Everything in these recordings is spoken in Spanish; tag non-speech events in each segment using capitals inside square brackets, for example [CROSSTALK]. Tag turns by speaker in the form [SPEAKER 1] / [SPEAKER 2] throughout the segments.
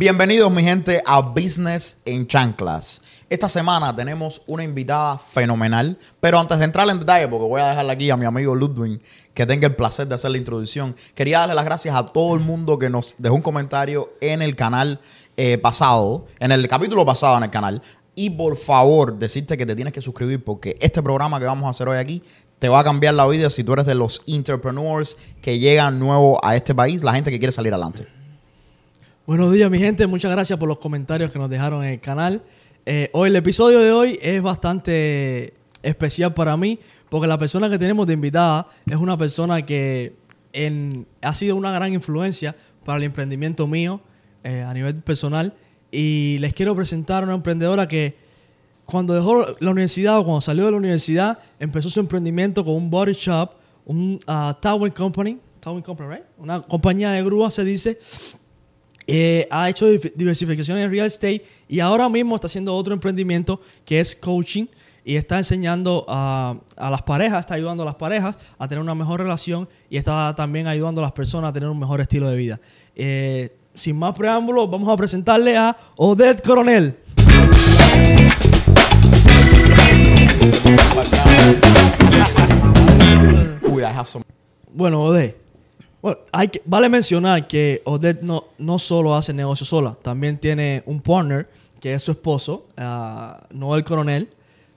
[SPEAKER 1] Bienvenidos, mi gente, a Business en Chanclas. Esta semana tenemos una invitada fenomenal, pero antes de entrar en detalle, porque voy a dejarle aquí a mi amigo Ludwig que tenga el placer de hacer la introducción, quería darle las gracias a todo el mundo que nos dejó un comentario en el canal eh, pasado, en el capítulo pasado en el canal. Y por favor, decirte que te tienes que suscribir porque este programa que vamos a hacer hoy aquí te va a cambiar la vida si tú eres de los entrepreneurs que llegan nuevo a este país, la gente que quiere salir adelante.
[SPEAKER 2] Buenos días, mi gente. Muchas gracias por los comentarios que nos dejaron en el canal. Eh, hoy, el episodio de hoy es bastante especial para mí porque la persona que tenemos de invitada es una persona que en, ha sido una gran influencia para el emprendimiento mío eh, a nivel personal. Y les quiero presentar a una emprendedora que cuando dejó la universidad o cuando salió de la universidad, empezó su emprendimiento con un body shop, un uh, company, towing company, right? Una compañía de grúa se dice. Eh, ha hecho diversificación en real estate y ahora mismo está haciendo otro emprendimiento que es coaching y está enseñando a, a, las parejas, está ayudando a las parejas a tener una mejor relación y está también ayudando a las personas a tener un mejor estilo de vida. Eh, sin más preámbulos, vamos a presentarle a Odette Coronel. Bueno, Odette. Bueno, hay que, vale mencionar que Odette no, no solo hace negocio sola, también tiene un partner que es su esposo, uh, Noel Coronel,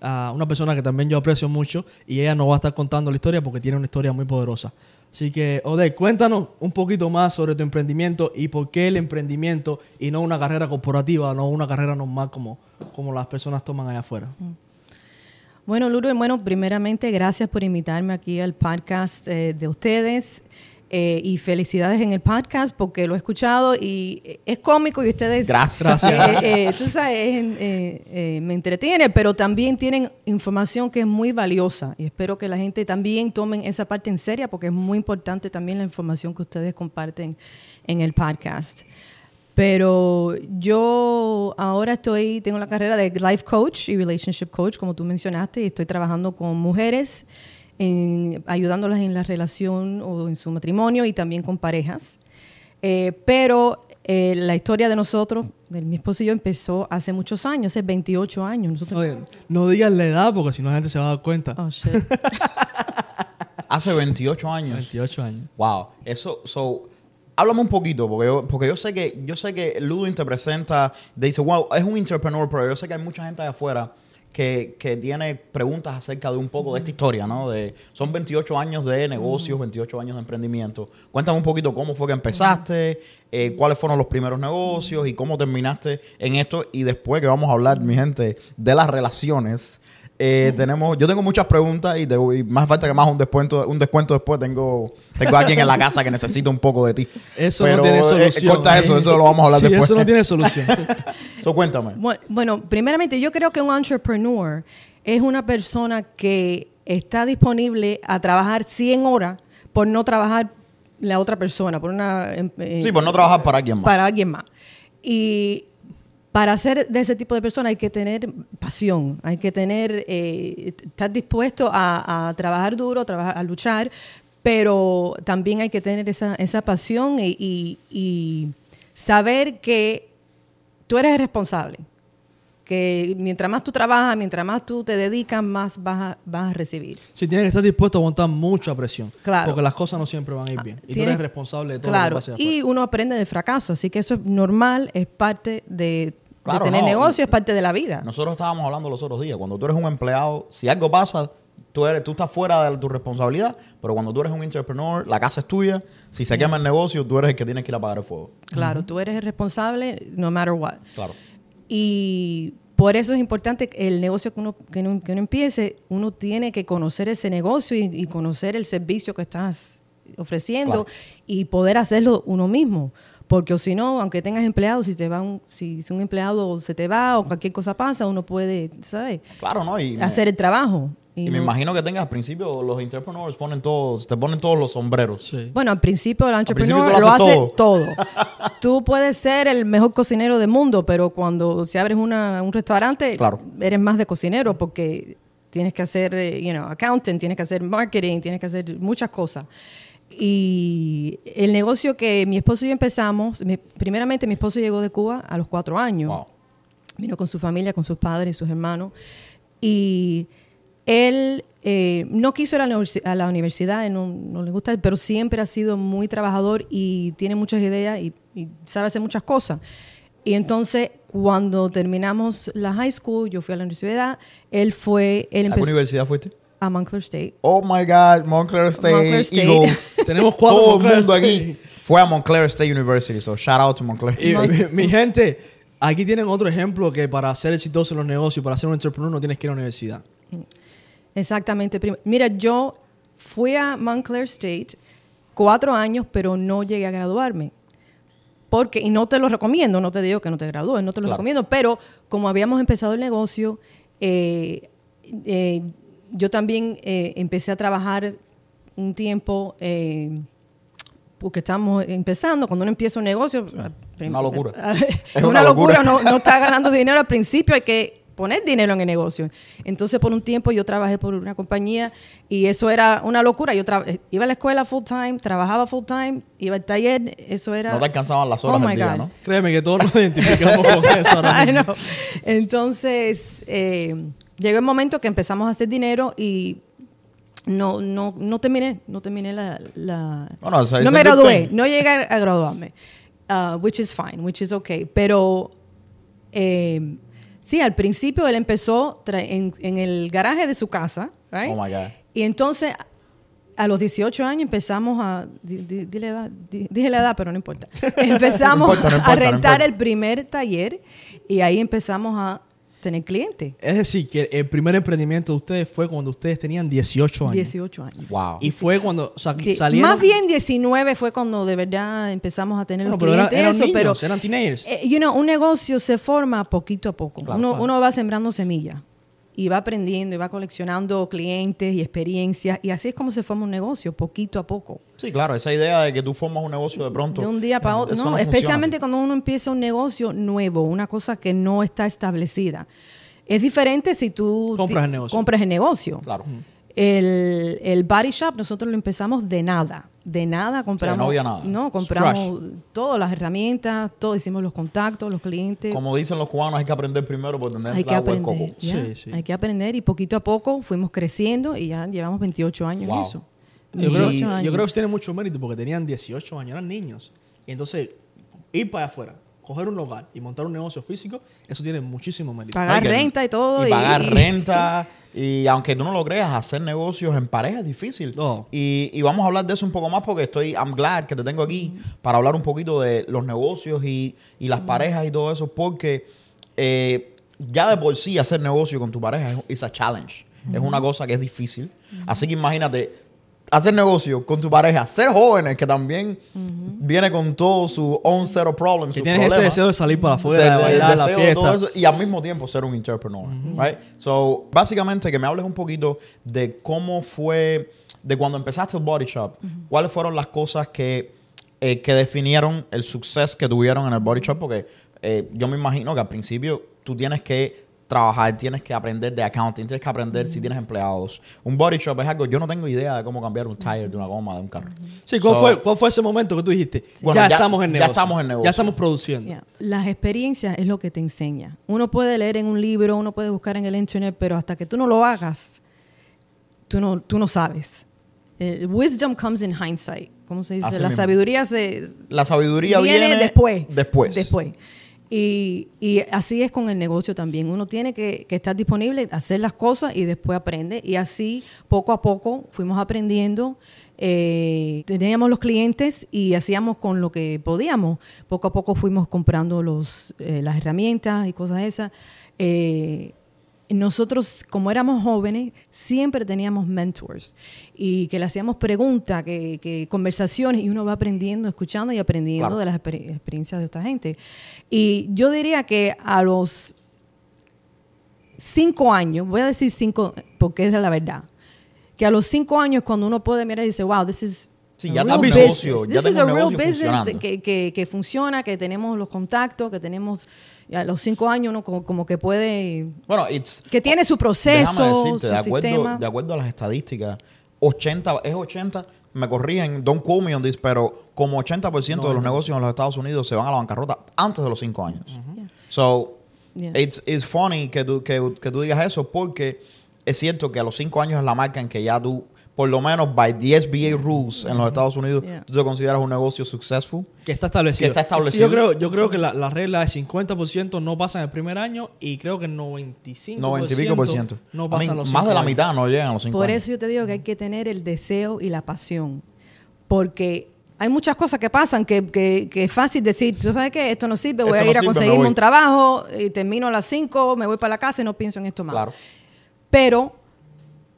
[SPEAKER 2] uh, una persona que también yo aprecio mucho y ella nos va a estar contando la historia porque tiene una historia muy poderosa. Así que, Odette, cuéntanos un poquito más sobre tu emprendimiento y por qué el emprendimiento y no una carrera corporativa, no una carrera normal como, como las personas toman allá afuera.
[SPEAKER 3] Bueno, Lourdes, bueno, primeramente gracias por invitarme aquí al podcast eh, de ustedes. Eh, y felicidades en el podcast porque lo he escuchado y es cómico y ustedes...
[SPEAKER 1] Gracias.
[SPEAKER 3] Eh, tú sabes, me entretiene, pero también tienen información que es muy valiosa y espero que la gente también tomen esa parte en serio porque es muy importante también la información que ustedes comparten en el podcast. Pero yo ahora estoy, tengo la carrera de life coach y relationship coach, como tú mencionaste, y estoy trabajando con mujeres en, ayudándolas en la relación o en su matrimonio y también con parejas. Eh, pero eh, la historia de nosotros, de mi esposo y yo, empezó hace muchos años, hace 28 años. Nosotros...
[SPEAKER 2] Oye, no digas la edad porque si no la gente se va a dar cuenta.
[SPEAKER 3] Oh, shit. [LAUGHS]
[SPEAKER 1] hace 28 años.
[SPEAKER 2] 28 años.
[SPEAKER 1] Wow. Eso, so, háblame un poquito, porque yo, porque yo sé que yo sé que Ludwig te presenta, te dice, wow, es un entrepreneur, pero yo sé que hay mucha gente allá afuera que, que, tiene preguntas acerca de un poco de esta historia, ¿no? De, son 28 años de negocios, 28 años de emprendimiento. Cuéntame un poquito cómo fue que empezaste, eh, cuáles fueron los primeros negocios y cómo terminaste en esto. Y después que vamos a hablar, mi gente, de las relaciones. Eh, tenemos, yo tengo muchas preguntas y, de, y, más falta que más un descuento, un descuento después tengo, tengo a alguien en la casa que necesita un poco de ti.
[SPEAKER 2] Eso
[SPEAKER 1] Pero,
[SPEAKER 2] no tiene
[SPEAKER 1] eh,
[SPEAKER 2] solución.
[SPEAKER 1] corta eso, eso lo vamos a hablar
[SPEAKER 2] Sí,
[SPEAKER 1] después.
[SPEAKER 2] Eso no tiene [LAUGHS] solución.
[SPEAKER 1] So, cuéntame.
[SPEAKER 3] Bueno, primeramente yo creo que un entrepreneur es una persona que está disponible a trabajar 100 horas por no trabajar la otra persona, por una... eh,
[SPEAKER 1] Sí, por no trabajar para alguien más.
[SPEAKER 3] Para alguien más. Y para ser de ese tipo de persona hay que tener pasión, hay que tener, eh, estar dispuesto a, a, trabajar duro, a, trabajar, a luchar, pero también hay que tener esa, esa pasión y, y, y saber que tú eres el responsable. Que mientras más tú trabajas, mientras más tú te dedicas, más vas a, vas a recibir.
[SPEAKER 2] Sí, tienes que estar dispuesto a aguantar mucha presión.
[SPEAKER 3] Claro.
[SPEAKER 2] Porque las cosas no siempre van a ir bien. Y tú
[SPEAKER 3] Tienes-
[SPEAKER 2] eres responsable de todo
[SPEAKER 3] Claro,
[SPEAKER 2] lo que pase
[SPEAKER 3] y uno aprende de fracaso, así que eso es normal, es parte de, tener
[SPEAKER 1] no.
[SPEAKER 3] negocio, es parte de la vida.
[SPEAKER 1] Nosotros estábamos hablando los otros días. Cuando tú eres un empleado, si algo pasa, tú, eres, tú estás fuera de tu responsabilidad. Pero cuando tú eres un entrepreneur, la casa es tuya. Si se quema el negocio, tú eres el que tienes que ir a pagar el fuego.
[SPEAKER 3] Claro, tú eres el responsable no matter what.
[SPEAKER 1] Claro.
[SPEAKER 3] Y por eso es importante que el negocio que uno, que uno, que uno empiece, uno tiene que conocer ese negocio y, y conocer el servicio que estás ofreciendo
[SPEAKER 1] Claro.
[SPEAKER 3] y poder hacerlo uno mismo. Porque si no, aunque tengas empleados, si te va un, si, si un empleado se te va o cualquier cosa pasa, uno puede, ¿sabes?
[SPEAKER 1] Claro, ¿no? Y, me-
[SPEAKER 3] Hacer el trabajo.
[SPEAKER 1] Y
[SPEAKER 3] Y
[SPEAKER 1] me
[SPEAKER 3] no-
[SPEAKER 1] imagino que tengas al principio los entrepreneurs ponen todos, te ponen todos los sombreros.
[SPEAKER 2] Sí.
[SPEAKER 3] Bueno, al principio el
[SPEAKER 1] principio
[SPEAKER 3] entrepreneur
[SPEAKER 1] tú lo
[SPEAKER 3] hace todo. [LAUGHS] Tú puedes ser el mejor cocinero del mundo, pero cuando si abres una, un restaurante,
[SPEAKER 1] Claro.
[SPEAKER 3] eres más de cocinero porque tienes que hacer, eh, you know, accountant, tienes que hacer marketing, tienes que hacer muchas cosas. Y el negocio que mi esposo y yo empezamos, mi- primeramente mi esposo llegó de Cuba a los cuatro años.
[SPEAKER 1] Wow.
[SPEAKER 3] Vino con su familia, con sus padres y sus hermanos. Y él eh, no quiso ir a la, a la universidad, no, no le gusta, pero siempre ha sido muy trabajador y tiene muchas ideas y, y sabe hacer muchas cosas. Y entonces, cuando terminamos la high school, yo fui a la universidad, él fue, él
[SPEAKER 1] ¿A qué
[SPEAKER 3] empezó
[SPEAKER 1] universidad fuiste?
[SPEAKER 3] a Montclair State.
[SPEAKER 1] Oh my God, Montclair State,
[SPEAKER 3] Montclair State.
[SPEAKER 1] Eagles. [LAUGHS]
[SPEAKER 2] Tenemos cuatro
[SPEAKER 1] Todo el mundo
[SPEAKER 2] State.
[SPEAKER 1] aquí fue a Montclair State University. So shout out to Montclair
[SPEAKER 2] Y
[SPEAKER 1] State.
[SPEAKER 2] mi, mi gente, aquí tienen otro ejemplo que para ser exitoso en los negocios, para ser un entrepreneur, no tienes que ir a la universidad.
[SPEAKER 3] Exactamente. Mira, yo fui a Montclair State cuatro años, pero no llegué a graduarme. Porque, y no te lo recomiendo, no te digo que no te gradúes, no te lo
[SPEAKER 1] Claro.
[SPEAKER 3] recomiendo, pero como habíamos empezado el negocio, eh, eh, yo también eh, empecé a trabajar un tiempo, eh, porque estamos empezando, cuando uno empieza un negocio...
[SPEAKER 1] Una locura.
[SPEAKER 3] es [LAUGHS]
[SPEAKER 1] Es
[SPEAKER 3] una,
[SPEAKER 1] una
[SPEAKER 3] locura,
[SPEAKER 1] locura.
[SPEAKER 3] no, no está ganando dinero al principio, hay que poner dinero en el negocio. Entonces, por un tiempo yo trabajé por una compañía y eso era una locura. Yo tra- iba a la escuela full time, trabajaba full time, iba al taller, eso era...
[SPEAKER 1] No te alcanzaban las horas
[SPEAKER 3] Oh,
[SPEAKER 1] del
[SPEAKER 3] my
[SPEAKER 1] día,
[SPEAKER 3] God.
[SPEAKER 1] ¿no?
[SPEAKER 2] Créeme que todos nos identificamos con eso ahora [LAUGHS] mismo.
[SPEAKER 3] Entonces, eh, llegó el momento que empezamos a hacer dinero y no, no, no terminé, no terminé la,
[SPEAKER 1] Bueno,
[SPEAKER 3] no me gradué, no llegué a, a graduarme, uh, which is fine, which is okay, pero eh, sí, al principio él empezó en, en el garaje de su casa, right?
[SPEAKER 1] Oh my God.
[SPEAKER 3] Y entonces, a los 18 años empezamos a... di- di- edad, di- dije la edad, pero no importa. [LAUGHS] Empezamos
[SPEAKER 1] No importa, no
[SPEAKER 3] a
[SPEAKER 1] importa,
[SPEAKER 3] rentar el primer taller y ahí empezamos a tener clientes.
[SPEAKER 2] Es decir, que el primer emprendimiento de ustedes fue cuando ustedes tenían 18 años.
[SPEAKER 3] 18 años.
[SPEAKER 1] Wow.
[SPEAKER 2] Y fue cuando o sea,
[SPEAKER 3] Sí,
[SPEAKER 2] salieron...
[SPEAKER 3] Más bien 19 fue cuando de verdad empezamos a tener
[SPEAKER 2] Bueno,
[SPEAKER 3] los
[SPEAKER 2] pero eran,
[SPEAKER 3] clientes.
[SPEAKER 2] eran
[SPEAKER 3] eso,
[SPEAKER 2] niños,
[SPEAKER 3] pero
[SPEAKER 2] eran teenagers.
[SPEAKER 3] eh, you know, un negocio se forma poquito a poco.
[SPEAKER 1] Claro,
[SPEAKER 3] uno,
[SPEAKER 2] claro.
[SPEAKER 3] uno va sembrando semillas y va aprendiendo y va coleccionando clientes y experiencias y así es como se forma un negocio, poquito a poco.
[SPEAKER 1] Sí, claro, esa idea de que tú formas un negocio de pronto.
[SPEAKER 3] De un día para otro. No, especialmente cuando uno empieza un negocio nuevo, una cosa que no está establecida. Es diferente si tú
[SPEAKER 2] Compras el negocio.
[SPEAKER 3] compras el negocio.
[SPEAKER 1] Claro.
[SPEAKER 3] El, el body shop nosotros lo empezamos de nada. De nada compramos.
[SPEAKER 1] no había nada.
[SPEAKER 3] No, compramos todas las herramientas, todo, hicimos los contactos, los clientes.
[SPEAKER 1] Como dicen los cubanos, hay que aprender primero por tener
[SPEAKER 3] Hay
[SPEAKER 1] el
[SPEAKER 3] que aprender.
[SPEAKER 1] coco.
[SPEAKER 3] ya,
[SPEAKER 2] Sí, sí.
[SPEAKER 3] Hay que aprender y poquito a poco fuimos creciendo y ya llevamos 28 años
[SPEAKER 1] Wow.
[SPEAKER 3] en eso.
[SPEAKER 2] Yo creo,
[SPEAKER 3] 28
[SPEAKER 2] yo
[SPEAKER 3] años.
[SPEAKER 2] creo que eso tiene mucho mérito porque tenían 18 años, eran niños. Y entonces, ir para allá afuera, coger un local y montar un negocio físico, eso tiene muchísimo mérito.
[SPEAKER 3] Pagar
[SPEAKER 1] que-
[SPEAKER 3] renta y todo.
[SPEAKER 1] Y pagar
[SPEAKER 3] y-
[SPEAKER 1] renta. Y aunque tú no lo creas, hacer negocios en pareja es difícil.
[SPEAKER 2] No.
[SPEAKER 1] Y, y vamos a hablar de eso un poco más porque estoy, I'm glad que te tengo aquí para hablar un poquito de los negocios y, y las parejas y todo eso porque eh, ya de por sí hacer negocio con tu pareja es it's a challenge. Es una cosa que es difícil. Así que imagínate hacer negocio con tu pareja, ser jóvenes que también viene con todo su own set of problems. Sus
[SPEAKER 2] tienes ese deseo de salir para afuera, de
[SPEAKER 1] de-
[SPEAKER 2] bailar, la
[SPEAKER 1] todo
[SPEAKER 2] fiesta.
[SPEAKER 1] eso y al mismo tiempo ser un entrepreneur, right? So, básicamente que me hables un poquito de cómo fue, de cuando empezaste el body shop, cuáles fueron las cosas que, eh, que definieron el suceso que tuvieron en el body shop, porque eh, yo me imagino que al principio tú tienes que trabajar, tienes que aprender de accounting, tienes que aprender si tienes empleados. Un body shop es algo, yo no tengo idea de cómo cambiar un tire de una goma de un carro.
[SPEAKER 2] Sí, ¿cuál,
[SPEAKER 1] So-
[SPEAKER 2] fue, ¿cuál fue ese momento que tú dijiste?
[SPEAKER 1] Bueno,
[SPEAKER 2] ya,
[SPEAKER 1] ya-
[SPEAKER 2] estamos en
[SPEAKER 1] ya
[SPEAKER 2] negocio.
[SPEAKER 1] estamos en negocio.
[SPEAKER 2] Ya estamos produciendo.
[SPEAKER 3] Ya. Las experiencias es lo que te enseña. Uno puede leer en un libro, uno puede buscar en el internet, pero hasta que tú no lo hagas, tú no, tú no sabes. Eh, wisdom comes in hindsight. ¿Cómo se dice?
[SPEAKER 1] Así
[SPEAKER 3] La
[SPEAKER 1] mismo.
[SPEAKER 3] sabiduría se
[SPEAKER 1] La sabiduría viene,
[SPEAKER 3] después.
[SPEAKER 1] Después.
[SPEAKER 3] Después. Y, y así es con el negocio también. Uno tiene que, estar disponible, hacer las cosas y después aprende. Y así, poco a poco, fuimos aprendiendo. Eh, teníamos los clientes y hacíamos con lo que podíamos. Poco a poco fuimos comprando los, eh, las herramientas y cosas esas. Eh, nosotros, como éramos jóvenes, siempre teníamos mentors y que le hacíamos preguntas, que, que conversaciones y uno va aprendiendo, escuchando y aprendiendo
[SPEAKER 1] Claro.
[SPEAKER 3] de las exper- experiencias de esta gente. Y yo diría que a los cinco años, voy a decir cinco porque es de la verdad, que a los cinco años cuando uno puede mirar y dice, wow, this is
[SPEAKER 1] Sí,
[SPEAKER 3] a
[SPEAKER 1] ya un
[SPEAKER 3] business.
[SPEAKER 1] negocio, ya
[SPEAKER 3] This is a real business
[SPEAKER 1] funcionando.
[SPEAKER 3] que, que, que funciona, que tenemos los contactos, que tenemos a los cinco años uno como, como que puede
[SPEAKER 1] Bueno, it's,
[SPEAKER 3] que tiene su proceso,
[SPEAKER 1] Déjame decirte,
[SPEAKER 3] su
[SPEAKER 1] de acuerdo,
[SPEAKER 3] sistema.
[SPEAKER 1] de acuerdo a las estadísticas, 80, es 80, me corrigen, don't quote me on this, pero como 80% de los negocios en los Estados Unidos se van a la bancarrota antes de los 5 años. So,
[SPEAKER 3] Yeah.
[SPEAKER 1] it's, it's funny que tú, que, que tú digas eso porque es cierto que a los 5 años es la marca en que ya tú, por lo menos by the SBA rules en los Estados Unidos,
[SPEAKER 3] Yeah.
[SPEAKER 1] tú te consideras un negocio successful.
[SPEAKER 2] Que está establecido.
[SPEAKER 1] Que está establecido.
[SPEAKER 2] Yo creo, yo creo que la, la regla de 50% no pasa en el primer año y creo que el 95%
[SPEAKER 1] 90 y pico por ciento.
[SPEAKER 2] no
[SPEAKER 1] I
[SPEAKER 2] pasa
[SPEAKER 1] mean,
[SPEAKER 2] en los
[SPEAKER 1] más de la
[SPEAKER 2] años.
[SPEAKER 1] mitad no llegan a los 5
[SPEAKER 3] Por
[SPEAKER 1] años.
[SPEAKER 3] eso yo te digo que hay que tener el deseo y la pasión. Porque hay muchas cosas que pasan que, que, que es fácil decir, tú sabes que esto no sirve, voy
[SPEAKER 1] Esto
[SPEAKER 3] a
[SPEAKER 1] no
[SPEAKER 3] ir a conseguirme un trabajo y termino a las 5, me voy para la casa y no pienso en esto más.
[SPEAKER 1] Claro.
[SPEAKER 3] Pero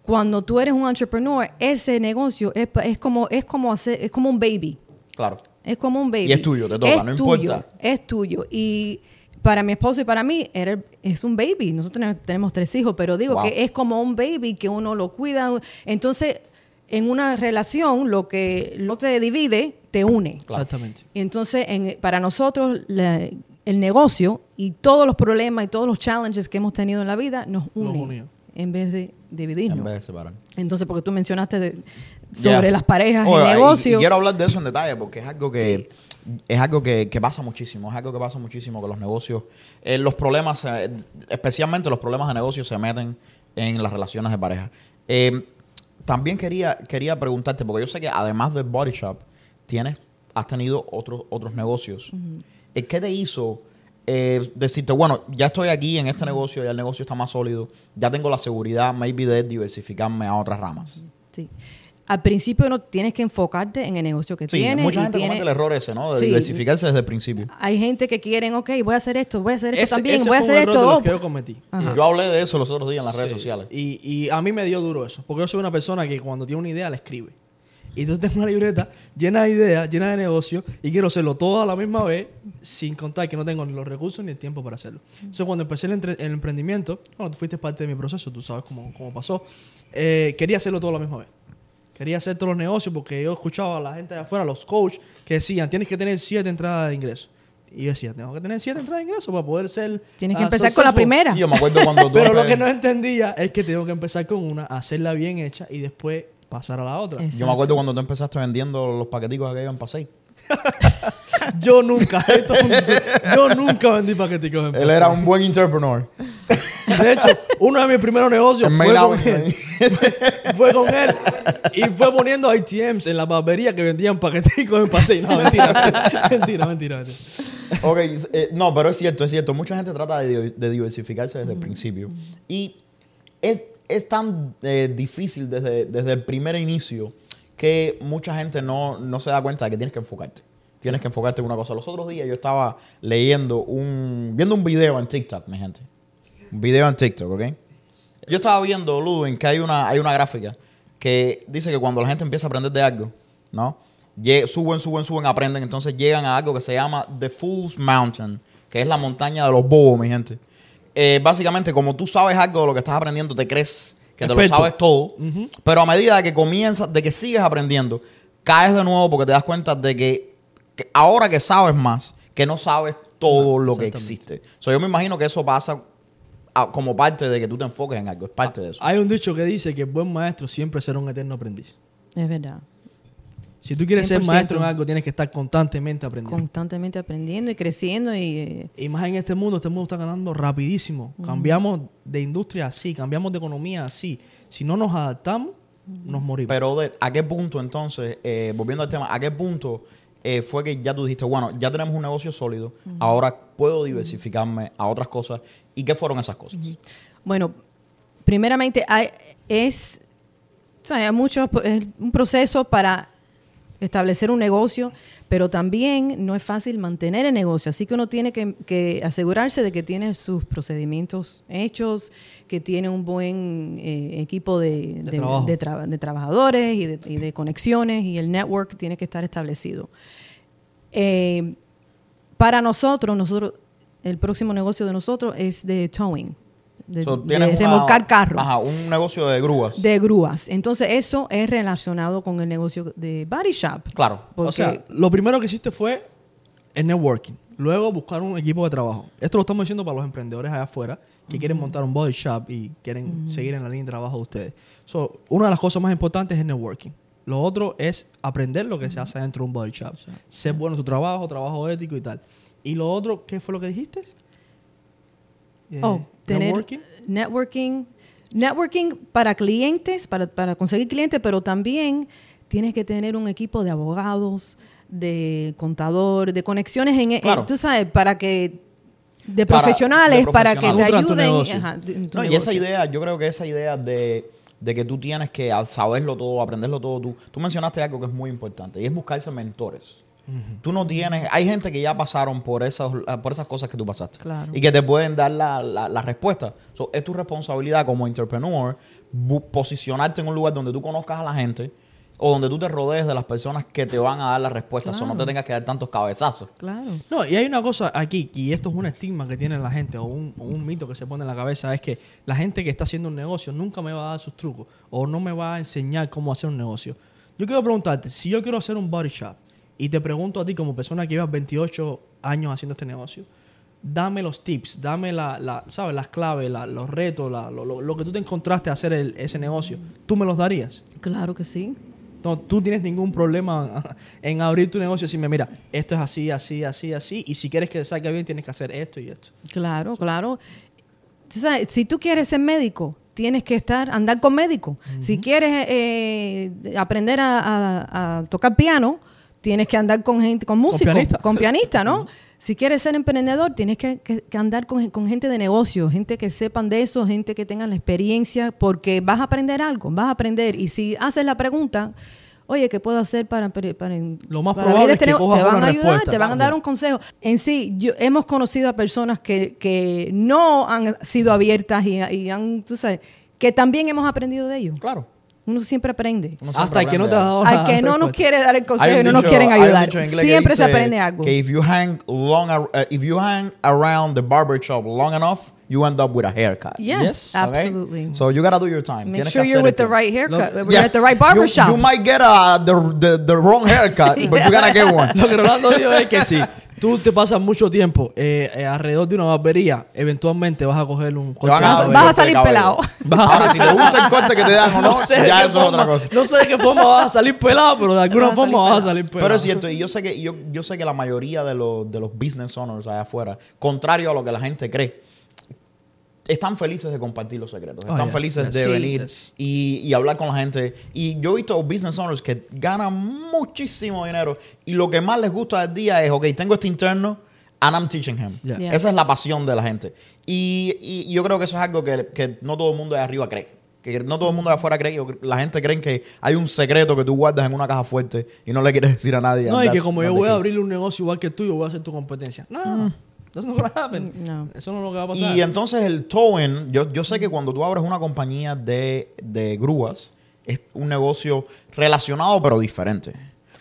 [SPEAKER 3] cuando tú eres un entrepreneur, ese negocio es, pa- es como es como hacer, es como un baby.
[SPEAKER 1] Claro.
[SPEAKER 3] Es como un baby.
[SPEAKER 1] Y es tuyo, te toca,
[SPEAKER 3] Es
[SPEAKER 1] no
[SPEAKER 3] tuyo,
[SPEAKER 1] importa.
[SPEAKER 3] Es tuyo. Y para mi esposo y para mí era, es un baby. Nosotros tenemos- tres hijos, pero digo
[SPEAKER 1] Wow.
[SPEAKER 3] que es como un baby que uno lo cuida. Entonces, en una relación, lo que no te divide, te une.
[SPEAKER 2] Exactamente.
[SPEAKER 3] Y entonces, en- para nosotros, la- el negocio y todos los problemas y todos los challenges que hemos tenido en la vida nos
[SPEAKER 2] Nos
[SPEAKER 3] unen
[SPEAKER 2] unió.
[SPEAKER 3] en vez de dividirnos.
[SPEAKER 1] En vez de separar.
[SPEAKER 3] Entonces, porque tú mencionaste de- sobre las parejas y negocios.
[SPEAKER 1] Y, quiero hablar de eso en detalle porque es algo que es algo que, que pasa muchísimo, es algo que pasa muchísimo con los negocios. Eh, los problemas, eh, especialmente los problemas de negocios se meten en las relaciones de pareja. Eh, también quería, quería preguntarte, porque yo sé que además del Body Shop, tienes, has tenido otros, otros negocios. ¿Qué te hizo eh, decirte, bueno, ya estoy aquí en este negocio, ya el negocio está más sólido, ya tengo la seguridad, maybe, de diversificarme a otras ramas?
[SPEAKER 3] Sí. Al principio no tienes que enfocarte en el negocio que
[SPEAKER 1] Sí,
[SPEAKER 3] tienes.
[SPEAKER 1] mucha gente
[SPEAKER 3] tiene-
[SPEAKER 1] comete el error ese, ¿no? De
[SPEAKER 3] Sí.
[SPEAKER 1] diversificarse desde el principio.
[SPEAKER 3] Hay gente que quieren, ok, voy a hacer esto, voy a hacer esto
[SPEAKER 2] Ese-
[SPEAKER 3] también,
[SPEAKER 2] ese
[SPEAKER 3] voy a hacer esto.
[SPEAKER 2] los que yo cometí.
[SPEAKER 3] Ajá.
[SPEAKER 1] Yo hablé de eso los otros días en las redes sociales.
[SPEAKER 2] Y, y a mí me dio duro eso, porque yo soy una persona que cuando tiene una idea la escribe. Y entonces tengo una libreta llena de ideas, llena de negocios, y quiero hacerlo todo a la misma vez, sin contar que no tengo ni los recursos ni el tiempo para hacerlo. Entonces, cuando empecé el, entre- el emprendimiento, bueno, tú fuiste parte de mi proceso, tú sabes cómo, cómo pasó, eh, quería hacerlo todo a la misma vez. Quería hacer todos los negocios porque yo escuchaba a la gente de afuera, los coaches, que decían, tienes que tener siete entradas de ingresos. Y yo decía, tengo que tener siete entradas de ingresos para poder ser...
[SPEAKER 3] Tienes que
[SPEAKER 2] ah,
[SPEAKER 3] empezar con la
[SPEAKER 2] successful".
[SPEAKER 3] primera.
[SPEAKER 1] Y yo me acuerdo cuando [LAUGHS] tú
[SPEAKER 2] Pero lo que no entendía es que tengo que empezar con una, hacerla bien hecha y después pasar a la otra.
[SPEAKER 1] Yo me acuerdo cuando tú empezaste vendiendo los paqueticos aquellos en Pasey.
[SPEAKER 2] Yo nunca, esto es un- [LAUGHS] yo nunca vendí paqueticos en
[SPEAKER 1] Él era un buen entrepreneur. [LAUGHS]
[SPEAKER 2] De hecho, uno de mis primeros negocios fue con, él, fue con él y fue poniendo ITMs en la barbería que vendían paqueticos en Paseo. No, mentira, mentira, mentira, mentira.
[SPEAKER 1] ok, eh, no, pero es cierto, es cierto. Mucha gente trata de diversificarse desde el principio. Y es, es tan eh, difícil desde, desde el primer inicio que mucha gente no, no se da cuenta de que tienes que enfocarte. Tienes que enfocarte en una cosa. Los otros días yo estaba leyendo un... viendo un video en TikTok, mi gente. Un video en TikTok, ¿ok? Yo estaba viendo, Ludwig, que hay una, hay una gráfica que dice que cuando la gente empieza a aprender de algo, ¿no? Suben, suben, suben, aprenden, entonces llegan a algo que se llama The Fool's Mountain, que es la montaña de los bobos, mi gente. Eh, básicamente, como tú sabes algo de lo que estás aprendiendo, te crees que te lo sabes todo, pero a medida de que comienzas, de que sigues aprendiendo, caes de nuevo porque te das cuenta de que, que ahora que sabes más, que no sabes todo lo que existe. So, yo me imagino que eso pasa a- como parte de que tú te enfoques en algo, es parte de eso.
[SPEAKER 2] Hay un dicho que dice que el buen maestro siempre será un eterno aprendiz.
[SPEAKER 3] Es verdad.
[SPEAKER 2] Si tú quieres ser
[SPEAKER 3] 100%.
[SPEAKER 2] maestro en algo, tienes que estar constantemente aprendiendo.
[SPEAKER 3] Constantemente aprendiendo y creciendo y... eh,
[SPEAKER 2] Y más en este mundo, este mundo está ganando rapidísimo. Cambiamos de industria así, cambiamos de economía así. Si no nos adaptamos, nos morimos.
[SPEAKER 1] Pero de, ¿a qué punto entonces, eh, volviendo al tema, a qué punto eh, fue que ya tú dijiste, bueno, ya tenemos un negocio sólido, ahora puedo diversificarme a otras cosas? ¿Y qué fueron esas cosas?
[SPEAKER 3] Bueno, primeramente hay- es, o sea, hay mucho, es un proceso para establecer un negocio, pero también no es fácil mantener el negocio. Así que uno tiene que, que asegurarse de que tiene sus procedimientos hechos, que tiene un buen eh, equipo de,
[SPEAKER 2] De
[SPEAKER 3] de-
[SPEAKER 2] trabajo.
[SPEAKER 3] de tra- de trabajadores y de, y de conexiones y el network tiene que estar establecido. Eh, para nosotros, nosotros, el próximo negocio de nosotros es de towing, de,
[SPEAKER 1] So,
[SPEAKER 3] de
[SPEAKER 1] tienes una-
[SPEAKER 3] remolcar carros,
[SPEAKER 1] Ajá, un negocio de grúas.
[SPEAKER 3] de grúas. Entonces eso es relacionado con el negocio de body shop.
[SPEAKER 1] Claro.
[SPEAKER 3] Porque
[SPEAKER 2] O sea, lo primero que hiciste fue el networking. Luego buscar un equipo de trabajo. Esto lo estamos diciendo para los emprendedores allá afuera que quieren montar un body shop y quieren seguir en la línea de trabajo de ustedes. So, una de las cosas más importantes es el networking. Lo otro es aprender lo que se hace dentro de un body shop. Ser bueno en tu trabajo, trabajo ético y tal. Y lo otro, ¿qué fue lo que dijiste? Eh,
[SPEAKER 3] Oh, tener
[SPEAKER 2] networking.
[SPEAKER 3] networking. Networking para clientes, para, para conseguir clientes, pero también tienes que tener un equipo de abogados, de contador, de conexiones en, en-
[SPEAKER 1] Claro.
[SPEAKER 3] tú sabes, para que de
[SPEAKER 1] Para-
[SPEAKER 3] profesionales para que te ayuden
[SPEAKER 2] negocio.
[SPEAKER 3] ajá, en tu
[SPEAKER 1] No, y esa idea, yo creo que esa idea de, de que tú tienes que al saberlo todo, aprenderlo todo, tú, tú mencionaste algo que es muy importante y es buscarse mentores. Tú no tienes, hay gente que ya pasaron por esas, por esas cosas que tú pasaste
[SPEAKER 3] Claro.
[SPEAKER 1] y que te pueden dar la, la, la respuesta. So, es tu responsabilidad como entrepreneur bu- posicionarte en un lugar donde tú conozcas a la gente o donde tú te rodees de las personas que te van a dar la respuesta, o no
[SPEAKER 3] Claro.
[SPEAKER 1] te tengas que dar tantos cabezazos.
[SPEAKER 3] Claro.
[SPEAKER 2] No, y hay una cosa aquí, y esto es un estigma que tiene la gente, o un, o un mito que se pone en la cabeza, es que la gente que está haciendo un negocio nunca me va a dar sus trucos, o no me va a enseñar cómo hacer un negocio. Yo quiero preguntarte, si yo quiero hacer un body shop, y te pregunto a ti como persona que lleva 28 años haciendo este negocio, dame los tips, dame la, la- ¿sabes? las claves, la- los retos, la- lo, lo- lo que tú te encontraste a hacer el- ese negocio, ¿tú me los darías?
[SPEAKER 3] Claro que sí.
[SPEAKER 2] No, tú tienes ningún problema [LAUGHS] en abrir tu negocio y decirme, mira, esto es así, así, así, así, y si quieres que salga bien tienes que hacer esto y esto.
[SPEAKER 3] Claro, claro. Si tú quieres ser médico, tienes que estar, andar con médico. Si quieres eh, aprender a, a- a tocar piano, tienes que andar con gente, con músicos,
[SPEAKER 2] pianista.
[SPEAKER 3] con pianista, ¿no? Si quieres ser emprendedor, tienes que, que- que andar con, con gente de negocio, gente que sepan de eso, gente que tengan la experiencia, porque vas a aprender algo, vas a aprender. Y si haces la pregunta, oye, ¿qué puedo hacer para, para, para-
[SPEAKER 2] Lo más
[SPEAKER 3] para
[SPEAKER 2] probable es que
[SPEAKER 3] negocio?
[SPEAKER 2] cojas
[SPEAKER 3] Te van a ayudar, te van a dar un consejo. En sí, yo, hemos conocido a personas que, que no han sido abiertas y, y han, tú sabes, que también hemos aprendido de ellos.
[SPEAKER 1] Claro.
[SPEAKER 3] Uno siempre aprende.
[SPEAKER 1] Uno siempre
[SPEAKER 2] Hasta el que no te
[SPEAKER 1] aprende
[SPEAKER 2] dado
[SPEAKER 3] Al que no nos quiere dar el consejo y no nos quieren ayudar. Siempre se aprende algo.
[SPEAKER 1] Que if you hang long, uh, if you hang around the barber shop long enough, you end up with a haircut.
[SPEAKER 3] Yes,
[SPEAKER 2] Yes.
[SPEAKER 1] Okay?
[SPEAKER 3] absolutely.
[SPEAKER 1] So you gotta do your time.
[SPEAKER 3] Make
[SPEAKER 1] Tienes
[SPEAKER 3] sure you're with the right haircut.
[SPEAKER 2] Lo-
[SPEAKER 3] You're at the right barber
[SPEAKER 1] you,
[SPEAKER 3] shop.
[SPEAKER 1] You might get uh, the, the, the wrong haircut, but you're gonna get one. [LAUGHS]
[SPEAKER 2] Lo que Rolando dijo es que si tú te pasas mucho tiempo eh, eh, alrededor de una barbería, eventualmente vas a coger un corte
[SPEAKER 3] Vas a- vas salir pelado.
[SPEAKER 2] Vas [LAUGHS] a
[SPEAKER 1] Ahora, si te gusta el corte que te dan o no, [LAUGHS]
[SPEAKER 2] sé de
[SPEAKER 1] ya eso es otra cosa.
[SPEAKER 2] No sé de qué forma vas a salir pelado, pero de alguna
[SPEAKER 3] Vas
[SPEAKER 2] forma vas a salir pelado.
[SPEAKER 1] Pero es cierto, y yo sé que yo, yo sé que la mayoría de los, de los business owners allá afuera, contrario a lo que la gente cree, están felices de compartir los secretos,
[SPEAKER 2] Oh,
[SPEAKER 1] están
[SPEAKER 2] yes,
[SPEAKER 1] felices
[SPEAKER 2] yes.
[SPEAKER 1] de
[SPEAKER 3] Sí.
[SPEAKER 1] venir
[SPEAKER 2] Yes.
[SPEAKER 1] y, y hablar con la gente. Y yo he visto business owners que ganan muchísimo dinero y lo que más les gusta del día es, ok, tengo este interno and I'm teaching him.
[SPEAKER 2] Yeah.
[SPEAKER 3] Yes.
[SPEAKER 1] Esa es la pasión de la gente. Y, y yo creo que eso es algo que, que no todo el mundo de arriba cree. Que no todo el mundo de afuera cree. Yo- La gente cree que hay un secreto que tú guardas en una caja fuerte y no le quieres decir a nadie.
[SPEAKER 2] No, y que como yo voy a abrirle un negocio igual que tú, yo voy a ser tu competencia. No, that's not gonna happen.
[SPEAKER 3] No.
[SPEAKER 2] Eso no es lo que va a pasar.
[SPEAKER 1] Y entonces el towing, yo, yo sé que cuando tú abres una compañía de, de grúas, es un negocio relacionado pero diferente.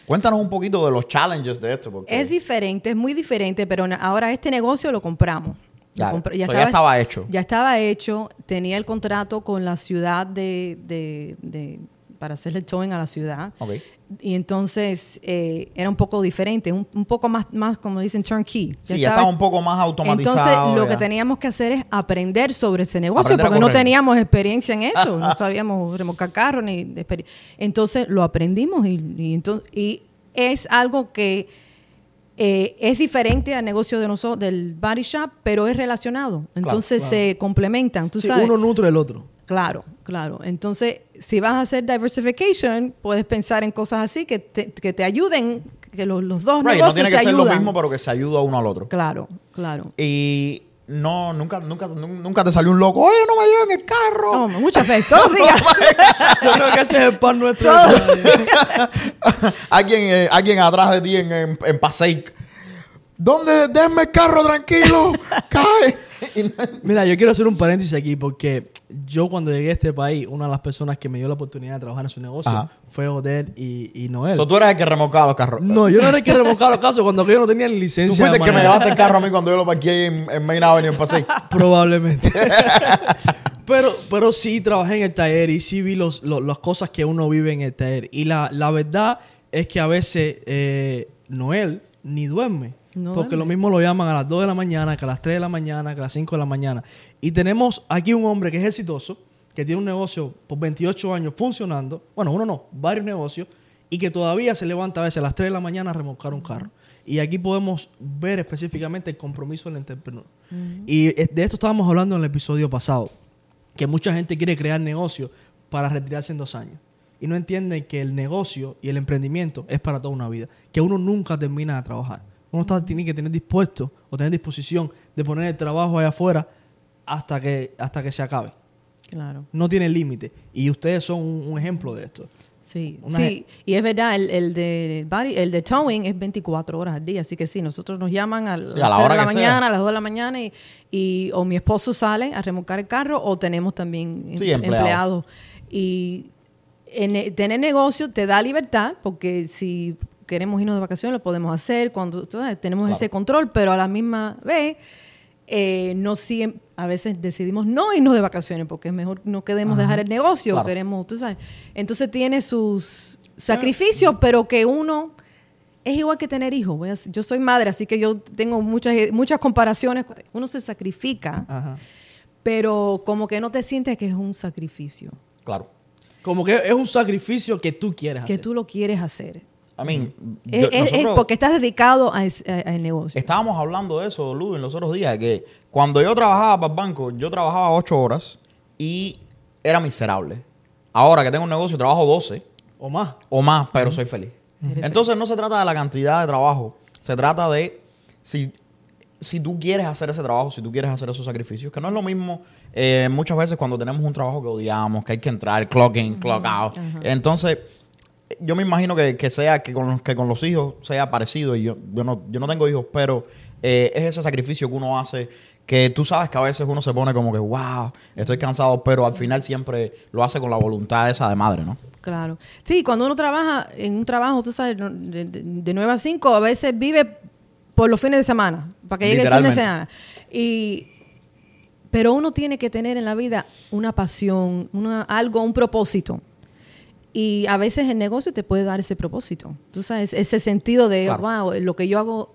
[SPEAKER 1] Cuéntanos un poquito de los challenges de esto. Porque
[SPEAKER 3] Es diferente, es muy diferente, pero ahora este negocio lo compramos. Lo
[SPEAKER 1] Ya, estaba hecho.
[SPEAKER 3] Ya estaba hecho, tenía el contrato con la ciudad de, de- de- para hacerle el towing a la ciudad. Y entonces eh, era un poco diferente, un, un poco más, más, como dicen, turnkey.
[SPEAKER 1] Sí, ya estaba un poco más automatizado.
[SPEAKER 3] Entonces, lo
[SPEAKER 1] ya.
[SPEAKER 3] que teníamos que hacer es aprender sobre ese negocio,
[SPEAKER 1] Aprender
[SPEAKER 3] porque no teníamos experiencia en eso, [LAUGHS] no sabíamos remolcar carro ni Entonces, lo aprendimos y, y entonces, y es algo que eh, es diferente al negocio de nosotros, del body shop, pero es relacionado. Entonces,
[SPEAKER 2] claro.
[SPEAKER 3] se complementan, tú
[SPEAKER 2] Sí,
[SPEAKER 3] sabes.
[SPEAKER 2] uno nutre el otro.
[SPEAKER 3] Claro, claro. Entonces, si vas a hacer diversification, puedes pensar en cosas así que te, que te ayuden, que los, los dos
[SPEAKER 1] Right,
[SPEAKER 3] negocios
[SPEAKER 1] no tiene que
[SPEAKER 3] se
[SPEAKER 1] ser lo
[SPEAKER 3] ayudan.
[SPEAKER 1] mismo, pero que se ayuda uno al otro.
[SPEAKER 3] Claro, claro.
[SPEAKER 1] Y no, nunca, nunca, nun- nunca te salió un loco. Oye, no me lleven el carro.
[SPEAKER 3] Oh, mucha fe, [LAUGHS] todos los días.
[SPEAKER 2] Yo creo que ese es el pan nuestro. [LAUGHS]
[SPEAKER 1] Alguien, eh, alguien atrás de ti en, en, en Passaic. ¿Dónde? Denme el carro tranquilo. [LAUGHS] Cae. [LAUGHS]
[SPEAKER 2] Mira, yo quiero hacer un paréntesis aquí porque yo cuando llegué a este país, una de las personas que me dio la oportunidad de trabajar en su negocio
[SPEAKER 1] Ajá.
[SPEAKER 2] fue Odell y, y Noel.
[SPEAKER 1] So, tú eres el que remolcaba los carros.
[SPEAKER 2] no, yo no era el que remolcaba los casos cuando yo no tenía ni
[SPEAKER 1] Tú
[SPEAKER 2] licencia.
[SPEAKER 1] fuiste el que me llevaste el carro a mí cuando yo lo parqué en, en Main Avenue en Passaic. [LAUGHS]
[SPEAKER 2] Probablemente. [LAUGHS] pero, pero sí trabajé en el taller y sí vi los, los- las cosas que uno vive en el taller. Y la, la verdad es que a veces eh, Noel ni duerme.
[SPEAKER 3] No
[SPEAKER 2] porque lo mismo lo llaman a las 2 de la mañana, que a las 3 de la mañana, que a las 5 de la mañana. Y tenemos aquí un hombre que es exitoso, que tiene un negocio por 28 años funcionando. Bueno, uno no, varios negocios. y que todavía se levanta a veces a las 3 de la mañana a remolcar un carro. Y aquí podemos ver específicamente el compromiso del entrepreneur. Y eh, de esto estábamos hablando en el episodio pasado, que mucha gente quiere crear negocio para retirarse en dos años. Y no entiende que el negocio y el emprendimiento es para toda una vida, que uno nunca termina de trabajar. Uno está, tiene que tener dispuesto o tener disposición de poner el trabajo allá afuera hasta que, hasta que se acabe.
[SPEAKER 3] Claro.
[SPEAKER 2] No tiene límite. Y ustedes son un, un ejemplo de esto.
[SPEAKER 3] Sí,
[SPEAKER 2] Una
[SPEAKER 3] sí, y es verdad, el, el de body, el de towing es 24 horas al día, así que sí, nosotros nos llaman a, las
[SPEAKER 1] Sí, a la
[SPEAKER 3] 3
[SPEAKER 1] hora
[SPEAKER 3] de la
[SPEAKER 1] sea.
[SPEAKER 3] mañana, a las 2 de la mañana, y, y o mi esposo sale a remolcar el carro, o tenemos también
[SPEAKER 1] Sí,
[SPEAKER 3] em-
[SPEAKER 1] empleados.
[SPEAKER 3] Y en, tener negocio te da libertad, porque si queremos irnos de vacaciones lo podemos hacer, cuando sabes, tenemos
[SPEAKER 1] Claro.
[SPEAKER 3] ese control, pero a la misma vez... eh, no siem- a veces decidimos no irnos de vacaciones porque es mejor no queremos dejar el negocio,
[SPEAKER 1] Claro.
[SPEAKER 3] queremos, tú sabes. Entonces tiene sus sacrificios, pero que uno es igual que tener hijos. Voy a- yo soy madre, así que yo tengo muchas muchas comparaciones. Uno se sacrifica,
[SPEAKER 2] Ajá.
[SPEAKER 3] pero como que no te sientes que es un sacrificio,
[SPEAKER 1] Claro.
[SPEAKER 2] Como que es un sacrificio que tú quieres
[SPEAKER 3] que
[SPEAKER 2] hacer.
[SPEAKER 3] tú lo quieres hacer.
[SPEAKER 1] I mean,
[SPEAKER 3] Es,
[SPEAKER 1] yo-
[SPEAKER 3] es- es
[SPEAKER 1] nosotros
[SPEAKER 3] porque estás dedicado a es- a- al negocio.
[SPEAKER 1] estábamos hablando de eso, Lu, en los otros días, que cuando yo trabajaba para el banco, yo trabajaba ocho horas y era miserable. Ahora que tengo un negocio, trabajo 12
[SPEAKER 2] O más.
[SPEAKER 1] o más, pero soy feliz. Entonces no se trata de la cantidad de trabajo, se trata de si, si tú quieres hacer ese trabajo, si tú quieres hacer esos sacrificios, que no es lo mismo eh, muchas veces cuando tenemos un trabajo que odiamos, que hay que entrar, clock in, clock out. Entonces, yo me imagino que, que sea que con, los- que con los hijos sea parecido, y yo, yo, no, yo no tengo hijos, pero eh, es ese sacrificio que uno hace, que tú sabes que a veces uno se pone como que, wow, estoy cansado, pero al final siempre lo hace con la voluntad esa de madre, ¿no?
[SPEAKER 3] Claro. Sí, cuando uno trabaja en un trabajo, tú sabes, de, de, de 9 a 5, a veces vive por los fines de semana, para que llegue el fin de semana. Y, pero uno tiene que tener en la vida una pasión, una, algo, un propósito. Y a veces el negocio te puede dar ese propósito. Tú sabes, ese sentido de,
[SPEAKER 1] Claro.
[SPEAKER 3] wow, lo que yo hago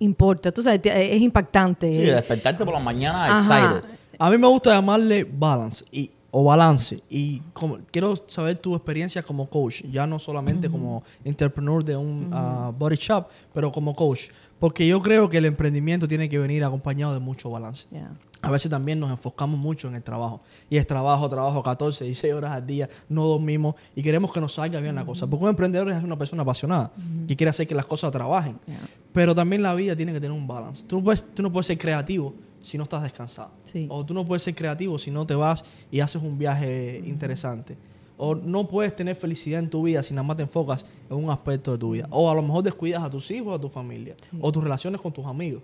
[SPEAKER 3] importa. Tú sabes, es impactante.
[SPEAKER 1] Sí, despertarte por la mañana
[SPEAKER 3] Ajá.
[SPEAKER 1] excited.
[SPEAKER 2] A mí me gusta llamarle balance y, o balance. Y como, quiero saber tu experiencia como coach, ya no solamente como entrepreneur de un ah, body shop, pero como coach. Porque yo creo que el emprendimiento tiene que venir acompañado de mucho balance.
[SPEAKER 3] Yeah.
[SPEAKER 2] A veces también nos enfocamos mucho en el trabajo. Y es trabajo, trabajo 14, 16 horas al día, no dormimos y queremos que nos salga bien la cosa. Porque un emprendedor es una persona apasionada que quiere hacer que las cosas trabajen.
[SPEAKER 3] Yeah.
[SPEAKER 2] Pero también la vida tiene que tener un balance. Tú, no puedes, tú no puedes ser creativo si no estás descansado.
[SPEAKER 3] Sí.
[SPEAKER 2] O tú no puedes ser creativo si no te vas y haces un viaje interesante. O no puedes tener felicidad en tu vida si nada más te enfocas en un aspecto de tu vida. O a lo mejor descuidas a tus hijos, a tu familia.
[SPEAKER 3] Sí.
[SPEAKER 2] O tus relaciones con tus amigos.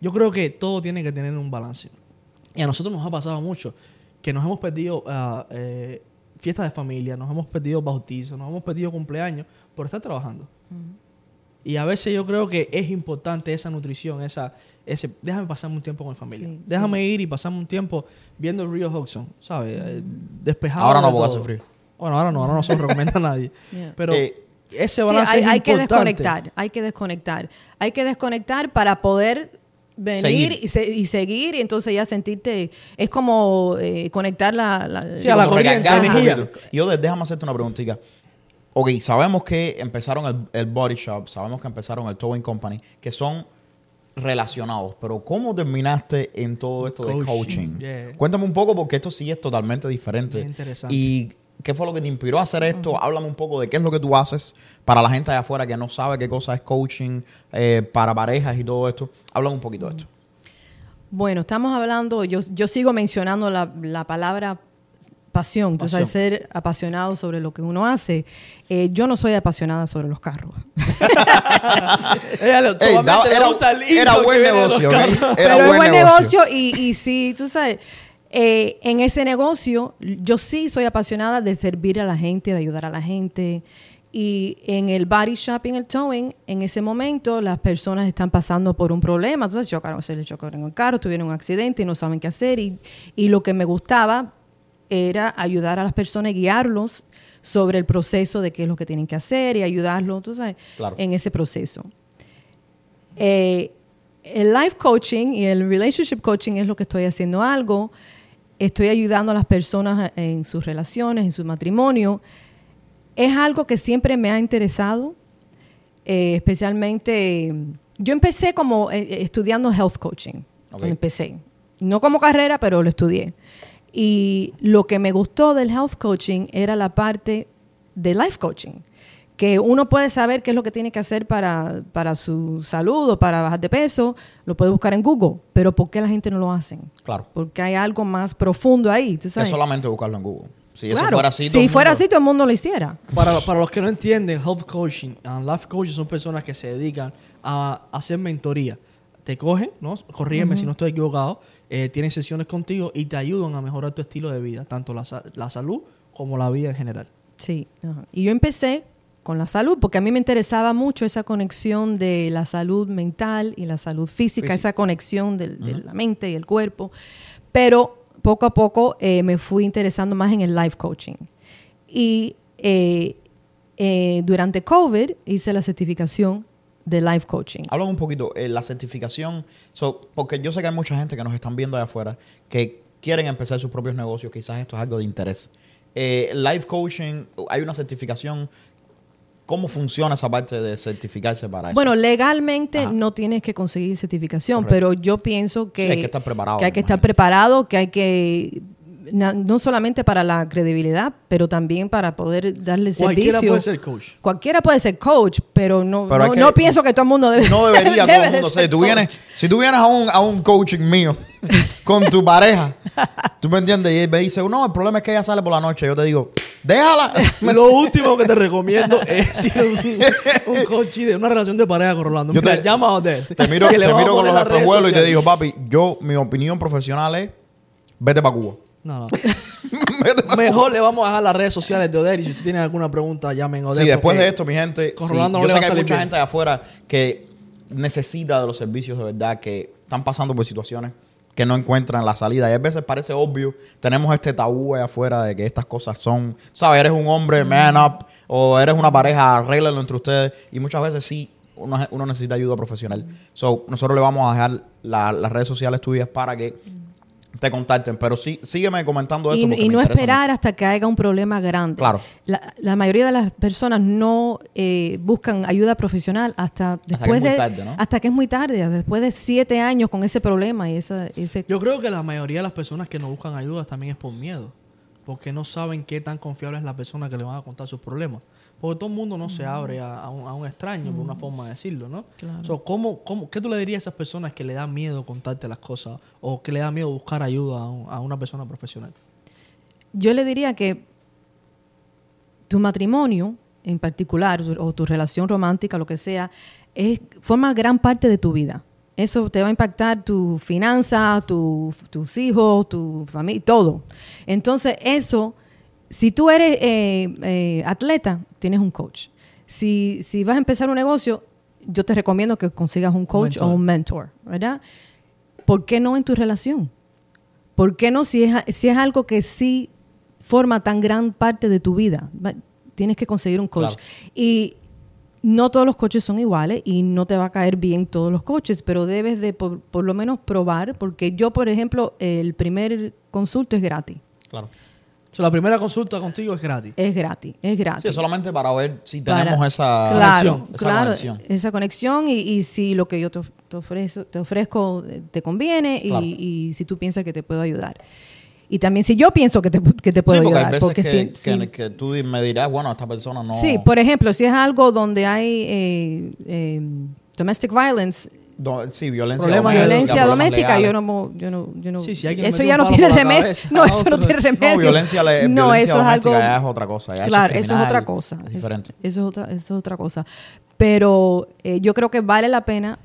[SPEAKER 2] Yo creo que todo tiene que tener un balance. Y a nosotros nos ha pasado mucho que nos hemos perdido ah, eh, fiestas de familia, nos hemos perdido bautizos, nos hemos perdido cumpleaños por estar trabajando. Y a veces yo creo que es importante esa nutrición, esa, ese, déjame pasarme un tiempo con mi familia.
[SPEAKER 3] Sí,
[SPEAKER 2] déjame ir y pasarme un tiempo viendo el Rio Hudson, ¿sabes? Eh, Despejado.
[SPEAKER 1] Ahora no,
[SPEAKER 2] todo.
[SPEAKER 1] hace frío.
[SPEAKER 2] Bueno, ahora no, ahora no se lo recomienda a [LAUGHS] nadie.
[SPEAKER 3] Yeah.
[SPEAKER 2] Pero
[SPEAKER 1] Eh,
[SPEAKER 2] ese
[SPEAKER 3] Sí,
[SPEAKER 2] balance
[SPEAKER 3] hay,
[SPEAKER 2] es
[SPEAKER 3] hay que desconectar, hay que desconectar. Hay que desconectar para poder venir
[SPEAKER 1] Seguir.
[SPEAKER 3] Y, se- y seguir y entonces ya sentirte, es como eh, conectar la... la-
[SPEAKER 2] Sí, a la corriente, la
[SPEAKER 1] un
[SPEAKER 2] energía.
[SPEAKER 1] yo, déjame hacerte una preguntita. Ok, sabemos que empezaron el, el Body Shop, sabemos que empezaron el Towing Company, que son relacionados, pero ¿cómo terminaste en todo esto de
[SPEAKER 2] Coaching,
[SPEAKER 1] coaching?
[SPEAKER 2] yeah.
[SPEAKER 1] Cuéntame un poco porque esto sí es totalmente diferente.
[SPEAKER 2] Bien interesante.
[SPEAKER 1] ¿Y qué fue lo que te inspiró a hacer esto? Háblame un poco de qué es lo que tú haces para la gente allá afuera que no sabe qué cosa es coaching, eh, para parejas y todo esto. Háblame un poquito de esto.
[SPEAKER 3] Bueno, estamos hablando, yo, yo sigo mencionando la, la palabra pasión, entonces al ser apasionado sobre lo que uno hace, eh, yo no soy apasionada sobre los carros. [LAUGHS]
[SPEAKER 1] Ey, era,
[SPEAKER 2] el
[SPEAKER 1] era
[SPEAKER 2] que
[SPEAKER 1] buen negocio. Era
[SPEAKER 3] Pero
[SPEAKER 1] buen,
[SPEAKER 3] es buen
[SPEAKER 1] negocio.
[SPEAKER 3] negocio, y, y sí, tú sabes, eh, en ese negocio yo sí soy apasionada de servir a la gente, de ayudar a la gente. Y en el body shop y en el towing, en ese momento las personas están pasando por un problema. Entonces chocaron, se les chocaron el carro, tuvieron un accidente y no saben qué hacer. Y, y lo que me gustaba era ayudar a las personas, guiarlos sobre el proceso de qué es lo que tienen que hacer y ayudarlos, tú sabes,
[SPEAKER 1] Claro.
[SPEAKER 3] en ese proceso. Eh, el life coaching y el relationship coaching es lo que estoy haciendo algo. Estoy ayudando a las personas en sus relaciones, en su matrimonio. es algo que siempre me ha interesado, eh, especialmente, yo empecé como eh, eh, estudiando health coaching, empecé. No como carrera, pero lo estudié. Y lo que me gustó del health coaching era la parte de life coaching, que uno puede saber qué es lo que tiene que hacer para, para su salud o para bajar de peso, lo puede buscar en Google, pero ¿por qué la gente no lo hace?
[SPEAKER 1] Claro.
[SPEAKER 3] Porque hay algo más profundo ahí, ¿tú
[SPEAKER 1] Es solamente buscarlo en Google. Si eso fuera así, todo
[SPEAKER 3] si
[SPEAKER 1] el
[SPEAKER 3] fuera
[SPEAKER 1] mundo-
[SPEAKER 3] así, todo el mundo lo hiciera.
[SPEAKER 2] Para, para los que no entienden, health coaching and life coaching son personas que se dedican a hacer mentoría. Te cogen, ¿no? Corrígeme si no estoy equivocado, eh, tienen sesiones contigo y te ayudan a mejorar tu estilo de vida, tanto la, la salud como la vida en general.
[SPEAKER 3] Sí. ajá. Y yo empecé con la salud, porque a mí me interesaba mucho esa conexión de la salud mental y la salud física,
[SPEAKER 1] Física.
[SPEAKER 3] esa conexión del- de la mente y el cuerpo. Pero poco a poco eh, me fui interesando más en el life coaching. Y eh, eh, durante COVID hice la certificación de life coaching.
[SPEAKER 1] Háblame un poquito, eh, la certificación, so, porque yo sé que hay mucha gente que nos están viendo allá afuera que quieren empezar sus propios negocios, quizás esto es algo de interés. Eh, life coaching, hay una certificación, ¿cómo funciona esa parte de certificarse para eso?
[SPEAKER 3] Bueno, legalmente
[SPEAKER 1] Ajá.
[SPEAKER 3] no tienes que conseguir certificación,
[SPEAKER 1] Correcto.
[SPEAKER 3] pero yo pienso que,
[SPEAKER 1] Sí, hay que estar preparado,
[SPEAKER 3] que hay que estar preparado, que hay que no solamente para la credibilidad, pero también para poder darle
[SPEAKER 2] Cualquiera
[SPEAKER 3] servicio.
[SPEAKER 2] puede ser coach.
[SPEAKER 3] Cualquiera puede ser coach, pero no,
[SPEAKER 1] Pero
[SPEAKER 3] no,
[SPEAKER 1] que-
[SPEAKER 3] no pienso que todo el mundo debe.
[SPEAKER 1] no debería [LAUGHS] todo el mundo ser. Tú vienes, si tú vienes a un, a un coaching mío con tu pareja, tú me entiendes, y él me dice, no, el problema es que ella sale por la noche. Yo te digo, déjala. [LAUGHS]
[SPEAKER 2] Lo último que te recomiendo [LAUGHS] es ir a un, un [LAUGHS] coach de una relación de pareja con Rolando.
[SPEAKER 1] Yo
[SPEAKER 2] Mira,
[SPEAKER 1] te-
[SPEAKER 2] llama a Odell.
[SPEAKER 1] Te miro, te con los espejuelos y te digo, papi, yo, mi opinión profesional es, vete para Cuba.
[SPEAKER 2] No, no. Mejor le vamos a dejar las redes sociales de Odell y si usted tiene alguna pregunta, llamen a Odell.
[SPEAKER 1] Sí, después de esto, mi gente,
[SPEAKER 2] con
[SPEAKER 1] sí,
[SPEAKER 2] Rolando no
[SPEAKER 1] yo sé que hay mucha
[SPEAKER 2] bien.
[SPEAKER 1] gente de afuera que necesita de los servicios de verdad, que están pasando por situaciones que no encuentran la salida. Y a veces parece obvio, tenemos este tabú allá afuera de que estas cosas son, ¿sabes? Eres un hombre, man up, o eres una pareja, arréglalo entre ustedes. Y muchas veces sí, uno, uno necesita ayuda profesional. So, nosotros le vamos a dejar la- las redes sociales tuyas para que te contacten. Pero sí, sígueme comentando esto.
[SPEAKER 3] Y,
[SPEAKER 1] porque
[SPEAKER 3] y
[SPEAKER 1] me
[SPEAKER 3] no esperar hasta que haya un problema grande.
[SPEAKER 1] Claro.
[SPEAKER 3] La, la mayoría de las personas no eh, buscan ayuda profesional hasta
[SPEAKER 1] que es
[SPEAKER 3] después
[SPEAKER 1] muy
[SPEAKER 3] de
[SPEAKER 1] tarde, ¿no?
[SPEAKER 3] hasta que es muy tarde, después de siete años con ese problema y esa, ese
[SPEAKER 2] Yo creo que la mayoría de las personas que no buscan ayuda también es por miedo. Porque no saben qué tan confiable es la persona que le van a contar sus problemas. Porque todo el mundo no se abre a, a un, a un extraño, por una forma de decirlo, ¿no?
[SPEAKER 3] Claro.
[SPEAKER 2] So, ¿cómo, cómo, ¿Qué tú le dirías a esas personas que le da miedo contarte las cosas o que le da miedo buscar ayuda a, un- a una persona profesional?
[SPEAKER 3] yo le diría que tu matrimonio en particular o tu relación romántica, lo que sea, es, forma gran parte de tu vida. Eso te va a impactar tu finanza, tu- tus hijos, tu familia, todo. Entonces, eso, si tú eres eh, eh, atleta, tienes un coach. Si, si vas a empezar un negocio, yo te recomiendo que consigas un coach o un mentor, ¿verdad? ¿Por qué no en tu relación? ¿Por qué no si es, si es algo que sí forma tan gran parte de tu vida? Tienes que conseguir un coach.
[SPEAKER 1] Claro.
[SPEAKER 3] Y no todos los coaches son iguales y no te va a caer bien todos los coaches, pero debes de por, por lo menos probar, porque yo, por ejemplo, el primer consulto es gratis.
[SPEAKER 1] Claro.
[SPEAKER 2] So, la primera consulta contigo es gratis.
[SPEAKER 3] Es gratis, es gratis.
[SPEAKER 1] Sí, solamente para ver si
[SPEAKER 3] Para-
[SPEAKER 1] tenemos esa
[SPEAKER 3] claro,
[SPEAKER 1] conexión, esa
[SPEAKER 3] claro,
[SPEAKER 1] conexión.
[SPEAKER 3] esa conexión y, y si lo que yo te, of- te ofrezco, te ofrezco eh, te conviene y,
[SPEAKER 1] Claro.
[SPEAKER 3] y si tú piensas que te puedo ayudar. Y también si yo pienso que te, que te puedo
[SPEAKER 1] sí, porque hay
[SPEAKER 3] ayudar.
[SPEAKER 1] veces
[SPEAKER 3] Porque
[SPEAKER 1] que,
[SPEAKER 3] si-
[SPEAKER 1] que-
[SPEAKER 3] si-
[SPEAKER 1] que tú me dirás, bueno, esta persona no...
[SPEAKER 3] Sí, por ejemplo, si es algo donde hay eh, eh, domestic violence,
[SPEAKER 1] Do- sí, violencia
[SPEAKER 2] Problemas-
[SPEAKER 1] doméstica.
[SPEAKER 3] violencia
[SPEAKER 1] problemas
[SPEAKER 3] doméstica, yo no, yo no, yo no,
[SPEAKER 2] Sí, alguien
[SPEAKER 3] eso ya no tiene remedio. [LAUGHS] No, eso no tiene remedio.
[SPEAKER 1] No, violencia, le-
[SPEAKER 3] No,
[SPEAKER 1] violencia
[SPEAKER 3] eso es algo,
[SPEAKER 1] doméstica ya es otra cosa. ya
[SPEAKER 3] claro,
[SPEAKER 1] eso es,
[SPEAKER 3] eso es otra cosa.
[SPEAKER 1] Es diferente.
[SPEAKER 3] Eso es otra, eso es otra cosa. Pero eh, yo creo que vale la pena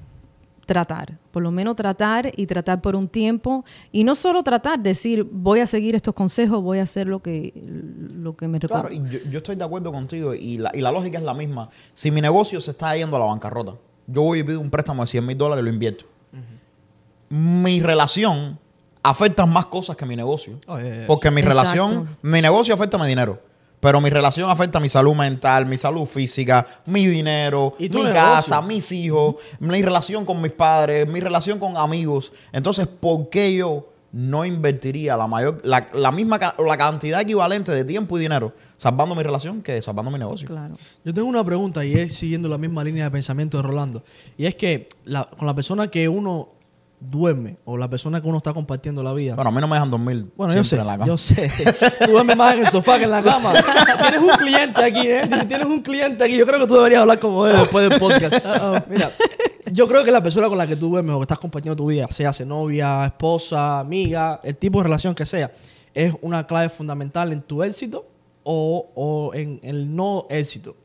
[SPEAKER 3] tratar, por lo menos tratar y tratar por un tiempo y no solo tratar, decir voy a seguir estos consejos, voy a hacer lo que lo que me
[SPEAKER 1] Claro,
[SPEAKER 3] recomienda.
[SPEAKER 1] y yo, yo estoy de acuerdo contigo y la, y la lógica es la misma. Si mi negocio se está yendo a la bancarrota, yo voy y pido un préstamo de 100 mil dólares y lo invierto. Mi relación afecta más cosas que mi negocio.
[SPEAKER 2] Oh, yeah, yeah.
[SPEAKER 1] Porque mi
[SPEAKER 3] Exacto.
[SPEAKER 1] relación, mi negocio afecta mi dinero. Pero mi relación afecta mi salud mental, mi salud física, mi dinero,
[SPEAKER 2] ¿Y
[SPEAKER 1] mi
[SPEAKER 2] negocio?
[SPEAKER 1] casa, mis hijos, mi relación con mis padres, mi relación con amigos. Entonces, ¿por qué yo no invertiría la mayor, la, la misma la cantidad equivalente de tiempo y dinero salvando mi relación que salvando mi negocio.
[SPEAKER 3] Claro.
[SPEAKER 2] Yo tengo una pregunta y es siguiendo la misma línea de pensamiento de Rolando. Y es que la- con la persona que uno duerme o la persona que uno está compartiendo la vida.
[SPEAKER 1] Bueno, a mí no me dejan dormir
[SPEAKER 2] Bueno, yo sé,
[SPEAKER 1] en la cama.
[SPEAKER 2] yo sé. Tú duermes más en el sofá que en la cama. Tienes un cliente aquí, ¿eh? [LAUGHS] Tienes un cliente aquí. Yo creo que tú deberías hablar como él después del podcast. [LAUGHS] Mira, yo creo que la persona con la que tú duermes o que estás compartiendo tu vida, sea se novia, esposa, amiga, el tipo de relación que sea, es una clave fundamental en tu éxito o, o en el no éxito.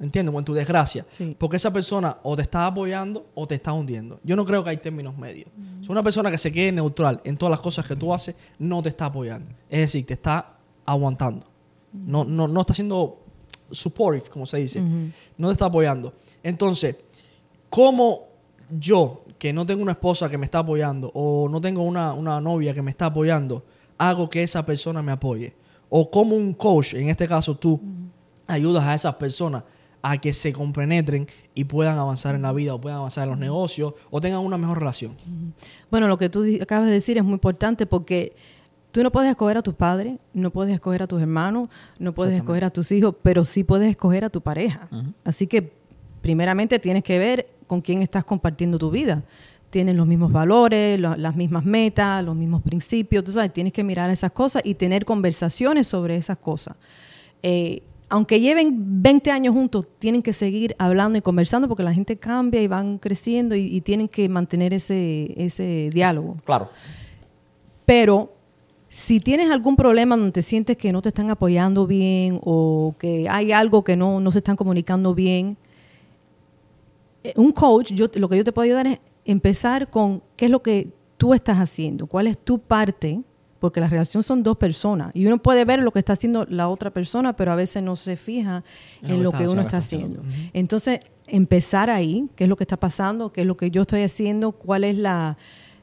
[SPEAKER 2] ¿Entiendes? O en tu desgracia.
[SPEAKER 3] Sí.
[SPEAKER 2] Porque esa persona o te está apoyando o te está hundiendo. Yo no creo que hay términos medios. Si una persona que se quede neutral en todas las cosas que tú haces, no te está apoyando. Es decir, te está aguantando. No, no, no está siendo supportive, como se dice. No te está apoyando. Entonces, ¿cómo yo, que no tengo una esposa que me está apoyando o no tengo una, una novia que me está apoyando, hago que esa persona me apoye? O como un coach, en este caso tú, ayudas a esas personas a que se compenetren y puedan avanzar en la vida o puedan avanzar en los negocios o tengan una mejor relación.
[SPEAKER 3] Bueno, lo que tú acabas de decir es muy importante porque tú no puedes escoger a tus padres, no puedes escoger a tus hermanos, no puedes escoger a tus hijos, pero sí puedes escoger a tu pareja. Así que primeramente tienes que ver con quién estás compartiendo tu vida. Tienen los mismos valores, lo- las mismas metas, los mismos principios, tú sabes, tienes que mirar esas cosas y tener conversaciones sobre esas cosas. Eh, aunque lleven 20 años juntos, tienen que seguir hablando y conversando porque la gente cambia y van creciendo y, y tienen que mantener ese, ese diálogo.
[SPEAKER 1] Claro.
[SPEAKER 3] Pero si tienes algún problema donde te sientes que no te están apoyando bien o que hay algo que no, no se están comunicando bien, eh, un coach, yo, lo que yo te puedo ayudar es empezar con qué es lo que tú estás haciendo, cuál es tu parte, porque la relación son dos personas y uno puede ver lo que está haciendo la otra persona, pero a veces no se fija en lo que uno está haciendo. Entonces, empezar ahí, qué es lo que está pasando, qué es lo que yo estoy haciendo, cuál es la,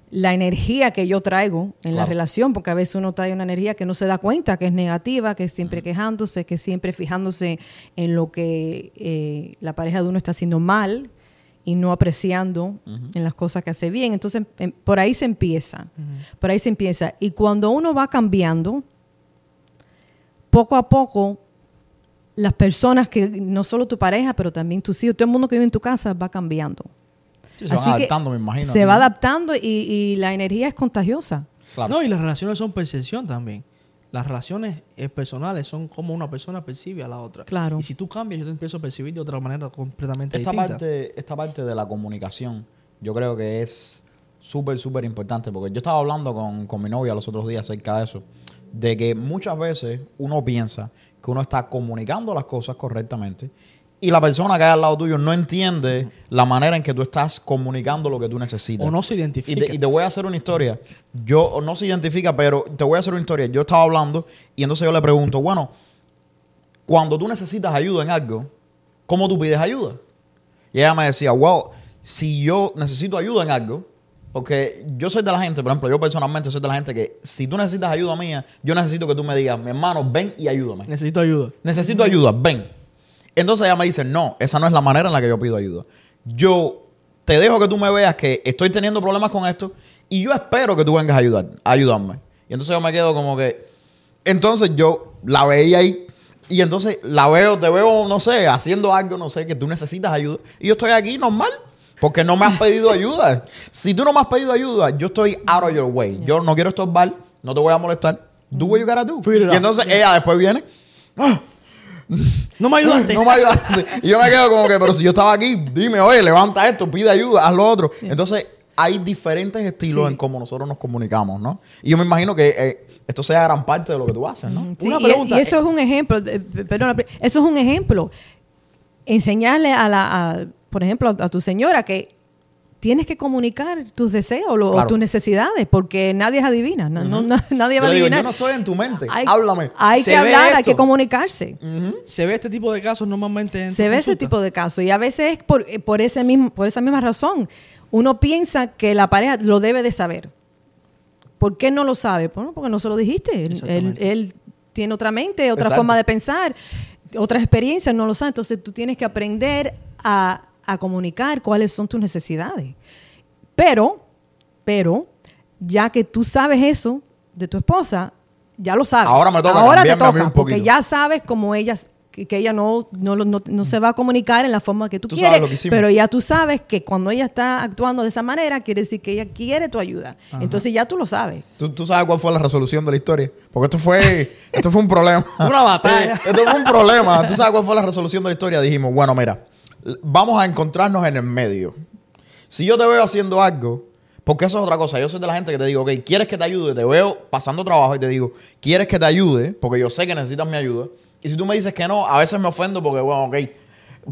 [SPEAKER 3] la energía que yo traigo en la relación, porque a veces uno trae una energía que no se da cuenta, que es negativa, que es siempre quejándose, que siempre fijándose en lo que eh, la pareja de uno está haciendo mal y no apreciando en las cosas que hace bien. Entonces, em- por ahí se empieza, por ahí se empieza. Y cuando uno va cambiando, poco a poco, las personas que, no solo tu pareja, pero también tus hijos, todo el mundo que vive en tu casa va cambiando.
[SPEAKER 1] Sí, se
[SPEAKER 3] Así
[SPEAKER 1] adaptando, me imagino.
[SPEAKER 3] Se
[SPEAKER 1] ¿no?
[SPEAKER 3] va adaptando y, y la energía es contagiosa.
[SPEAKER 1] Claro.
[SPEAKER 2] No, y las relaciones son percepción también. Las relaciones eh, personales son como una persona percibe a la otra.
[SPEAKER 3] Claro.
[SPEAKER 2] Y si tú cambias, yo te empiezo a percibir de otra manera completamente
[SPEAKER 1] esta
[SPEAKER 2] distinta.
[SPEAKER 1] parte, esta parte de la comunicación, yo creo que es súper, súper importante. Porque yo estaba hablando con, con mi novia los otros días acerca de eso. De que muchas veces uno piensa que uno está comunicando las cosas correctamente. Y la persona que hay al lado tuyo no entiende la manera en que tú estás comunicando lo que tú necesitas.
[SPEAKER 2] O no se
[SPEAKER 1] Y
[SPEAKER 2] identifica.
[SPEAKER 1] te, y te voy a hacer una historia. Yo no se identifica, pero te voy a hacer una historia. Yo estaba hablando y entonces yo le pregunto, bueno, cuando tú necesitas ayuda en algo, ¿cómo tú pides ayuda? Y ella me decía, wow, si yo necesito ayuda en algo, porque yo soy de la gente, por ejemplo, yo personalmente soy de la gente que si tú necesitas ayuda mía, yo necesito que tú me digas, mi hermano, ven y ayúdame.
[SPEAKER 2] Necesito ayuda.
[SPEAKER 1] Necesito ayuda, ven. Entonces ella me dice, no, esa no es la manera en la que yo pido ayuda. Yo te dejo que tú me veas que estoy teniendo problemas con esto y yo espero que tú vengas a ayudar, a ayudarme. Y entonces yo me quedo como que... Entonces yo la veía ahí y entonces la veo, te veo, no sé, haciendo algo, no sé, que tú necesitas ayuda. Y yo estoy aquí normal. Porque no me has pedido ayuda. [LAUGHS] Si tú no me has pedido ayuda, yo estoy out of your way. Yo no quiero estorbar, no te voy a molestar. Do what you gotta do. Y entonces ella después viene. "Ah, [LAUGHS]
[SPEAKER 2] No me ayudaste.
[SPEAKER 1] no me ayudaste. Y yo me quedo como que, pero si yo estaba aquí, dime, oye, levanta esto, pide ayuda, haz lo otro. Entonces, hay diferentes estilos
[SPEAKER 3] Sí.
[SPEAKER 1] en cómo nosotros nos comunicamos, ¿no? Y yo me imagino que eh, esto sea gran parte de lo que tú haces, ¿no?
[SPEAKER 3] Sí,
[SPEAKER 2] Una pregunta,
[SPEAKER 3] Y, eso es un ejemplo, eh, eso es un ejemplo. Enseñarle a la, a, por ejemplo, a, a tu señora que tienes que comunicar tus deseos lo- o tus necesidades, porque nadie es adivina, no- no- na- [LAUGHS] nadie va a
[SPEAKER 1] digo,
[SPEAKER 3] adivinar.
[SPEAKER 1] yo no estoy en tu mente,
[SPEAKER 3] Hay-
[SPEAKER 1] háblame.
[SPEAKER 3] Hay
[SPEAKER 2] Se
[SPEAKER 3] que hablar, hay que comunicarse.
[SPEAKER 2] Se ve este tipo de casos normalmente en
[SPEAKER 3] Se ve ese tipo de casos y a veces es por, eh, por, ese mismo, por esa misma razón. Uno piensa que la pareja lo debe de saber. ¿Por qué no lo sabe? Bueno, porque no se lo dijiste. Él,
[SPEAKER 2] Exactamente.
[SPEAKER 3] él tiene otra mente, otra
[SPEAKER 1] Exacto.
[SPEAKER 3] forma de pensar, otras experiencias, no lo sabe. Entonces tú tienes que aprender a, a comunicar cuáles son tus necesidades. Pero, pero, ya que tú sabes eso de tu esposa, ya lo sabes.
[SPEAKER 1] Ahora me toca
[SPEAKER 3] Ahora te
[SPEAKER 1] cambiarme a mí
[SPEAKER 3] toca,
[SPEAKER 1] un
[SPEAKER 3] porque
[SPEAKER 1] poquito.
[SPEAKER 3] ya sabes cómo ellas que, ella no, no, lo- no, no se va a comunicar en la forma que tú,
[SPEAKER 1] Tú sabes
[SPEAKER 3] quieres,
[SPEAKER 1] lo que hicimos.
[SPEAKER 3] pero ya tú sabes que cuando ella está actuando de esa manera, quiere decir que ella quiere tu ayuda. Entonces ya tú lo sabes.
[SPEAKER 1] ¿Tú, tú sabes cuál fue la resolución de la historia. Porque esto fue, esto fue un problema. [LAUGHS]
[SPEAKER 2] Una batalla. [LAUGHS]
[SPEAKER 1] Esto fue un problema. ¿Tú sabes cuál fue la resolución de la historia? Dijimos, bueno, mira, vamos a encontrarnos en el medio. Si yo te veo haciendo algo, porque eso es otra cosa. Yo soy de la gente que te digo, ok, ¿quieres que te ayude? Te veo pasando trabajo y te digo, ¿quieres que te ayude? Porque yo sé que necesitas mi ayuda. Y si tú me dices que no, a veces me ofendo porque, bueno, ok,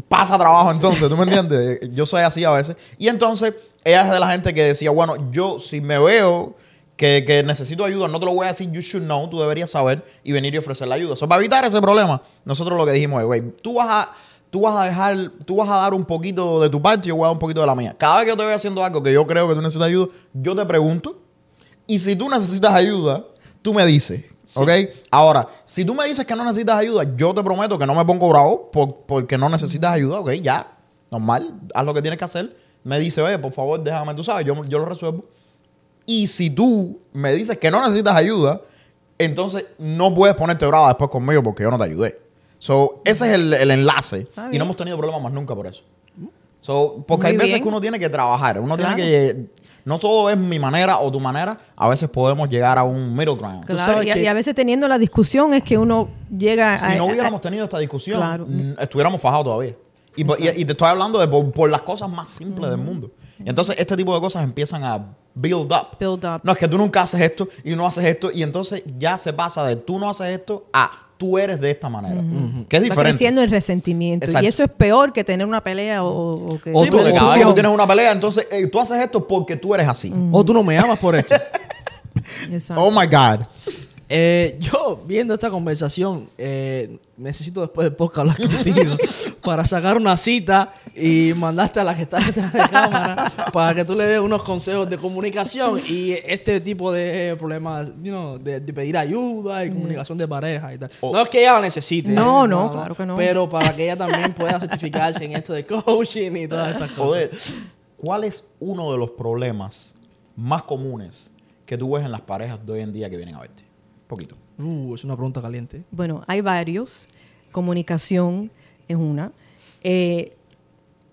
[SPEAKER 1] pasa trabajo entonces, ¿tú me entiendes? [LAUGHS] Yo soy así a veces. Y entonces, ella es de la gente que decía, bueno, yo si me veo que, que necesito ayuda, no te lo voy a decir, you should know, tú deberías saber y venir y ofrecer la ayuda. So, para evitar ese problema, nosotros lo que dijimos es, güey, tú vas a... Tú vas a dejar, tú vas a dar un poquito de tu parte y yo voy a dar un poquito de la mía. Cada vez que yo te vea haciendo algo que yo creo que tú necesitas ayuda, yo te pregunto. Y si tú necesitas ayuda, tú me dices. ¿Ok? Ahora, si tú me dices que no necesitas ayuda, yo te prometo que no me pongo bravo por- porque no necesitas ayuda. ¿Ok? Ya. Normal. Haz lo que tienes que hacer. Me dice, oye, por favor, déjame, tú sabes, yo, yo lo resuelvo. Y si tú me dices que no necesitas ayuda, entonces no puedes ponerte brava después conmigo porque yo no te ayudé. So, ese es el, el enlace. Y no hemos tenido problemas más nunca por eso. So, porque
[SPEAKER 3] Muy
[SPEAKER 1] hay veces
[SPEAKER 3] bien.
[SPEAKER 1] que uno tiene que trabajar. Uno
[SPEAKER 3] Claro.
[SPEAKER 1] tiene que. No todo es mi manera o tu manera. A veces podemos llegar a un middle ground.
[SPEAKER 3] Claro,
[SPEAKER 2] sabes
[SPEAKER 3] y, a-
[SPEAKER 2] que-
[SPEAKER 3] y a veces teniendo la discusión es que uno llega a...
[SPEAKER 1] Si no
[SPEAKER 3] a-
[SPEAKER 1] hubiéramos tenido esta discusión,
[SPEAKER 3] Claro.
[SPEAKER 1] mm, estuviéramos fajados todavía. Y, por- y- y te estoy hablando de por, por las cosas más simples del mundo. Y entonces este tipo de cosas empiezan a build up.
[SPEAKER 3] Build up.
[SPEAKER 1] No, es que tú nunca haces esto y no haces esto. Y entonces ya se pasa de tú no haces esto a tú eres de esta manera. Que es
[SPEAKER 3] Va
[SPEAKER 1] diferente.
[SPEAKER 3] creciendo el resentimiento.
[SPEAKER 1] Exacto.
[SPEAKER 3] Y eso es peor que tener una pelea o, o que...
[SPEAKER 1] Sí,
[SPEAKER 2] tú- o tú-
[SPEAKER 1] que tú tienes una pelea, entonces eh, tú haces esto porque tú eres así.
[SPEAKER 2] O tú no me amas por esto. [LAUGHS]
[SPEAKER 3] Exacto.
[SPEAKER 1] Oh my God.
[SPEAKER 2] Eh, yo, viendo esta conversación, eh, necesito después del podcast hablar contigo [LAUGHS] para sacar una cita y mandarte a la que está detrás de cámara para que tú le des unos consejos de comunicación y este tipo de problemas, you know, de, de pedir ayuda y comunicación de pareja y tal.
[SPEAKER 1] O-
[SPEAKER 2] no es que ella lo necesite.
[SPEAKER 3] No, no, claro que no.
[SPEAKER 2] Pero para que ella también pueda certificarse en esto de coaching y todas estas cosas.
[SPEAKER 1] Joder, ¿cuál es uno de los problemas más comunes que tú ves en las parejas de hoy en día que vienen a verte? Poquito.
[SPEAKER 2] Uh, es una pregunta caliente.
[SPEAKER 3] Bueno, hay varios. Comunicación es una. Eh,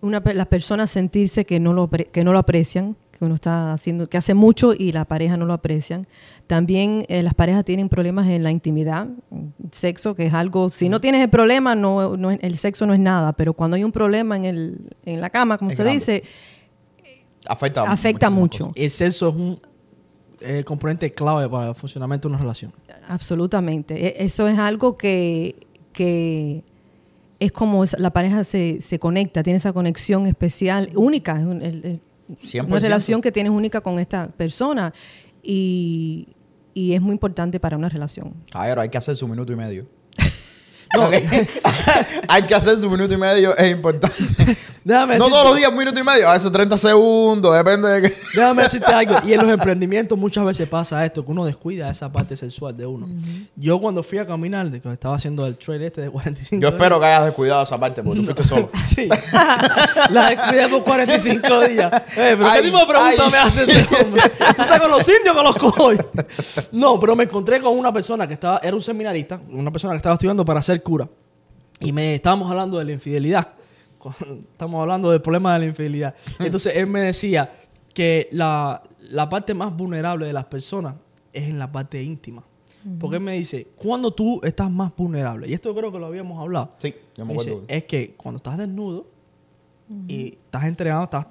[SPEAKER 3] una las personas sentirse que no lo que no lo aprecian, que uno está haciendo, que hace mucho y la pareja no lo aprecian. También eh, las parejas tienen problemas en la intimidad, sexo, que es algo, si no tienes el problema, no, no es- el sexo no es nada, pero cuando hay un problema en, el, en la cama, como
[SPEAKER 1] Es
[SPEAKER 3] se
[SPEAKER 1] grande.
[SPEAKER 3] dice,
[SPEAKER 1] Afecta,
[SPEAKER 3] mucho.
[SPEAKER 2] El sexo es un eh, componente clave para el funcionamiento de una relación.
[SPEAKER 3] Absolutamente. E- Eso es algo que, que es como la pareja se, se conecta, tiene esa conexión especial, única. es un- el- el-
[SPEAKER 1] 100%.
[SPEAKER 3] una relación que tienes única con esta persona y, y es muy importante para una relación.
[SPEAKER 1] Caballero, hay que hacer su minuto y medio. Ok. [LAUGHS] hay que hacer su minuto y medio, es importante.
[SPEAKER 2] Déjame
[SPEAKER 1] no todos los días un minuto y medio, a veces 30 segundos, depende de qué.
[SPEAKER 2] Déjame decirte algo. Y en los [LAUGHS] emprendimientos muchas veces pasa esto, que uno descuida esa parte sexual de uno. Yo cuando fui a caminar, de que estaba haciendo el trail este de 45
[SPEAKER 1] Yo espero que hayas descuidado esa parte porque tú fuiste solo. [LAUGHS]
[SPEAKER 2] Sí. La descuidé por 45 días. Eh, pero
[SPEAKER 1] Ay,
[SPEAKER 2] ¿qué tipo de pregunta
[SPEAKER 1] ay.
[SPEAKER 2] me haces este hombre? ¿Tú estás con los indios o con los cojoy? No, pero me encontré con una persona que estaba, era un seminarista, una persona que estaba estudiando para ser cura. Y me estábamos hablando de la infidelidad. Estamos hablando del problema de la infidelidad. Entonces él me decía que la, la parte más vulnerable de las personas es en la parte íntima. Porque él me dice, cuando tú estás más vulnerable, y esto yo creo que lo habíamos hablado,
[SPEAKER 1] Sí, yo me
[SPEAKER 2] Dice, es que cuando estás desnudo y estás entregado, estás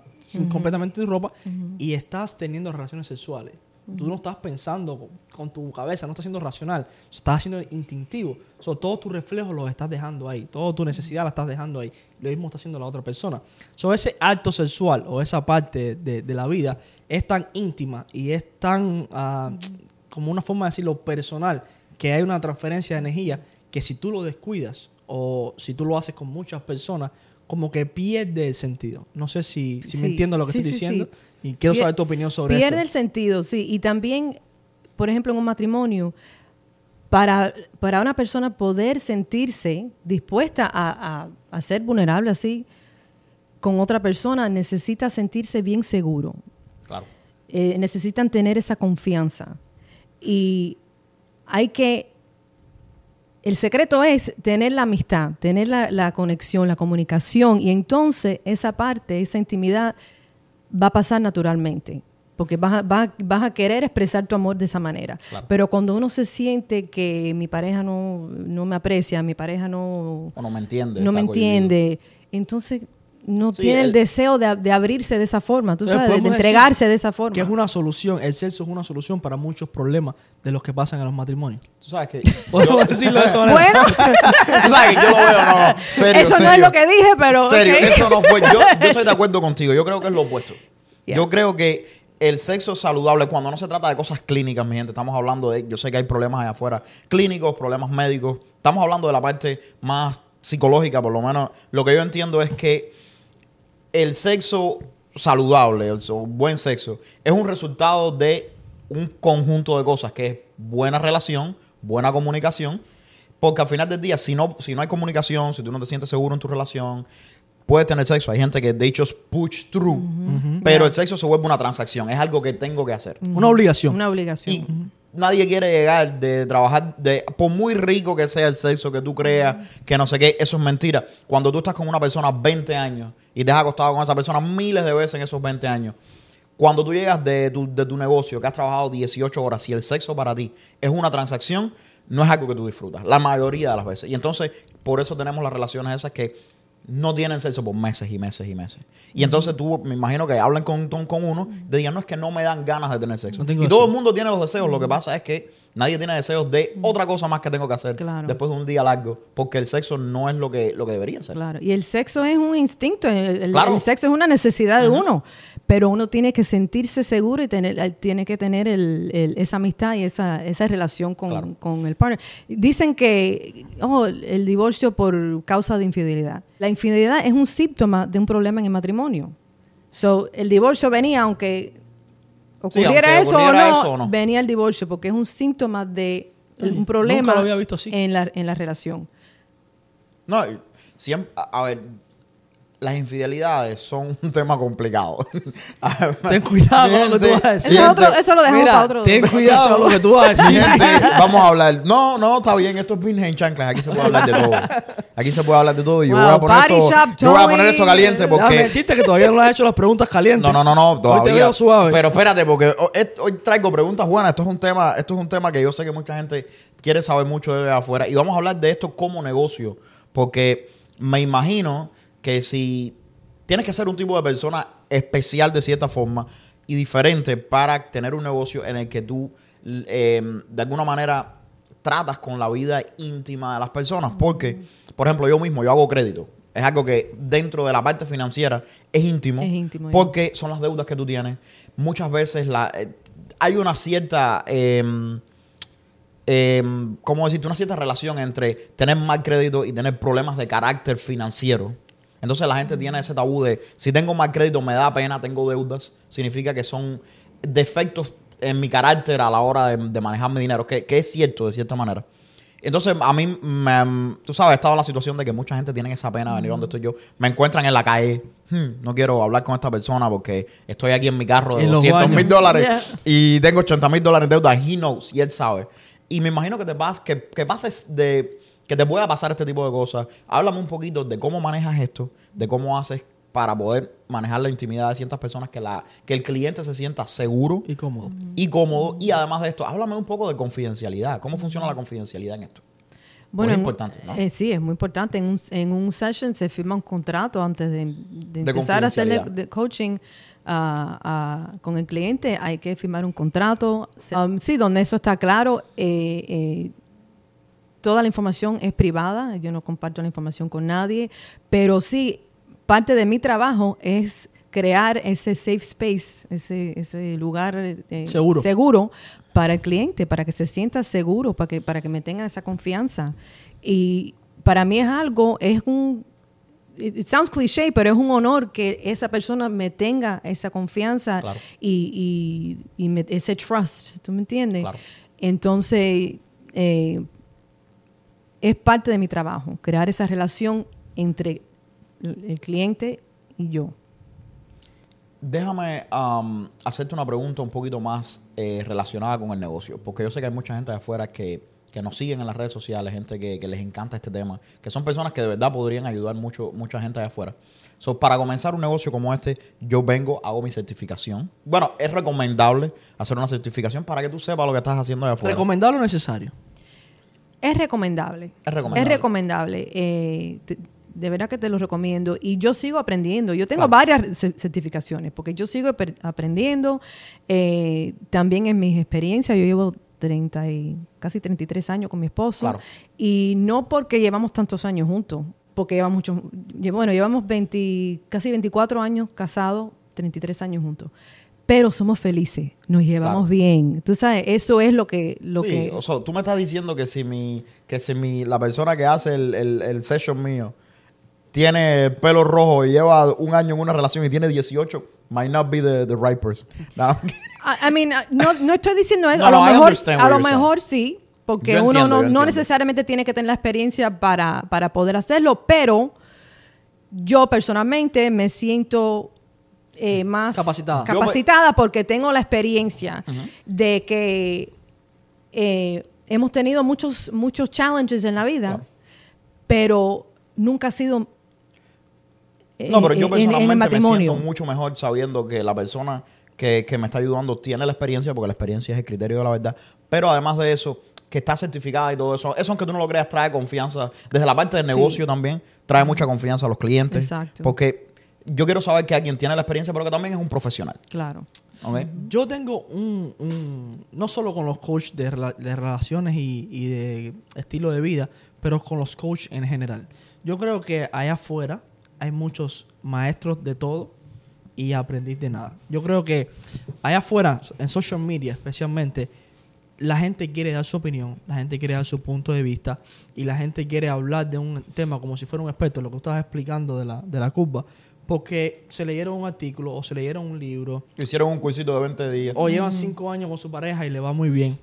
[SPEAKER 2] completamente sin ropa y estás teniendo relaciones sexuales. Tú no estás pensando con, con tu cabeza, no estás siendo racional, estás haciendo instintivo. So, todos tus reflejos los estás dejando ahí, toda tu necesidad la estás dejando ahí. Lo mismo está haciendo la otra persona. So, ese acto sexual o esa parte de, de la vida es tan íntima y es tan, ah, como una forma de decirlo, personal, que hay una transferencia de energía que si tú lo descuidas o si tú lo haces con muchas personas, como que pierde el sentido. No sé si, si me entiendo lo que
[SPEAKER 3] sí,
[SPEAKER 2] estoy
[SPEAKER 3] sí,
[SPEAKER 2] diciendo
[SPEAKER 3] sí.
[SPEAKER 2] Y quiero saber tu opinión sobre
[SPEAKER 3] Pierde
[SPEAKER 2] esto.
[SPEAKER 3] el sentido, sí. Y también, por ejemplo, en un matrimonio, para, para una persona poder sentirse dispuesta a, a- a ser vulnerable así con otra persona, necesita sentirse bien seguro.
[SPEAKER 1] Claro.
[SPEAKER 3] Eh, necesitan tener esa confianza. Y hay que el secreto es tener la amistad, tener la, la, conexión, la comunicación, y entonces esa parte, esa intimidad va a pasar naturalmente, porque vas a, vas, vas a querer expresar tu amor de esa manera.
[SPEAKER 1] Claro.
[SPEAKER 3] Pero cuando uno se siente que mi pareja no, no me aprecia, mi pareja no,
[SPEAKER 1] O no me entiende.
[SPEAKER 3] no me
[SPEAKER 1] cohibido.
[SPEAKER 3] entiende, entonces no
[SPEAKER 1] Sí,
[SPEAKER 3] tiene el,
[SPEAKER 1] el-
[SPEAKER 3] deseo de, de abrirse de esa forma, tú sabes, de entregarse de esa forma.
[SPEAKER 2] Que es una solución, el sexo es una solución para muchos problemas de los que pasan en los matrimonios.
[SPEAKER 1] Tú sabes que. [LAUGHS]
[SPEAKER 2] Podemos decirlo de esa manera.
[SPEAKER 3] Bueno, [LAUGHS]
[SPEAKER 1] Tú sabes que yo lo veo, no, no. Serio, [LAUGHS]
[SPEAKER 3] eso no es lo que dije, pero...
[SPEAKER 1] Serio, eso no fue. Yo, yo estoy de acuerdo contigo. Yo creo que es lo opuesto.
[SPEAKER 3] Yeah.
[SPEAKER 1] Yo creo que el sexo saludable, cuando no se trata de cosas clínicas, mi gente, estamos hablando de. Yo sé que hay problemas allá afuera, clínicos, problemas médicos. Estamos hablando de la parte más psicológica, por lo menos. Lo que yo entiendo es que el sexo saludable, el buen sexo, es un resultado de un conjunto de cosas que es buena relación, buena comunicación, porque al final del día, si no, si no hay comunicación, si tú no te sientes seguro en tu relación, puedes tener sexo. Hay gente que de hecho es push through, pero el sexo se vuelve una transacción, es algo que tengo que hacer.
[SPEAKER 2] Una obligación.
[SPEAKER 3] Una obligación.
[SPEAKER 1] Y nadie quiere llegar de trabajar, de por muy rico que sea el sexo que tú creas, que no sé qué, eso es mentira. Cuando tú estás con una persona 20 años y te has acostado con esa persona miles de veces en esos 20 años, cuando tú llegas de tu, de tu negocio, que has trabajado 18 horas, y el sexo para ti es una transacción, no es algo que tú disfrutas, la mayoría de las veces. Y entonces, por eso tenemos las relaciones esas que no tienen sexo por meses y meses y meses. Y entonces tú, me imagino que hablan con, con, con uno, de digan, no es que no me dan ganas de tener sexo.
[SPEAKER 2] No tengo
[SPEAKER 1] y todo el mundo tiene los deseos, lo que pasa es que nadie tiene deseos de otra cosa más que tengo que hacer
[SPEAKER 3] Claro.
[SPEAKER 1] después de un día largo, porque el sexo no es lo que, lo que debería ser.
[SPEAKER 3] Claro, y el sexo es un instinto, el, el-
[SPEAKER 1] Claro.
[SPEAKER 3] el sexo es una necesidad de uno, pero uno tiene que sentirse seguro y tener, eh, tiene que tener el- el- esa amistad y esa, esa relación con,
[SPEAKER 1] Claro.
[SPEAKER 3] con el partner. Dicen que oh, el divorcio por causa de infidelidad. La infidelidad es un síntoma de un problema en el matrimonio. So, el divorcio venía aunque ocurriera,
[SPEAKER 1] aunque
[SPEAKER 3] eso,
[SPEAKER 1] ocurriera
[SPEAKER 3] o no,
[SPEAKER 1] eso o no.
[SPEAKER 3] venía el divorcio porque es un síntoma de
[SPEAKER 2] Sí,
[SPEAKER 3] un problema
[SPEAKER 2] nunca lo había visto así.
[SPEAKER 3] En, la, en la relación.
[SPEAKER 1] No, siempre, a, a ver, las infidelidades son un tema complicado. [LAUGHS]
[SPEAKER 2] Ten cuidado con lo que tú vas a decir.
[SPEAKER 3] Eso es otro- eso lo dejamos
[SPEAKER 2] Mira,
[SPEAKER 3] para otro-
[SPEAKER 2] Ten cuidado con lo que tú vas a
[SPEAKER 1] Mi
[SPEAKER 2] decir.
[SPEAKER 1] gente, vamos a hablar. No, no, está bien. Esto es Virgen Chanclas. Aquí se puede hablar de todo. Aquí se puede hablar de todo. Y yo
[SPEAKER 3] Wow,
[SPEAKER 1] voy a poner esto,
[SPEAKER 3] shop,
[SPEAKER 1] yo voy a poner esto caliente porque.
[SPEAKER 2] decirte que todavía no has hecho las preguntas calientes.
[SPEAKER 1] No, no, no, no,
[SPEAKER 2] Hoy te
[SPEAKER 1] todavía.
[SPEAKER 2] veo suave.
[SPEAKER 1] Pero espérate, porque hoy traigo preguntas buenas. Esto es un tema, esto es un tema que yo sé que mucha gente quiere saber mucho de afuera. Y vamos a hablar de esto como negocio. Porque me imagino que si tienes que ser un tipo de persona especial de cierta forma y diferente para tener un negocio en el que tú eh, de alguna manera tratas con la vida íntima de las personas. Porque, por ejemplo, yo mismo, yo hago crédito. Es algo que dentro de la parte financiera es íntimo.
[SPEAKER 3] Es íntimo, ya.
[SPEAKER 1] Porque son las deudas que tú tienes. Muchas veces la, eh, hay una cierta, eh, eh, ¿cómo decirte? Una cierta relación entre tener mal crédito y tener problemas de carácter financiero. Entonces la gente tiene ese tabú de, si tengo mal crédito me da pena, tengo deudas, significa que son defectos en mi carácter a la hora de, de manejar mi dinero, que, que es cierto de cierta manera. Entonces, a mí, me- tú sabes, he estado en la situación de que mucha gente tiene esa pena de venir donde estoy yo. Me encuentran en la calle. "Hmm, no quiero hablar con esta persona porque estoy aquí en mi carro de
[SPEAKER 2] En los
[SPEAKER 1] 200 mil dólares
[SPEAKER 3] Yeah.
[SPEAKER 1] y tengo 80 mil dólares de deuda. He knows y él sabe. Y me imagino que te vas, que, que pases de. Que te pueda pasar este tipo de cosas. Háblame un poquito de cómo manejas esto, de cómo haces para poder manejar la intimidad de ciertas personas, que, la, que el cliente se sienta seguro
[SPEAKER 2] Y cómodo.
[SPEAKER 1] y cómodo. Y además de esto, háblame un poco de confidencialidad. ¿Cómo funciona la confidencialidad en esto?
[SPEAKER 3] Bueno,
[SPEAKER 1] Muy importante, ¿no?
[SPEAKER 3] eh, sí, es muy importante. En un, en un session se firma un contrato antes de, de
[SPEAKER 1] De
[SPEAKER 3] empezar a de coaching ah, ah, con el cliente. Hay que firmar un contrato. Um, sí, donde eso está claro. eh, eh, toda la información es privada. Yo no comparto la información con nadie. Pero sí, parte de mi trabajo es crear ese safe space, ese, ese lugar eh,
[SPEAKER 2] Seguro.
[SPEAKER 3] seguro para el cliente, para que se sienta seguro, para que, para que me tenga esa confianza. Y para mí es algo, es un, it, sounds cliché, pero es un honor que esa persona me tenga esa confianza
[SPEAKER 1] Claro.
[SPEAKER 3] y, y- y me- ese trust, ¿tú me entiendes?
[SPEAKER 1] Claro.
[SPEAKER 3] Entonces, eh, es parte de mi trabajo, crear esa relación entre el cliente y yo.
[SPEAKER 1] Déjame um, hacerte una pregunta un poquito más eh, relacionada con el negocio, porque yo sé que hay mucha gente de afuera que, que nos siguen en las redes sociales, gente que, que les encanta este tema, que son personas que de verdad podrían ayudar mucho, mucha gente de afuera. So, para comenzar un negocio como este, yo vengo, hago mi certificación. Bueno, es recomendable hacer una certificación para que tú sepas lo que estás haciendo de afuera.
[SPEAKER 2] ¿Recomendable o necesario?
[SPEAKER 3] Es recomendable.
[SPEAKER 1] Es recomendable.
[SPEAKER 3] Es recomendable. Eh, te- de verdad que te lo recomiendo. Y yo sigo aprendiendo. Yo tengo
[SPEAKER 1] Claro.
[SPEAKER 3] varias ce- certificaciones porque yo sigo aprendiendo. Eh, también en mis experiencias, yo llevo 30 y, casi 33 años con mi esposo.
[SPEAKER 1] Claro.
[SPEAKER 3] Y no porque llevamos tantos años juntos, porque llevamos muchos, bueno, llevamos 20, casi 24 años casados, 33 años juntos. Pero somos felices, nos llevamos
[SPEAKER 1] Claro.
[SPEAKER 3] bien. Tú sabes, eso es lo que... Lo
[SPEAKER 1] sí,
[SPEAKER 3] que
[SPEAKER 1] o sea, tú me estás diciendo que si mi, que si mi, la persona que hace el, el, el session mío tiene el pelo rojo y lleva un año en una relación y tiene 18, might not be the, the right person. [LAUGHS] No.
[SPEAKER 3] I I mean, no, no estoy diciendo eso.
[SPEAKER 1] No,
[SPEAKER 3] a lo mejor, a lo
[SPEAKER 1] saying.
[SPEAKER 3] mejor sí, porque
[SPEAKER 1] Yo
[SPEAKER 3] uno
[SPEAKER 1] entiendo,
[SPEAKER 3] no, necesariamente tiene que tener la experiencia para, para poder hacerlo, pero yo personalmente me siento eh, más
[SPEAKER 2] Capacitada.
[SPEAKER 3] Capacitada porque tengo la experiencia de que eh, hemos tenido muchos, muchos challenges en la vida,
[SPEAKER 1] Claro.
[SPEAKER 3] pero nunca ha sido
[SPEAKER 1] No, pero yo
[SPEAKER 3] en- en el
[SPEAKER 1] personalmente me siento mucho mejor sabiendo que la persona que, que me está ayudando tiene la experiencia, porque la experiencia es el criterio de la verdad. Pero además de eso, que está certificada y todo eso, eso aunque tú no lo creas, trae confianza. Desde la parte del
[SPEAKER 3] Sí.
[SPEAKER 1] negocio también, trae mucha confianza a los clientes.
[SPEAKER 3] Exacto.
[SPEAKER 1] Porque yo quiero saber que alguien tiene la experiencia, pero que también es un profesional.
[SPEAKER 3] Claro.
[SPEAKER 1] ¿ok?
[SPEAKER 2] Yo tengo un, un- no solo con los coaches de, rela- de relaciones y, y de estilo de vida, pero con los coaches en general. Yo creo que allá afuera hay muchos maestros de todo y aprendiz de nada. Yo creo que allá afuera, en social media especialmente, la gente quiere dar su opinión, la gente quiere dar su punto de vista y la gente quiere hablar de un tema como si fuera un experto, lo que tú estabas explicando de la, de la curva, porque se leyeron un artículo o se leyeron un libro
[SPEAKER 1] Hicieron un cursito de 20 días.
[SPEAKER 2] o llevan cinco años con su pareja y le va muy bien.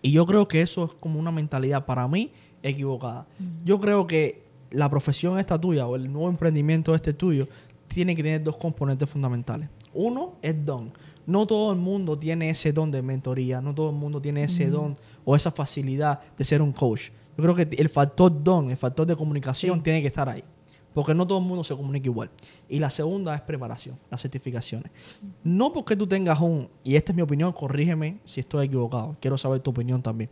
[SPEAKER 2] Y yo creo que eso es como una mentalidad para mí equivocada. Yo creo que la profesión esta tuya o el nuevo emprendimiento este tuyo tiene que tener dos componentes fundamentales. Uno es don. No todo el mundo tiene ese don de mentoría, no todo el mundo tiene ese don o esa facilidad de ser un coach. Yo creo que el factor don, el factor de comunicación
[SPEAKER 3] Sí.
[SPEAKER 2] tiene que estar ahí. Porque no todo el mundo se comunica igual. Y la segunda es preparación, las certificaciones. No porque tú tengas un, y esta es mi opinión, corrígeme si estoy equivocado, quiero saber tu opinión también.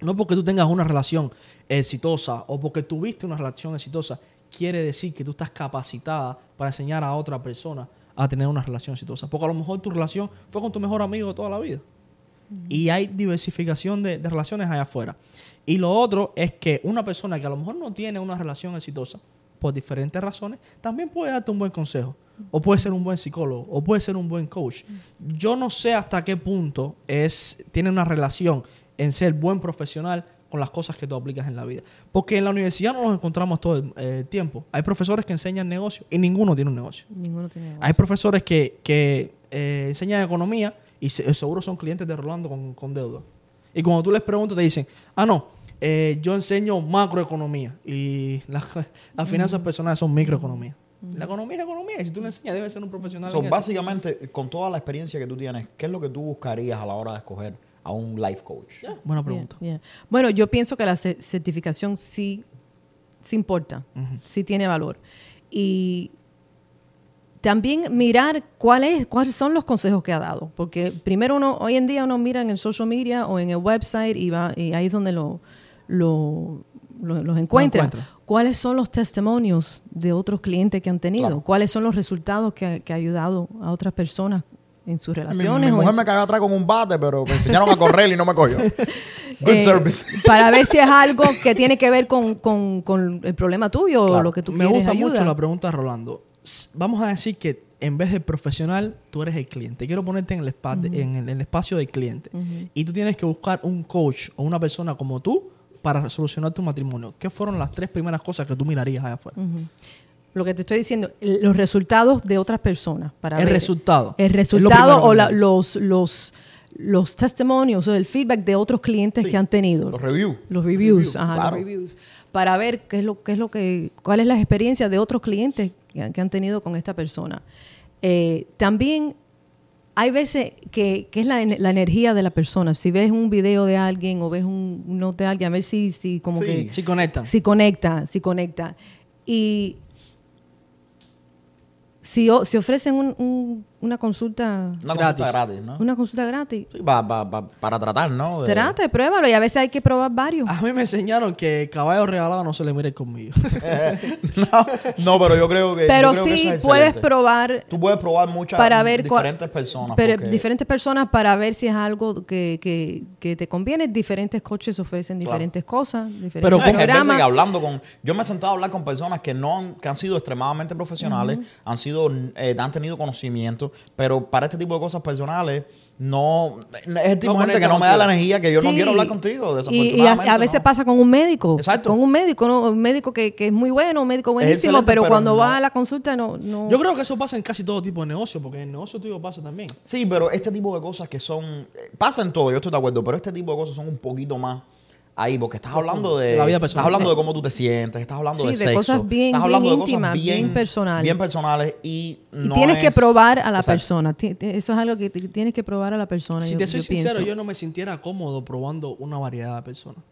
[SPEAKER 2] No porque tú tengas una relación exitosa o porque tuviste una relación exitosa, quiere decir que tú estás capacitada para enseñar a otra persona a tener una relación exitosa. Porque a lo mejor tu relación fue con tu mejor amigo de toda la vida. Y hay diversificación de, relaciones allá afuera. Y lo otro es que una persona que a lo mejor no tiene una relación exitosa, por diferentes razones, también puede darte un buen consejo. O puede ser un buen psicólogo, o puede ser un buen coach. Yo no sé hasta qué punto es, tiene una relación en ser buen profesional con las cosas que tú aplicas en la vida. Porque en la universidad no nos encontramos todo el eh, tiempo. Hay profesores que enseñan negocio y ninguno tiene un negocio.
[SPEAKER 3] Ninguno tiene
[SPEAKER 2] Hay profesores que, que eh, enseñan economía y se- seguro son clientes de Rolando con, con deuda. Y cuando tú les preguntas, te dicen, ah, no, eh, yo enseño macroeconomía y la- las finanzas personales son microeconomía. La economía es economía y si tú le enseñas, debe ser un profesional.
[SPEAKER 1] So, básicamente, con toda la experiencia que tú tienes, ¿qué es lo que tú buscarías a la hora de escoger a un life coach?
[SPEAKER 2] Buena
[SPEAKER 3] Yeah,
[SPEAKER 2] pregunta.
[SPEAKER 3] yeah. Bueno, yo pienso que la ce- certificación sí, sí importa, sí tiene valor. Y también mirar cuál es, cuáles son los consejos que ha dado. Porque primero uno, hoy en día uno mira en el social media o en el website y, va, y ahí es donde lo, lo- lo- los encuentra.
[SPEAKER 2] encuentra.
[SPEAKER 3] ¿Cuáles son los testimonios de otros clientes que han tenido?
[SPEAKER 1] Claro.
[SPEAKER 3] ¿Cuáles son los resultados que, ha- que ha ayudado a otras personas en sus relaciones?
[SPEAKER 1] mi mujer
[SPEAKER 3] su-
[SPEAKER 1] me cagó atrás con un bate, pero me enseñaron a correr y no me cogió. [LAUGHS] [LAUGHS] Good
[SPEAKER 3] Eh,
[SPEAKER 1] service.
[SPEAKER 3] Para ver si es [LAUGHS] algo que tiene que ver con, con- con el problema tuyo o lo que tú
[SPEAKER 2] Me
[SPEAKER 3] quieres
[SPEAKER 2] gusta
[SPEAKER 3] ayuda.
[SPEAKER 2] mucho la pregunta de Rolando. Vamos a decir que en vez de profesional, tú eres el cliente. Quiero ponerte en el, en el, en el espacio del cliente. Y tú tienes que buscar un coach o una persona como tú para solucionar tu matrimonio. ¿Qué fueron las tres primeras cosas que tú mirarías allá afuera?
[SPEAKER 3] Lo que te estoy diciendo, los resultados de otras personas. Para
[SPEAKER 2] El
[SPEAKER 3] ver-
[SPEAKER 2] resultado.
[SPEAKER 3] El resultado o la- los, los, los testimonios o el feedback de otros clientes
[SPEAKER 1] Sí.
[SPEAKER 3] que han tenido.
[SPEAKER 1] Los reviews.
[SPEAKER 3] Los reviews,
[SPEAKER 1] Reviews,
[SPEAKER 3] ajá,
[SPEAKER 1] claro.
[SPEAKER 3] los reviews. Para ver qué es lo, qué es lo que, cuál es la experiencia de otros clientes que, han- que han tenido con esta persona. Eh, también hay veces que, que es la, la energía de la persona. Si ves un video de alguien o ves un un note de alguien, a ver si, si como
[SPEAKER 1] Sí.
[SPEAKER 3] que
[SPEAKER 2] Sí conectan.
[SPEAKER 3] si conecta, si conecta. Y si, o- si ofrecen un- un- una consulta,
[SPEAKER 1] Una
[SPEAKER 2] Gratis.
[SPEAKER 1] consulta gratis, ¿no?
[SPEAKER 3] una consulta gratis,
[SPEAKER 1] Sí, pa- pa- pa- para tratar, ¿no? De-
[SPEAKER 3] trate, pruébalo y a veces hay que probar varios.
[SPEAKER 2] A mí me enseñaron que caballo regalado no se le mire conmigo. [LAUGHS]
[SPEAKER 1] no, no, pero yo creo que.
[SPEAKER 3] Pero
[SPEAKER 1] creo que
[SPEAKER 3] sí
[SPEAKER 1] eso es
[SPEAKER 3] puedes probar
[SPEAKER 1] Tú puedes probar muchas
[SPEAKER 3] para ver
[SPEAKER 1] diferentes personas.
[SPEAKER 3] pero
[SPEAKER 1] porque-
[SPEAKER 3] diferentes personas para ver si es algo que, que, que te conviene. Diferentes coaches ofrecen
[SPEAKER 1] Claro.
[SPEAKER 3] diferentes cosas, diferentes
[SPEAKER 2] Pero
[SPEAKER 3] programas.
[SPEAKER 1] que hablando con. Yo me he sentado a hablar con personas que no han, que han sido extremadamente profesionales, han sido, eh, han tenido conocimiento, pero para este tipo de cosas personales, no. Es el tipo
[SPEAKER 2] No
[SPEAKER 1] de gente que no me da la energía que yo no quiero hablar contigo.
[SPEAKER 3] Y, y a, veces
[SPEAKER 1] no.
[SPEAKER 3] pasa con un médico.
[SPEAKER 1] Exacto.
[SPEAKER 3] Con un médico, ¿no? Un médico que, que es muy bueno, un médico buenísimo, pero,
[SPEAKER 1] pero
[SPEAKER 3] cuando
[SPEAKER 1] no-
[SPEAKER 3] va a la consulta no... no
[SPEAKER 2] Yo creo que eso pasa en casi todo tipo de negocio, porque en el negocio tuyo pasa también.
[SPEAKER 1] Sí, pero este tipo de cosas que son. eh, Pasa en todo, yo estoy de acuerdo, pero este tipo de cosas son un poquito más ahí, porque estás hablando de.
[SPEAKER 2] De la vida
[SPEAKER 1] estás hablando de cómo tú te sientes, estás hablando
[SPEAKER 3] Sí,
[SPEAKER 1] de
[SPEAKER 3] de
[SPEAKER 1] sexo.
[SPEAKER 3] cosas bien-
[SPEAKER 1] estás hablando
[SPEAKER 3] bien
[SPEAKER 1] de cosas
[SPEAKER 3] íntimas, bien personales.
[SPEAKER 1] Bien personales y.
[SPEAKER 3] y
[SPEAKER 1] no
[SPEAKER 3] tienes que probar a la
[SPEAKER 1] Exacto.
[SPEAKER 3] persona. Eso es algo que ti- tienes que probar a la persona.
[SPEAKER 2] Si
[SPEAKER 3] yo-
[SPEAKER 2] te soy
[SPEAKER 3] yo
[SPEAKER 2] sincero,
[SPEAKER 3] pienso.
[SPEAKER 2] yo no me sintiera cómodo probando una variedad de personas.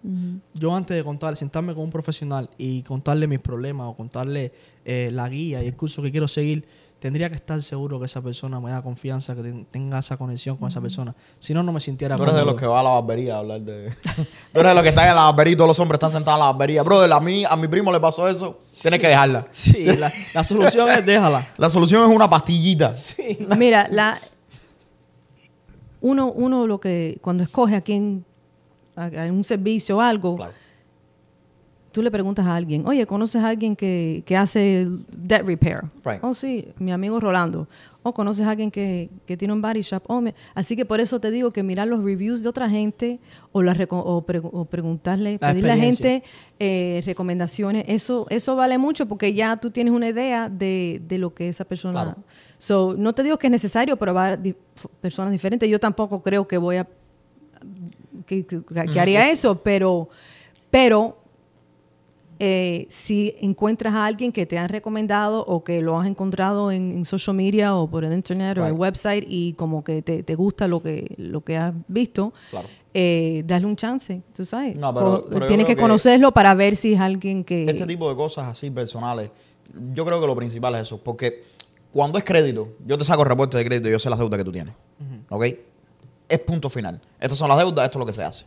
[SPEAKER 2] Yo antes de contar, sentarme con un profesional y contarle mis problemas o contarle eh, la guía y el curso que quiero seguir, tendría que estar seguro que esa persona me da confianza, que ten- tenga esa conexión con esa persona. Si no, no me sintiera
[SPEAKER 1] Tú eres de los que va a la barbería a hablar de. [LAUGHS] Tú eres de los que están en la barbería y todos los hombres están sentados en la barbería. Brother, a mí, a mi primo le pasó eso. Tienes que dejarla. [LAUGHS]
[SPEAKER 2] Sí, la, la solución es déjala. [LAUGHS]
[SPEAKER 1] La solución es una pastillita.
[SPEAKER 2] Sí.
[SPEAKER 3] Mira, la, uno, uno lo que cuando escoge a quién, a, a un servicio o algo,
[SPEAKER 1] Claro.
[SPEAKER 3] Tú le preguntas a alguien, oye, ¿conoces a alguien que, que hace debt repair?
[SPEAKER 1] Right.
[SPEAKER 3] Oh, sí, mi amigo Rolando. O conoces a alguien que, que tiene un body shop. Oh, me- Así que por eso te digo que mirar los reviews de otra gente o, reco- o, pregu- o preguntarle,
[SPEAKER 2] La
[SPEAKER 3] pedirle a la gente eh, recomendaciones, eso, eso vale mucho porque ya tú tienes una idea de, de lo que esa persona...
[SPEAKER 1] Claro.
[SPEAKER 3] So, no te digo que es necesario probar di- personas diferentes. Yo tampoco creo que voy a... que, que- que haría eso, pero... Pero eh, si encuentras a alguien que te han recomendado o que lo has encontrado en, en social media o por el internet o el
[SPEAKER 1] Right.
[SPEAKER 3] website y como que te, te gusta lo que, lo que has visto,
[SPEAKER 1] Claro.
[SPEAKER 3] eh, dale un chance, tú sabes.
[SPEAKER 1] No, pero-
[SPEAKER 3] Tienes que
[SPEAKER 1] que-
[SPEAKER 3] conocerlo para ver si es alguien que...
[SPEAKER 1] Este tipo de cosas así personales, yo creo que lo principal es eso. Porque cuando es crédito, yo te saco el reporte de crédito y yo sé las deudas que tú tienes. ¿Ok? Es punto final. Estas son las deudas, esto es lo que se hace.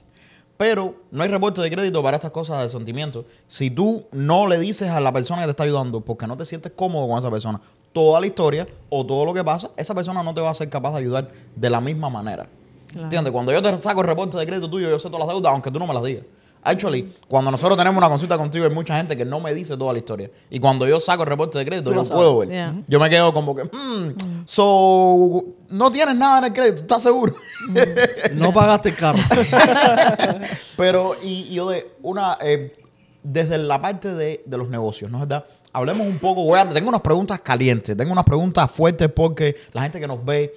[SPEAKER 1] Pero no hay reporte de crédito para estas cosas de sentimiento. Si tú no le dices a la persona que te está ayudando porque no te sientes cómodo con esa persona toda la historia o todo lo que pasa, esa persona no te va a ser capaz de ayudar de la misma manera.
[SPEAKER 3] Claro.
[SPEAKER 1] ¿Entiendes? Cuando yo te saco el reporte de crédito tuyo, yo sé todas las deudas, aunque tú no me las digas. Actually, cuando nosotros tenemos una consulta contigo, hay mucha gente que no me dice toda la historia. Y cuando yo saco el reporte de crédito, yo puedo ver.
[SPEAKER 3] Yeah.
[SPEAKER 1] Yo me quedo como que, hmm, so, no tienes nada en el crédito, ¿estás seguro? [LAUGHS]
[SPEAKER 2] No pagaste el carro. [LAUGHS]
[SPEAKER 1] Pero, y, y yo de una, eh, desde la parte de, de los negocios, ¿no es verdad? Hablemos un poco, voy a, tengo unas preguntas calientes, tengo unas preguntas fuertes porque la gente que nos ve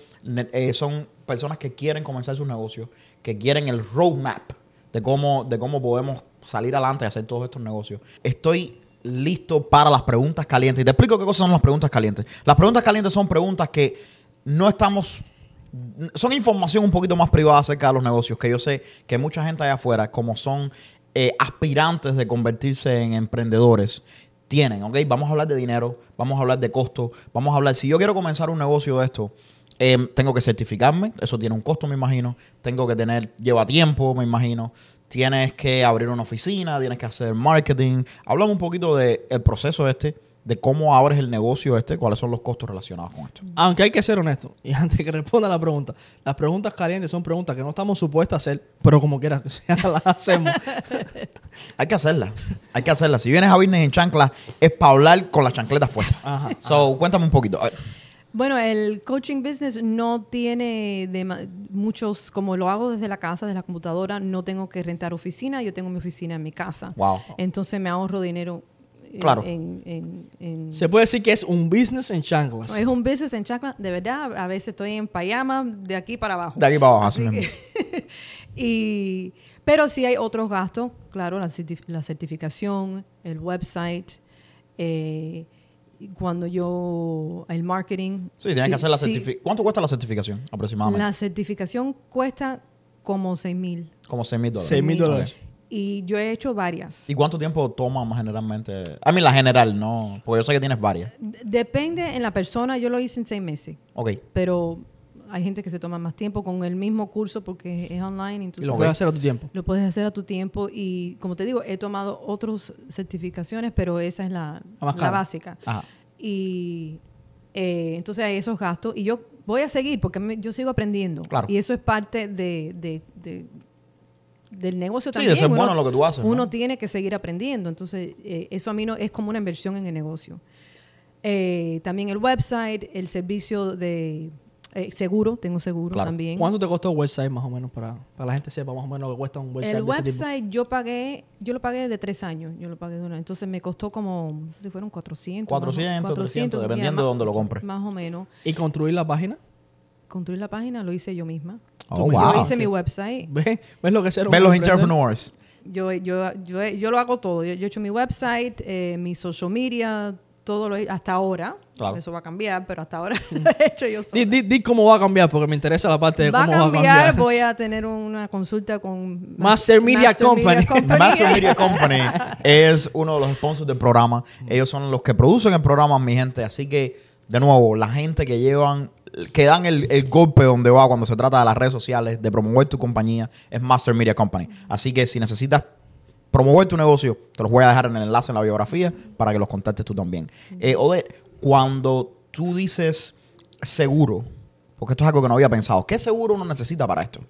[SPEAKER 1] eh, son personas que quieren comenzar sus negocios, que quieren el roadmap de cómo, de cómo podemos salir adelante y hacer todos estos negocios. Estoy listo para las preguntas calientes. Y te explico qué cosas son las preguntas calientes. Las preguntas calientes son preguntas que no estamos son información un poquito más privada acerca de los negocios, que yo sé que mucha gente allá afuera, como son eh, aspirantes de convertirse en emprendedores, tienen, ¿ok? Vamos a hablar de dinero, vamos a hablar de costo, vamos a hablar, si yo quiero comenzar un negocio de esto, eh, tengo que certificarme, eso tiene un costo, me imagino, tengo que tener, lleva tiempo, me imagino, tienes que abrir una oficina, tienes que hacer marketing, hablamos un poquito del proceso este, de cómo abres el negocio este, cuáles son los costos relacionados con esto.
[SPEAKER 2] Aunque hay que ser honesto, [LAUGHS] y antes que responda la pregunta, las preguntas calientes son preguntas que no estamos supuestos a hacer, pero como quiera que sea, [LAUGHS] las hacemos. [LAUGHS]
[SPEAKER 1] Hay que hacerla. Hay que hacerla. Si vienes a Business en chancla, es para hablar con las chancletas fuera.
[SPEAKER 2] Ajá.
[SPEAKER 1] So, cuéntame un poquito. A ver.
[SPEAKER 3] Bueno, el coaching business no tiene dema- muchos, como lo hago desde la casa, desde la computadora, no tengo que rentar oficina, yo tengo mi oficina en mi casa.
[SPEAKER 1] Wow.
[SPEAKER 3] Entonces me ahorro dinero en-
[SPEAKER 1] Claro.
[SPEAKER 3] en- en- en-
[SPEAKER 2] Se puede decir que es un business en chanclas.
[SPEAKER 3] es un business en chacla, de verdad, a veces estoy en payama de aquí para abajo.
[SPEAKER 1] De aquí para abajo, así mismo. [LAUGHS]
[SPEAKER 3] Y, pero sí hay otros gastos, claro, la, la certificación, el website, eh, cuando yo, el marketing.
[SPEAKER 1] Sí, tienes que hacer la
[SPEAKER 3] sí,
[SPEAKER 1] certificación. ¿Cuánto cuesta la certificación aproximadamente?
[SPEAKER 3] La certificación cuesta como 6 mil.
[SPEAKER 1] Como 6 mil dólares.
[SPEAKER 2] Seis mil
[SPEAKER 3] mil.
[SPEAKER 2] dólares.
[SPEAKER 3] Y yo he hecho varias.
[SPEAKER 1] ¿Y cuánto tiempo toma más generalmente? A mí la general, no. Porque yo sé que tienes varias.
[SPEAKER 3] D- Depende en la persona. Yo lo hice en seis meses.
[SPEAKER 1] Ok.
[SPEAKER 3] Pero hay gente que se toma más tiempo con el mismo curso porque es online.
[SPEAKER 2] Y
[SPEAKER 3] Entonces
[SPEAKER 2] lo puedes hacer a tu tiempo.
[SPEAKER 3] Lo puedes hacer a tu tiempo y, como te digo, he tomado otras certificaciones, pero esa es la,
[SPEAKER 2] La
[SPEAKER 3] básica.
[SPEAKER 1] Ajá.
[SPEAKER 3] Y eh, entonces hay esos gastos y yo voy a seguir porque me- yo sigo aprendiendo.
[SPEAKER 1] Claro.
[SPEAKER 3] Y eso es parte de, de- de- del negocio
[SPEAKER 1] Sí,
[SPEAKER 3] también.
[SPEAKER 1] de ser
[SPEAKER 3] Uno-
[SPEAKER 1] bueno en lo que tú haces, ¿no?
[SPEAKER 3] Uno tiene que seguir aprendiendo. Entonces, eh, eso a mí no es como una inversión en el negocio. Eh, también el website, el servicio de eh, seguro, tengo seguro
[SPEAKER 1] Claro.
[SPEAKER 3] también.
[SPEAKER 2] ¿Cuánto te costó el website más o menos para, para la gente sepa más o menos lo que cuesta un website?
[SPEAKER 3] El
[SPEAKER 2] de este tipo?
[SPEAKER 3] website yo pagué, yo lo pagué de tres años, yo lo pagué de una, entonces me costó como, no sé si fueron 400.
[SPEAKER 1] 400,
[SPEAKER 3] más o-
[SPEAKER 1] 300,
[SPEAKER 3] ya,
[SPEAKER 1] dependiendo de dónde lo compres.
[SPEAKER 3] Más o menos.
[SPEAKER 2] ¿Y construir la página?
[SPEAKER 3] Construir la página lo hice yo misma.
[SPEAKER 1] Oh, wow.
[SPEAKER 3] yo hice mi website. [LAUGHS]
[SPEAKER 2] ¿Ves? ¿Ves lo que es ser
[SPEAKER 1] Ven los
[SPEAKER 2] emprendedor?
[SPEAKER 1] entrepreneurs.
[SPEAKER 3] Yo, yo, yo, yo lo hago todo. Yo, yo he hecho mi website, eh, mi social media, todo lo he hasta ahora.
[SPEAKER 1] Claro.
[SPEAKER 3] Eso va a cambiar, pero hasta ahora [LAUGHS] lo he hecho yo
[SPEAKER 2] Di,
[SPEAKER 3] sola.
[SPEAKER 2] di- di cómo va a cambiar, porque me interesa la parte de
[SPEAKER 3] Va a
[SPEAKER 2] cómo va a
[SPEAKER 3] cambiar,
[SPEAKER 2] cambiar. [LAUGHS]
[SPEAKER 3] voy a tener una consulta con
[SPEAKER 2] Master Media Company. [LAUGHS]
[SPEAKER 1] Master Media Company es uno de los sponsors del programa. Ellos son los que producen el programa, mi gente. Así que, de nuevo, la gente que llevan, que dan el, el golpe donde va cuando se trata de las redes sociales, de promover tu compañía, es Master Media Company. Así que si necesitas promover tu negocio, te los voy a dejar en el enlace en la biografía para que los contactes tú también. Eh, Ode, cuando tú dices seguro, porque esto es algo que no había pensado, ¿qué seguro uno necesita para esto?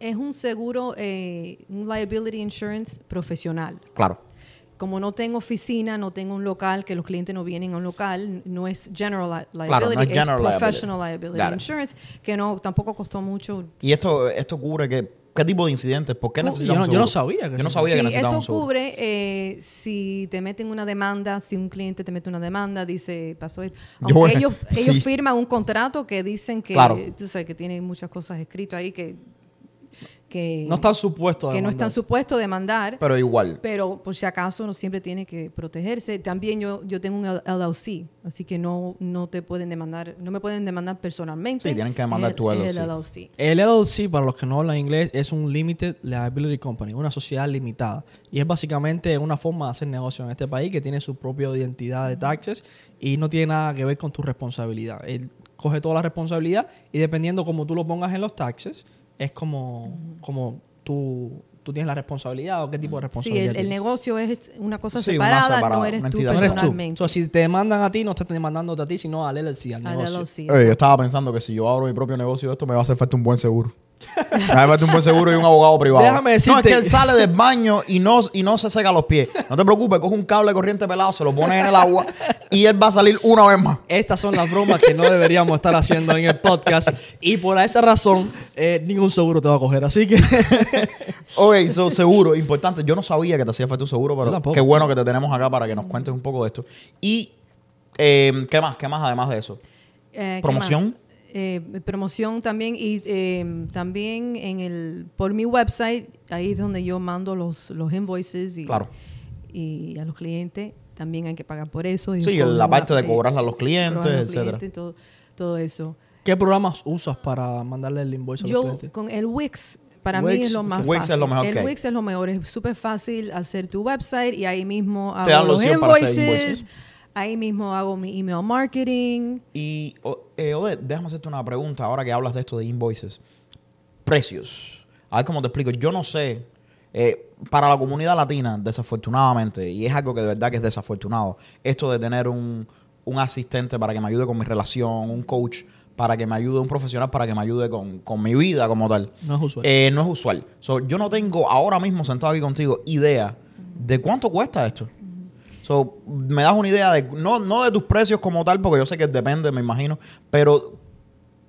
[SPEAKER 3] Es un seguro, eh, un liability insurance profesional.
[SPEAKER 1] Claro.
[SPEAKER 3] Como no tengo oficina, no tengo un local, que los clientes no vienen a un local, no es general li- liability,
[SPEAKER 1] Claro, no es general liability.
[SPEAKER 3] professional liability,
[SPEAKER 1] it.
[SPEAKER 3] insurance, que no tampoco costó mucho.
[SPEAKER 1] Y esto, esto cubre qué, qué tipo de incidentes, ¿por qué necesitamos
[SPEAKER 2] yo no- yo no sabía que
[SPEAKER 1] Yo no
[SPEAKER 2] eso-
[SPEAKER 1] sabía que
[SPEAKER 3] Sí,
[SPEAKER 1] necesitábamos
[SPEAKER 3] eso
[SPEAKER 1] un seguro.
[SPEAKER 3] cubre eh, si te meten una demanda, si un cliente te mete una demanda, dice, pasó esto. Aunque [LAUGHS] ellos,
[SPEAKER 1] sí.
[SPEAKER 3] ellos firman un contrato que dicen que,
[SPEAKER 1] Claro.
[SPEAKER 3] tú sabes, que tienen muchas cosas escritas ahí que, que
[SPEAKER 2] No están supuestos a
[SPEAKER 3] que no
[SPEAKER 2] demandar.
[SPEAKER 3] están supuestos a demandar.
[SPEAKER 1] Pero igual.
[SPEAKER 3] Pero por si acaso uno siempre tiene que protegerse. También yo, yo tengo un LLC, así que no, no te pueden demandar, no me pueden demandar personalmente.
[SPEAKER 1] Sí, tienen que demandar tu
[SPEAKER 3] el- es
[SPEAKER 1] LLC.
[SPEAKER 3] El LLC.
[SPEAKER 2] El LLC, para los que no hablan inglés, es un Limited Liability Company, una sociedad limitada. Y es básicamente una forma de hacer negocio en este país que tiene su propia identidad de taxes y no tiene nada que ver con tu responsabilidad. Él coge toda la responsabilidad y dependiendo cómo tú lo pongas en los taxes, es como, como tú, tú tienes la responsabilidad o qué tipo de
[SPEAKER 3] Sí,
[SPEAKER 2] responsabilidad
[SPEAKER 3] el, el
[SPEAKER 2] tienes.
[SPEAKER 3] negocio es una cosa
[SPEAKER 1] Sí, una
[SPEAKER 3] separada, no eres tú
[SPEAKER 1] entidad
[SPEAKER 2] No eres tú.
[SPEAKER 3] personalmente.
[SPEAKER 2] So, si te demandan a ti, no te están demandando a ti, sino al LLC, al
[SPEAKER 3] Al
[SPEAKER 2] negocio.
[SPEAKER 3] LLC,
[SPEAKER 1] yo estaba pensando que si yo abro mi propio negocio de esto, me va a hacer falta un buen seguro. Me va a hacer falta un buen seguro y un abogado privado.
[SPEAKER 2] Déjame
[SPEAKER 1] No, es
[SPEAKER 2] decirte-
[SPEAKER 1] que él sale del baño y no, y no se seca los pies. No te preocupes, coge un cable de corriente pelado, se lo pone en el agua y él va a salir una vez más.
[SPEAKER 2] Estas son las bromas que no deberíamos estar haciendo en el podcast. Y por esa razón, eh, ningún seguro te va a coger. Así que. [LAUGHS]
[SPEAKER 1] Ok, so, seguro, importante. Yo no sabía que te hacía falta un seguro, pero qué bueno que te tenemos acá para que nos cuentes un poco de esto. Y, eh, ¿qué más? ¿Qué más además de eso?
[SPEAKER 3] Eh, ¿qué
[SPEAKER 1] ¿Promoción?
[SPEAKER 3] Eh, promoción también y eh, también en el por mi website ahí es donde yo mando los, los invoices y,
[SPEAKER 1] Claro.
[SPEAKER 3] y a los clientes también hay que pagar por eso y
[SPEAKER 1] Sí, la parte de
[SPEAKER 3] eh,
[SPEAKER 1] cobrarle a los clientes,
[SPEAKER 3] cobrar a los
[SPEAKER 1] etcétera.
[SPEAKER 3] clientes, todo, todo eso
[SPEAKER 2] ¿Qué programas usas para mandarle el invoice a los
[SPEAKER 3] yo
[SPEAKER 2] clientes?
[SPEAKER 3] con el Wix para
[SPEAKER 2] Wix,
[SPEAKER 3] mí es lo más
[SPEAKER 1] Wix es
[SPEAKER 3] fácil
[SPEAKER 1] lo mejor
[SPEAKER 3] el. Wix es lo mejor es súper fácil hacer tu website y ahí mismo hago
[SPEAKER 1] Te dan la
[SPEAKER 3] los invoices. Ahí mismo hago mi email marketing
[SPEAKER 1] Y, eh, Odette, déjame hacerte una pregunta ahora que hablas de esto de invoices. Precios. A ver cómo te explico. Yo no sé. eh, para la comunidad latina, desafortunadamente, y es algo que de verdad que es desafortunado, esto de tener un, un asistente para que me ayude con mi relación, un coach para que me ayude, un profesional para que me ayude con, con mi vida como tal.
[SPEAKER 2] No es usual.
[SPEAKER 1] Eh, no es usual. So, yo no tengo ahora mismo sentado aquí contigo idea de cuánto cuesta esto. So, me das una idea de, no, no de tus precios como tal, porque yo sé que depende, me imagino, pero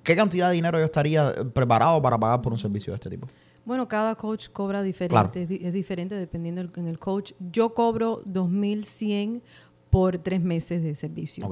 [SPEAKER 1] ¿qué cantidad de dinero yo estaría preparado para pagar por un servicio de este tipo?
[SPEAKER 3] Bueno, cada coach cobra diferente,
[SPEAKER 1] Claro.
[SPEAKER 3] es, di- es diferente dependiendo del, en el coach. Yo cobro 2.100 por tres meses de servicio.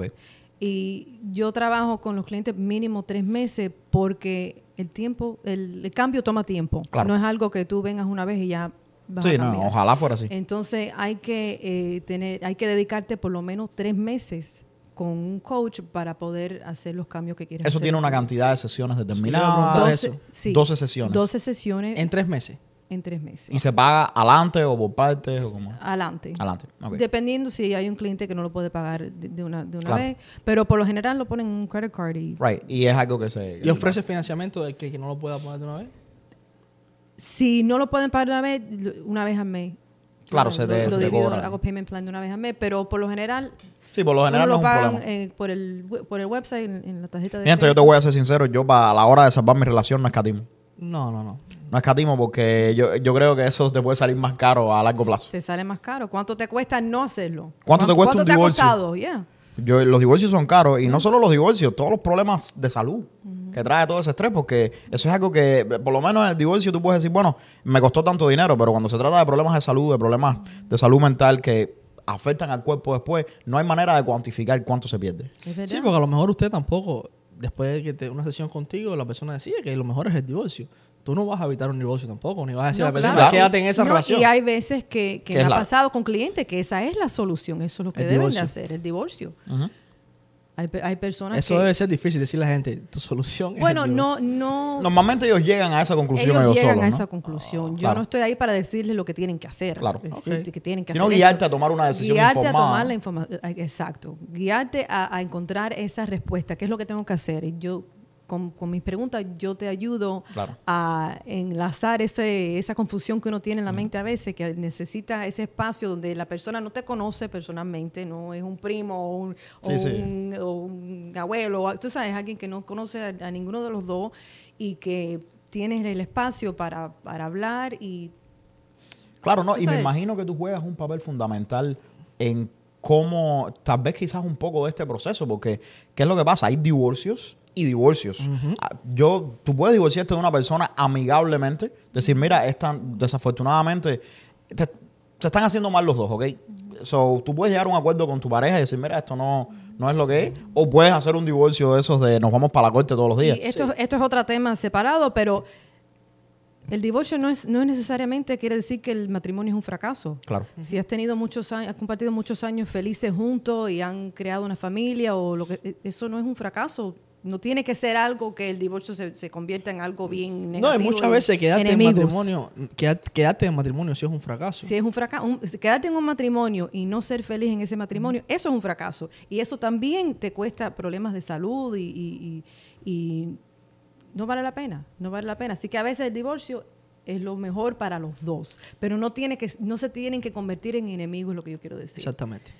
[SPEAKER 3] Y yo trabajo con los clientes mínimo tres meses porque el tiempo, el, el cambio toma tiempo.
[SPEAKER 1] Claro.
[SPEAKER 3] No es algo que tú vengas una vez y ya vas
[SPEAKER 1] Sí,
[SPEAKER 3] a
[SPEAKER 1] no, ojalá fuera así.
[SPEAKER 3] Entonces hay que eh, tener, hay que dedicarte por lo menos tres meses con un coach para poder hacer los cambios que quieres
[SPEAKER 1] Eso
[SPEAKER 3] hacer.
[SPEAKER 1] tiene una cantidad de sesiones determinadas.
[SPEAKER 2] preguntar
[SPEAKER 3] 12,
[SPEAKER 2] eso.
[SPEAKER 3] sí,
[SPEAKER 1] 12 sesiones.
[SPEAKER 3] 12 sesiones en,
[SPEAKER 2] En tres meses.
[SPEAKER 3] tres meses.
[SPEAKER 1] ¿Y se paga adelante o por partes o como?
[SPEAKER 3] Adelante.
[SPEAKER 1] Adelante.
[SPEAKER 3] Dependiendo si hay un cliente que no lo puede pagar de, de una, de una
[SPEAKER 1] Claro.
[SPEAKER 3] vez, pero por lo general lo ponen en un credit card y
[SPEAKER 1] Right. Y es algo que se.
[SPEAKER 2] ¿Y ofrece financiamiento del que, que no lo pueda poner de una vez?
[SPEAKER 3] Si no lo pueden pagar de una vez, lo- una vez al mes.
[SPEAKER 1] Claro,
[SPEAKER 3] Lo-
[SPEAKER 1] se
[SPEAKER 3] lo,
[SPEAKER 1] se te
[SPEAKER 3] divido, hago payment plan de una vez al mes, pero por lo general,
[SPEAKER 1] Sí, por lo general
[SPEAKER 3] uno
[SPEAKER 1] no
[SPEAKER 3] lo
[SPEAKER 1] es un
[SPEAKER 3] pagan
[SPEAKER 1] problema.
[SPEAKER 3] eh, por, el, por el website, en, en la tarjeta de
[SPEAKER 1] Gente, yo te voy a ser sincero. Yo, para la hora de salvar mi relación, no escatimo.
[SPEAKER 2] No, no, no.
[SPEAKER 1] No escatimo porque yo, yo creo que eso te puede salir más caro a largo plazo.
[SPEAKER 3] Te sale más caro. ¿Cuánto te cuesta no hacerlo?
[SPEAKER 1] ¿Cuánto te cuesta un
[SPEAKER 3] ¿Cuánto
[SPEAKER 1] divorcio?
[SPEAKER 3] te ha costado? Yeah.
[SPEAKER 1] Yo, los divorcios son caros y no solo los divorcios, todos los problemas de salud que trae todo ese estrés, porque eso es algo que, por lo menos en el divorcio, tú puedes decir, bueno, me costó tanto dinero, pero cuando se trata de problemas de salud, de problemas de salud mental que afectan al cuerpo después, no hay manera de cuantificar cuánto se pierde.
[SPEAKER 2] Sí, porque a lo mejor usted tampoco, después de que te una sesión contigo, la persona decide que lo mejor es el divorcio. Tú no vas a evitar un divorcio tampoco, ni vas a decir
[SPEAKER 3] No,
[SPEAKER 2] a la persona,
[SPEAKER 3] claro.
[SPEAKER 2] quédate en esa
[SPEAKER 3] No,
[SPEAKER 2] relación.
[SPEAKER 3] Y hay veces que, me ha
[SPEAKER 1] la-
[SPEAKER 3] pasado con clientes que esa es la solución, eso es lo que
[SPEAKER 2] El
[SPEAKER 3] deben
[SPEAKER 2] divorcio.
[SPEAKER 3] de hacer, el divorcio. Pe- hay personas
[SPEAKER 2] Eso
[SPEAKER 3] que...
[SPEAKER 2] debe ser difícil decirle a la gente, tu solución es
[SPEAKER 3] Bueno,
[SPEAKER 2] divorcio.
[SPEAKER 3] no, no...
[SPEAKER 1] Normalmente ellos llegan a esa conclusión
[SPEAKER 3] ellos
[SPEAKER 1] ellos,
[SPEAKER 3] llegan
[SPEAKER 1] solos,
[SPEAKER 3] a
[SPEAKER 1] ¿no?
[SPEAKER 3] esa conclusión. Yo
[SPEAKER 1] claro.
[SPEAKER 3] no estoy ahí para decirles lo que tienen que hacer.
[SPEAKER 1] Claro.
[SPEAKER 3] decirte
[SPEAKER 2] Ok.
[SPEAKER 3] que tienen que
[SPEAKER 1] Sino
[SPEAKER 3] hacer
[SPEAKER 1] guiarte
[SPEAKER 3] esto.
[SPEAKER 1] a tomar una decisión
[SPEAKER 3] Guiarte
[SPEAKER 1] informada.
[SPEAKER 3] a tomar la información. Exacto. Guiarte a, a encontrar esa respuesta. ¿Qué es lo que tengo que hacer? Y yo, con, con mis preguntas, yo te ayudo
[SPEAKER 1] Claro.
[SPEAKER 3] a enlazar ese, esa confusión que uno tiene en la mente a veces, que necesita ese espacio donde la persona no te conoce personalmente, no es un primo o un, o
[SPEAKER 1] Sí, sí.
[SPEAKER 3] un- o un abuelo, o- tú sabes, alguien que no conoce a, a ninguno de los dos y que tienes el espacio para, para hablar y
[SPEAKER 1] Claro, no, y me imagino que tú juegas un papel fundamental en cómo, tal vez quizás un poco de este proceso, porque ¿qué es lo que pasa? Hay divorcios y divorcios. Ah, Yo, tú puedes divorciarte de una persona amigablemente, decir, mira, esta, desafortunadamente, te, se están haciendo mal los dos, ¿ok? So, tú puedes llegar a un acuerdo con tu pareja y decir, mira, esto no, no es lo que es, o puedes hacer un divorcio de esos de nos vamos para la corte todos los días.
[SPEAKER 3] Y esto, esto es otro tema separado, pero el divorcio no es, no es necesariamente quiere decir que el matrimonio es un fracaso.
[SPEAKER 1] Claro.
[SPEAKER 3] Si has tenido muchos años, has compartido muchos años felices juntos y han creado una familia o lo que e, eso no es un fracaso. No tiene que ser algo que el divorcio se, se convierta en algo bien negativo.
[SPEAKER 2] No, y muchas veces quedarte en matrimonio, quedarte, en matrimonio sí es un fracaso.
[SPEAKER 3] Si es un fracaso, quedarte en un matrimonio y no ser feliz en ese matrimonio, eso es un fracaso. Y eso también te cuesta problemas de salud y, y- y- y no vale la pena, no vale la pena. Así que a veces el divorcio es lo mejor para los dos, pero no tiene que, no se tienen que convertir en enemigos, es lo que yo quiero decir.
[SPEAKER 2] Exactamente.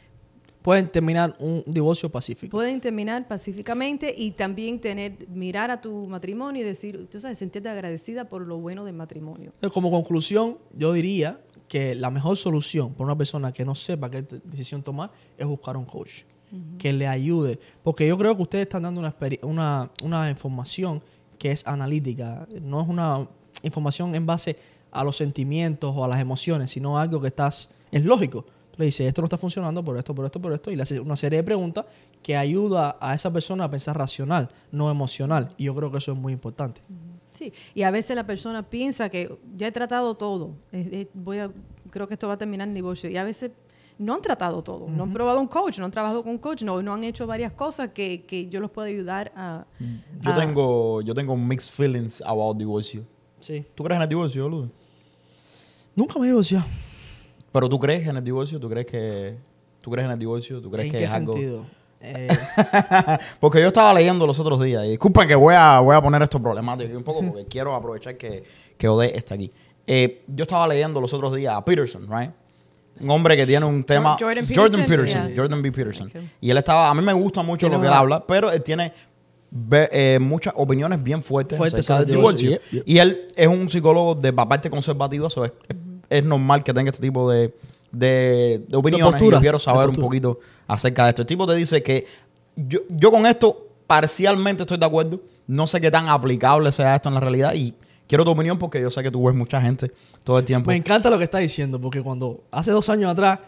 [SPEAKER 2] Pueden terminar un divorcio pacífico.
[SPEAKER 3] Pueden terminar pacíficamente y también tener, mirar a tu matrimonio y decir, tú sabes, sentirte agradecida por lo bueno del matrimonio.
[SPEAKER 2] Entonces, Como conclusión, yo diría que la mejor solución para una persona que no sepa qué decisión tomar es buscar un coach que le ayude. Porque yo creo que ustedes están dando una, una información que es analítica, no es una información en base a los sentimientos o a las emociones, sino algo que estás, es lógico. Le dices, esto no está funcionando por esto, por esto, por esto, y le haces una serie de preguntas que ayuda a esa persona a pensar racional, no emocional. Y yo creo que eso es muy importante.
[SPEAKER 3] Sí, y a veces la persona piensa que ya he tratado todo, eh, eh, voy a, creo que esto va a terminar en divorcio, y a veces no han tratado todo, no han probado un coach, no han trabajado con un coach, no, no han hecho varias cosas que, que yo los puedo ayudar a...
[SPEAKER 1] Yo
[SPEAKER 3] a-
[SPEAKER 1] tengo, yo tengo mixed feelings about divorcio.
[SPEAKER 2] Sí.
[SPEAKER 1] ¿Tú crees en el divorcio, Luz?
[SPEAKER 2] Nunca me he divorciado.
[SPEAKER 1] Pero tú crees en el divorcio, tú crees que tú crees en el divorcio, tú crees
[SPEAKER 2] ¿En
[SPEAKER 1] que
[SPEAKER 2] qué
[SPEAKER 1] es algo.
[SPEAKER 2] sentido? [LAUGHS] Eh,
[SPEAKER 1] porque yo estaba leyendo los otros días y disculpen que voy a, voy a poner esto problemático un poco porque quiero aprovechar que, que Ode está aquí. Eh, yo estaba leyendo los otros días a Peterson, right? Un hombre que tiene un tema.
[SPEAKER 3] Jordan
[SPEAKER 1] Jordan
[SPEAKER 3] Peterson,
[SPEAKER 1] Peterson.
[SPEAKER 3] yeah.
[SPEAKER 1] Jordan B. Peterson.
[SPEAKER 3] Okay.
[SPEAKER 1] Y él estaba. A mí me gusta mucho lo que él habla, pero él tiene eh, muchas opiniones bien fuertes,
[SPEAKER 2] Fuertes
[SPEAKER 1] acerca del
[SPEAKER 2] el
[SPEAKER 1] divorcio.
[SPEAKER 2] divorcio, yep, yep.
[SPEAKER 1] Y él es un psicólogo de parte conservativa, so es, es- es normal que tenga este tipo de, de, de opiniones. y yo
[SPEAKER 2] posturas,
[SPEAKER 1] quiero saber un poquito acerca de esto. El tipo te dice que yo, yo con esto parcialmente estoy de acuerdo. No sé qué tan aplicable sea esto en la realidad y quiero tu opinión porque yo sé que tú ves mucha gente todo el tiempo.
[SPEAKER 2] me encanta lo que está diciendo, porque cuando hace dos años atrás,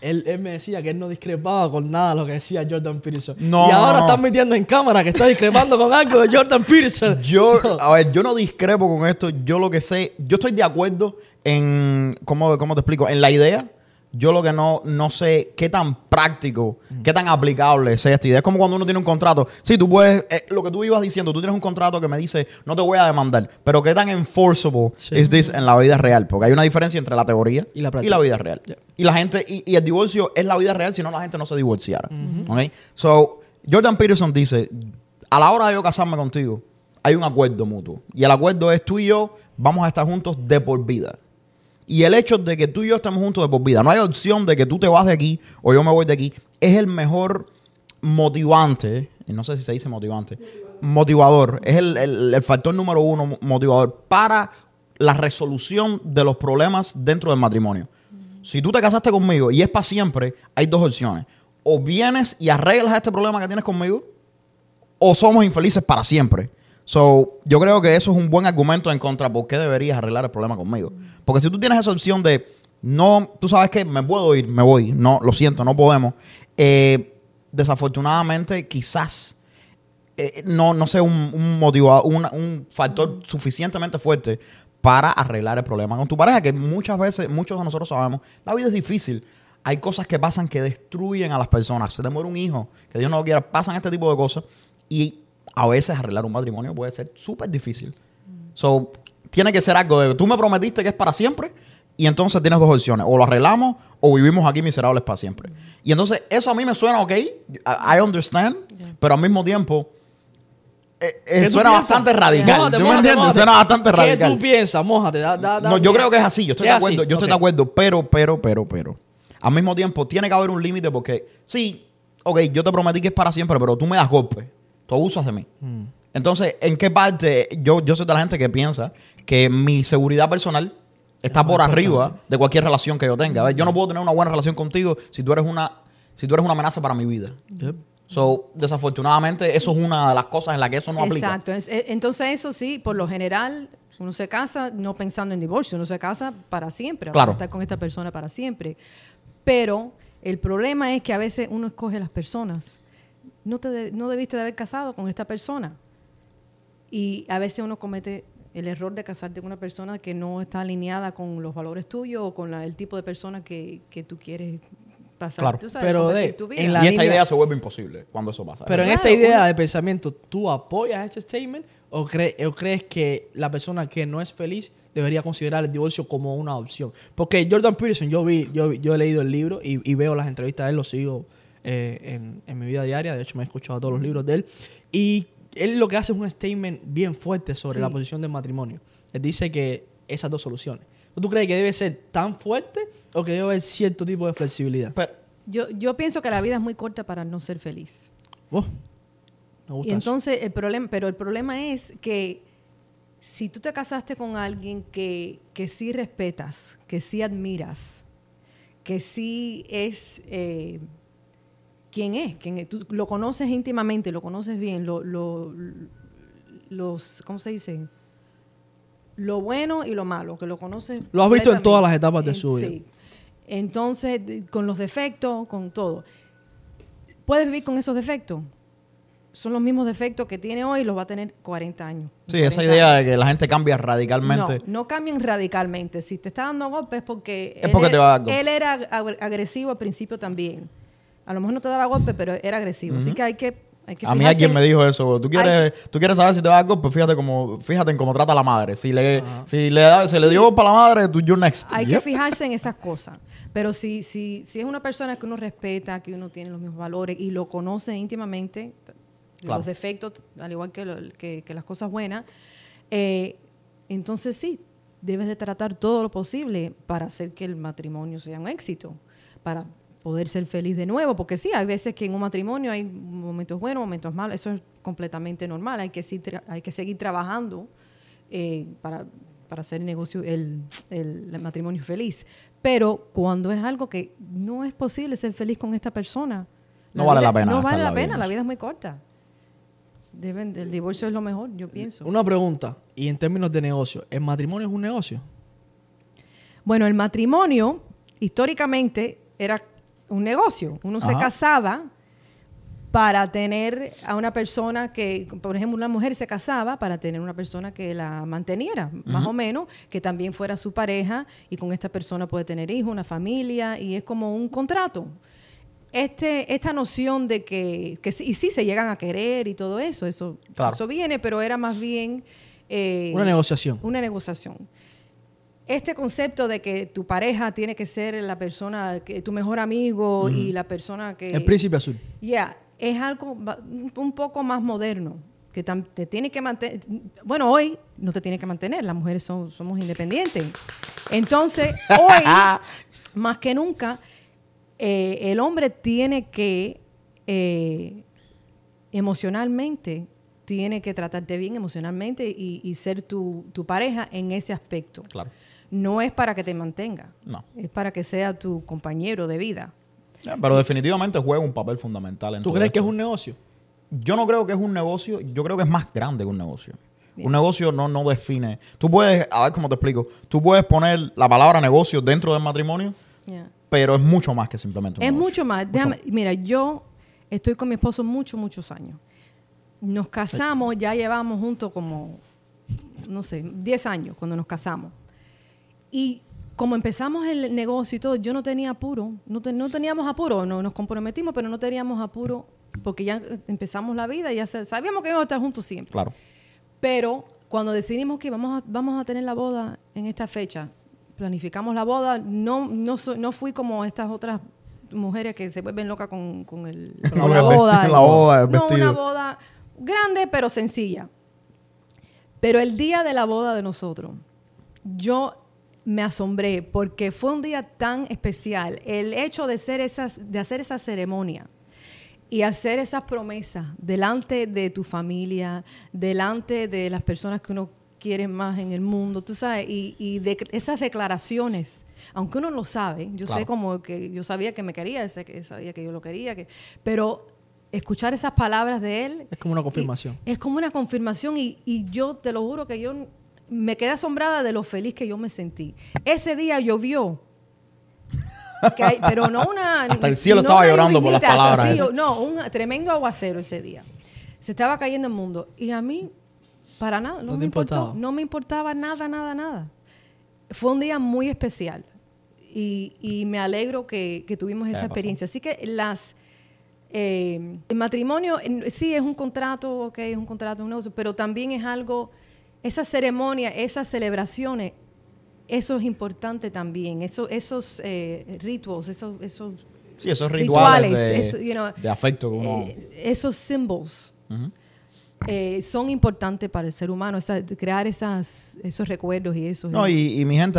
[SPEAKER 2] él, él me decía que él no discrepaba con nada de lo que decía Jordan Peterson.
[SPEAKER 1] No,
[SPEAKER 2] y ahora
[SPEAKER 1] no.
[SPEAKER 2] están metiendo en cámara que está discrepando con algo de Jordan Peterson.
[SPEAKER 1] Yo, [LAUGHS] a ver, yo no discrepo con esto. Yo lo que sé, yo estoy de acuerdo en, ¿cómo, cómo te explico? En la idea yo lo que no, no sé qué tan práctico, qué tan aplicable es esta idea. Es como cuando uno tiene un contrato. Sí, tú puedes, eh, lo que tú ibas diciendo, tú tienes un contrato que me dice, no te voy a demandar, pero qué tan enforceable
[SPEAKER 2] Sí.
[SPEAKER 1] es this en la vida real. Porque hay una diferencia entre la teoría
[SPEAKER 2] Y la práctica.
[SPEAKER 1] vida real.
[SPEAKER 2] Yeah.
[SPEAKER 1] Y la gente, y, y el divorcio es la vida real, si no la gente no se divorciara. ¿Ok? So, Jordan Peterson dice, a la hora de yo casarme contigo, hay un acuerdo mutuo. Y el acuerdo es tú y yo vamos a estar juntos de por vida. Y el hecho de que tú y yo estemos juntos de por vida, no hay opción de que tú te vas de aquí o yo me voy de aquí, es el mejor motivante, no sé si se dice motivante, motivador, es el, el- el factor número uno mo- motivador para la resolución de los problemas dentro del matrimonio. Si tú te casaste conmigo y es para siempre, hay dos opciones. O vienes y arreglas este problema que tienes conmigo, o somos infelices para siempre. So, yo creo que eso es un buen argumento en contra por qué deberías arreglar el problema conmigo. Porque si tú tienes esa opción de no, tú sabes que me puedo ir, me voy, no, lo siento, no podemos. eh, desafortunadamente, quizás eh, no, no sea un, un un, un factor suficientemente fuerte para arreglar el problema con tu pareja, que muchas veces, muchos de nosotros sabemos, la vida es difícil. Hay cosas que pasan que destruyen a las personas. Se te muere un hijo, que Dios no lo quiera, pasan este tipo de cosas. Y a veces arreglar un matrimonio puede ser súper difícil. So, tiene que ser algo de, tú me prometiste que es para siempre, y entonces tienes dos opciones, o lo arreglamos o vivimos aquí miserables para siempre. Y entonces eso a mí me suena ok, I, understand, pero al mismo tiempo eh, eh,
[SPEAKER 2] ¿Qué
[SPEAKER 1] suena bastante radical.
[SPEAKER 2] Mójate,
[SPEAKER 1] ¿Tú me entiendes?
[SPEAKER 2] mójate.
[SPEAKER 1] Suena bastante
[SPEAKER 2] ¿Qué
[SPEAKER 1] radical.
[SPEAKER 2] tú piensas? Mójate, da, da, da-
[SPEAKER 1] No, yo creo que es así. Yo estoy de
[SPEAKER 2] ¿Es
[SPEAKER 1] acuerdo.
[SPEAKER 2] así?
[SPEAKER 1] Yo estoy de acuerdo. Pero, pero, pero, pero. Al mismo tiempo, tiene que haber un límite porque, sí, ok, yo te prometí que es para siempre, pero tú me das golpes. Tú abusas de mí.
[SPEAKER 2] Mm.
[SPEAKER 1] Entonces, ¿en qué parte? Yo, yo soy de la gente que piensa que mi seguridad personal está por arriba de cualquier relación que yo tenga. A ver, yo no puedo tener una buena relación contigo si tú eres una, si tú eres una amenaza para mi vida.
[SPEAKER 2] Yep.
[SPEAKER 1] So, desafortunadamente, eso es una de las cosas en las que eso no aplica.
[SPEAKER 3] Exacto. Eh, Entonces eso sí, por lo general, uno se casa no pensando en divorcio, uno se casa para siempre,
[SPEAKER 1] Claro.
[SPEAKER 3] para estar con esta persona para siempre. Pero el problema es que a veces uno escoge las personas. No, te de- no debiste de haber casado con esta persona. Y a veces uno comete el error de casarte con una persona que no está alineada con los valores tuyos o con la- el tipo de persona que, que tú quieres pasar.
[SPEAKER 1] Claro.
[SPEAKER 3] tú sabes,
[SPEAKER 2] Pero de-
[SPEAKER 3] tu vida.
[SPEAKER 2] en la
[SPEAKER 1] y esta idea se vuelve imposible cuando eso pasa.
[SPEAKER 2] Pero en
[SPEAKER 3] Claro,
[SPEAKER 2] esta idea
[SPEAKER 3] uno-
[SPEAKER 2] de pensamiento, ¿tú apoyas este statement o, cre- o crees que la persona que no es feliz debería considerar el divorcio como una opción? Porque Jordan Peterson, yo vi, yo, vi- yo he leído el libro y, y veo las entrevistas de él, lo sigo eh, en, en mi vida diaria, de hecho me he escuchado todos los libros de él, y él lo que hace es un statement bien fuerte sobre
[SPEAKER 3] Sí.
[SPEAKER 2] la posición del matrimonio. Él dice que esas dos soluciones. ¿Tú crees que debe ser tan fuerte o que debe haber cierto tipo de flexibilidad?
[SPEAKER 1] Pero-
[SPEAKER 3] Yo, yo pienso que la vida es muy corta para no ser feliz.
[SPEAKER 2] Oh, me gusta
[SPEAKER 3] Y
[SPEAKER 2] eso.
[SPEAKER 3] entonces el problema, pero el problema es que si tú te casaste con alguien que, que sí respetas, que sí admiras, que sí es eh, quien es, quien es, tú lo conoces íntimamente, lo conoces bien, lo, lo- los, ¿cómo se dice? Lo bueno y lo malo, que lo conoces.
[SPEAKER 2] Lo has visto en todas las etapas de
[SPEAKER 3] En-
[SPEAKER 2] su vida.
[SPEAKER 3] sí. Entonces, con los defectos, con todo. ¿Puedes vivir con esos defectos? Son los mismos defectos que tiene hoy y los va a tener 40 años.
[SPEAKER 1] Sí, esa
[SPEAKER 3] 40
[SPEAKER 1] idea
[SPEAKER 3] años.
[SPEAKER 1] de que la gente cambia radicalmente.
[SPEAKER 3] No, no cambian radicalmente. Si te está dando golpes es porque,
[SPEAKER 1] Es porque te va a dar golpes.
[SPEAKER 3] él era ag- agresivo al principio también. A lo mejor no te daba golpes, pero era agresivo. Así que hay que, hay que
[SPEAKER 1] A mí alguien
[SPEAKER 3] en-
[SPEAKER 1] me dijo eso. ¿Tú quieres, tú quieres saber si te va a dar golpe? Fíjate, cómo, fíjate en cómo trata a la madre. Si le, si le, da, si le dio golpe a la madre, tú you're next.
[SPEAKER 3] Hay que fijarse en esas cosas. Pero si, si, si es una persona que uno respeta, que uno tiene los mismos valores y lo conoce íntimamente,
[SPEAKER 1] Claro.
[SPEAKER 3] los defectos, al igual que, lo- que- que las cosas buenas, eh, entonces sí, debes de tratar todo lo posible para hacer que el matrimonio sea un éxito, para poder ser feliz de nuevo, porque sí, hay veces que en un matrimonio hay momentos buenos, momentos malos, eso es completamente normal, hay que, hay que seguir trabajando eh, para, para hacer el negocio, el, el- el matrimonio feliz. Pero cuando es algo que no es posible ser feliz con esta persona,
[SPEAKER 1] No vale
[SPEAKER 3] vida-
[SPEAKER 1] la pena
[SPEAKER 3] No vale
[SPEAKER 1] la
[SPEAKER 3] pena,
[SPEAKER 1] en
[SPEAKER 3] la vida es muy corta. Deben, el divorcio es lo mejor, yo pienso.
[SPEAKER 2] Una pregunta, y en términos de negocio, ¿el matrimonio es un negocio?
[SPEAKER 3] Bueno, el matrimonio históricamente era un negocio. Uno se casaba para tener a una persona que, por ejemplo, una mujer se casaba para tener una persona que la manteniera, más o menos, que también fuera su pareja y con esta persona puede tener hijos, una familia y es como un contrato. Este, esta noción de que, que y sí se llegan a querer y todo eso, eso,
[SPEAKER 1] Claro.
[SPEAKER 3] eso viene, pero era más bien eh,
[SPEAKER 2] Una negociación.
[SPEAKER 3] una negociación. Este concepto de que tu pareja tiene que ser la persona, que tu mejor amigo y la persona que...
[SPEAKER 2] El príncipe azul.
[SPEAKER 3] Ya, es algo un poco más moderno, que te tiene que mantener, bueno, hoy no te tiene que mantener, las mujeres son, somos independientes. Entonces, [LAUGHS] hoy, más que nunca, eh, el hombre tiene que, eh, emocionalmente, tiene que tratarte bien emocionalmente y, y ser tu, tu pareja en ese aspecto.
[SPEAKER 1] Claro.
[SPEAKER 3] No es para que te mantenga,
[SPEAKER 1] No.
[SPEAKER 3] es para que sea tu compañero de vida.
[SPEAKER 1] Pero definitivamente juega un papel fundamental en
[SPEAKER 2] ¿Tú
[SPEAKER 1] todo
[SPEAKER 2] crees que es un negocio?
[SPEAKER 1] Yo no creo que es un negocio, yo creo que es más grande que un negocio. Un negocio no, no define. Tú puedes, a ver cómo te explico, tú puedes poner la palabra negocio dentro del matrimonio, pero es mucho más que simplemente un
[SPEAKER 3] Es
[SPEAKER 1] negocio.
[SPEAKER 3] mucho más. Déjame- mira, yo estoy con mi esposo muchos, muchos años. Nos casamos, ya llevamos juntos como, no sé, 10 años cuando nos casamos. Y como empezamos el negocio y todo, yo no tenía apuro, no, te- no teníamos apuro, no, nos comprometimos, pero no teníamos apuro porque ya empezamos la vida y ya sa- sabíamos que íbamos a estar juntos siempre.
[SPEAKER 1] Claro.
[SPEAKER 3] Pero cuando decidimos que vamos a, vamos a tener la boda en esta fecha, planificamos la boda, no, no, no fui como estas otras mujeres que se vuelven locas con, con el, [LAUGHS] con la boda.
[SPEAKER 1] vestido, [LAUGHS] la boda, el
[SPEAKER 3] no, una boda grande pero sencilla. Pero el día de la boda de nosotros, yo me asombré porque fue un día tan especial. El hecho de, ser esas, de hacer esa ceremonia y hacer esas promesas delante de tu familia, delante de las personas que uno quiere más en el mundo, tú sabes, y, y de esas declaraciones, aunque uno lo sabe, yo sé como que yo sabía que me quería, sabía que yo lo quería, que, pero escuchar esas palabras de él
[SPEAKER 2] Es como una confirmación.
[SPEAKER 3] y- es como una confirmación y, y yo te lo juro que yo me quedé asombrada de lo feliz que yo me sentí. Ese día llovió. Que hay- pero no una... [LAUGHS]
[SPEAKER 1] Hasta el cielo
[SPEAKER 3] no
[SPEAKER 1] estaba llorando por las palabras
[SPEAKER 3] sí,
[SPEAKER 1] esas.
[SPEAKER 3] no, un tremendo aguacero ese día. Se estaba cayendo el mundo. Y a mí, para nada, no,
[SPEAKER 2] No
[SPEAKER 3] me importó.
[SPEAKER 2] importaba.
[SPEAKER 3] No me importaba nada, nada, nada. Fue un día muy especial. Y, y me alegro que, que tuvimos esa experiencia. Así que las... eh, el matrimonio sí es un contrato, ok, es un contrato, un negocio, pero también es algo, esa ceremonia, esas celebraciones, eso es importante también, eso, esos eh, rituals, esos, esos
[SPEAKER 1] Sí, esos rituales,
[SPEAKER 3] Rituales,
[SPEAKER 1] de,
[SPEAKER 3] eso, you know,
[SPEAKER 1] de afecto uno...
[SPEAKER 3] eh, esos symbols
[SPEAKER 1] Ujú.
[SPEAKER 3] eh, son importantes para el ser humano, esa- crear esas, esos recuerdos y eso.
[SPEAKER 1] No, y, y mi gente,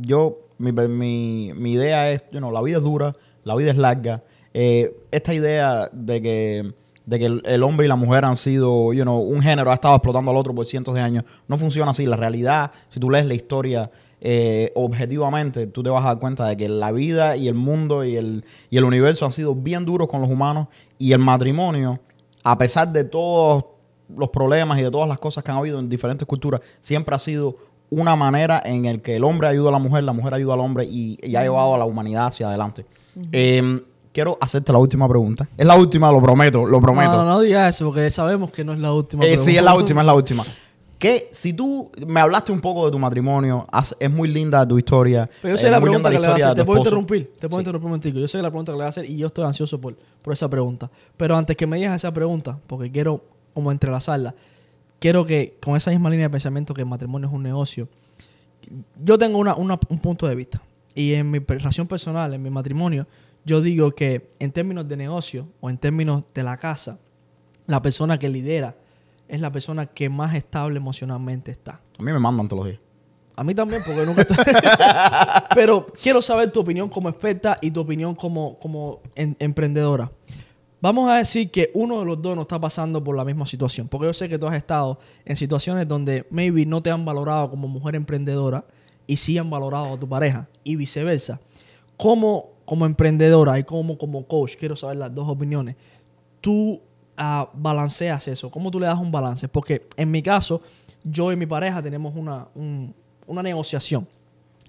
[SPEAKER 1] yo, mi, mi, mi idea es, you know, la vida es dura, la vida es larga. Eh, esta idea de que, de que el, el hombre y la mujer han sido, you know, un género ha estado explotando al otro por cientos de años, no funciona así. La realidad, si tú lees la historia eh, objetivamente, tú te vas a dar cuenta de que la vida y el mundo y el, y el universo han sido bien duros con los humanos y el matrimonio, a pesar de todos los problemas y de todas las cosas que han habido en diferentes culturas, siempre ha sido una manera en el que el hombre ayuda a la mujer, la mujer ayuda al hombre y, y ha llevado a la humanidad hacia adelante. Eh, quiero hacerte la última pregunta. Es la última, lo prometo, lo prometo.
[SPEAKER 2] No, no, no digas eso, porque sabemos que no es la última.
[SPEAKER 1] Eh, sí, es la última, es la última. [LAUGHS] Que si tú me hablaste un poco de tu matrimonio, has- es muy linda tu historia.
[SPEAKER 2] Pero yo
[SPEAKER 1] eh,
[SPEAKER 2] sé la
[SPEAKER 1] muy
[SPEAKER 2] pregunta que le va a hacer. Te puedo interrumpir. Te puedo interrumpir un momentico. Yo sé la pregunta que le va a hacer y yo estoy ansioso por, por esa pregunta. Pero antes que me digas esa pregunta, porque quiero como entrelazarla, quiero que con esa misma línea de pensamiento que el matrimonio es un negocio, yo tengo una, una- un punto de vista. Y en mi relación personal, en mi matrimonio, yo digo que en términos de negocio o en términos de la casa, la persona que lidera es la persona que más estable emocionalmente está.
[SPEAKER 1] A mí me mandan todos los días.
[SPEAKER 2] A mí también, porque nunca estoy... [LAUGHS] Pero quiero saber tu opinión como experta y tu opinión como, como en- emprendedora. Vamos a decir que uno de los dos no está pasando por la misma situación, porque yo sé que tú has estado en situaciones donde maybe no te han valorado como mujer emprendedora y sí han valorado a tu pareja y viceversa. Como, como emprendedora y como, como coach, quiero saber las dos opiniones. Tú ah, balanceas eso, ¿cómo tú le das un balance? Porque en mi caso, yo y mi pareja tenemos una, un- una negociación.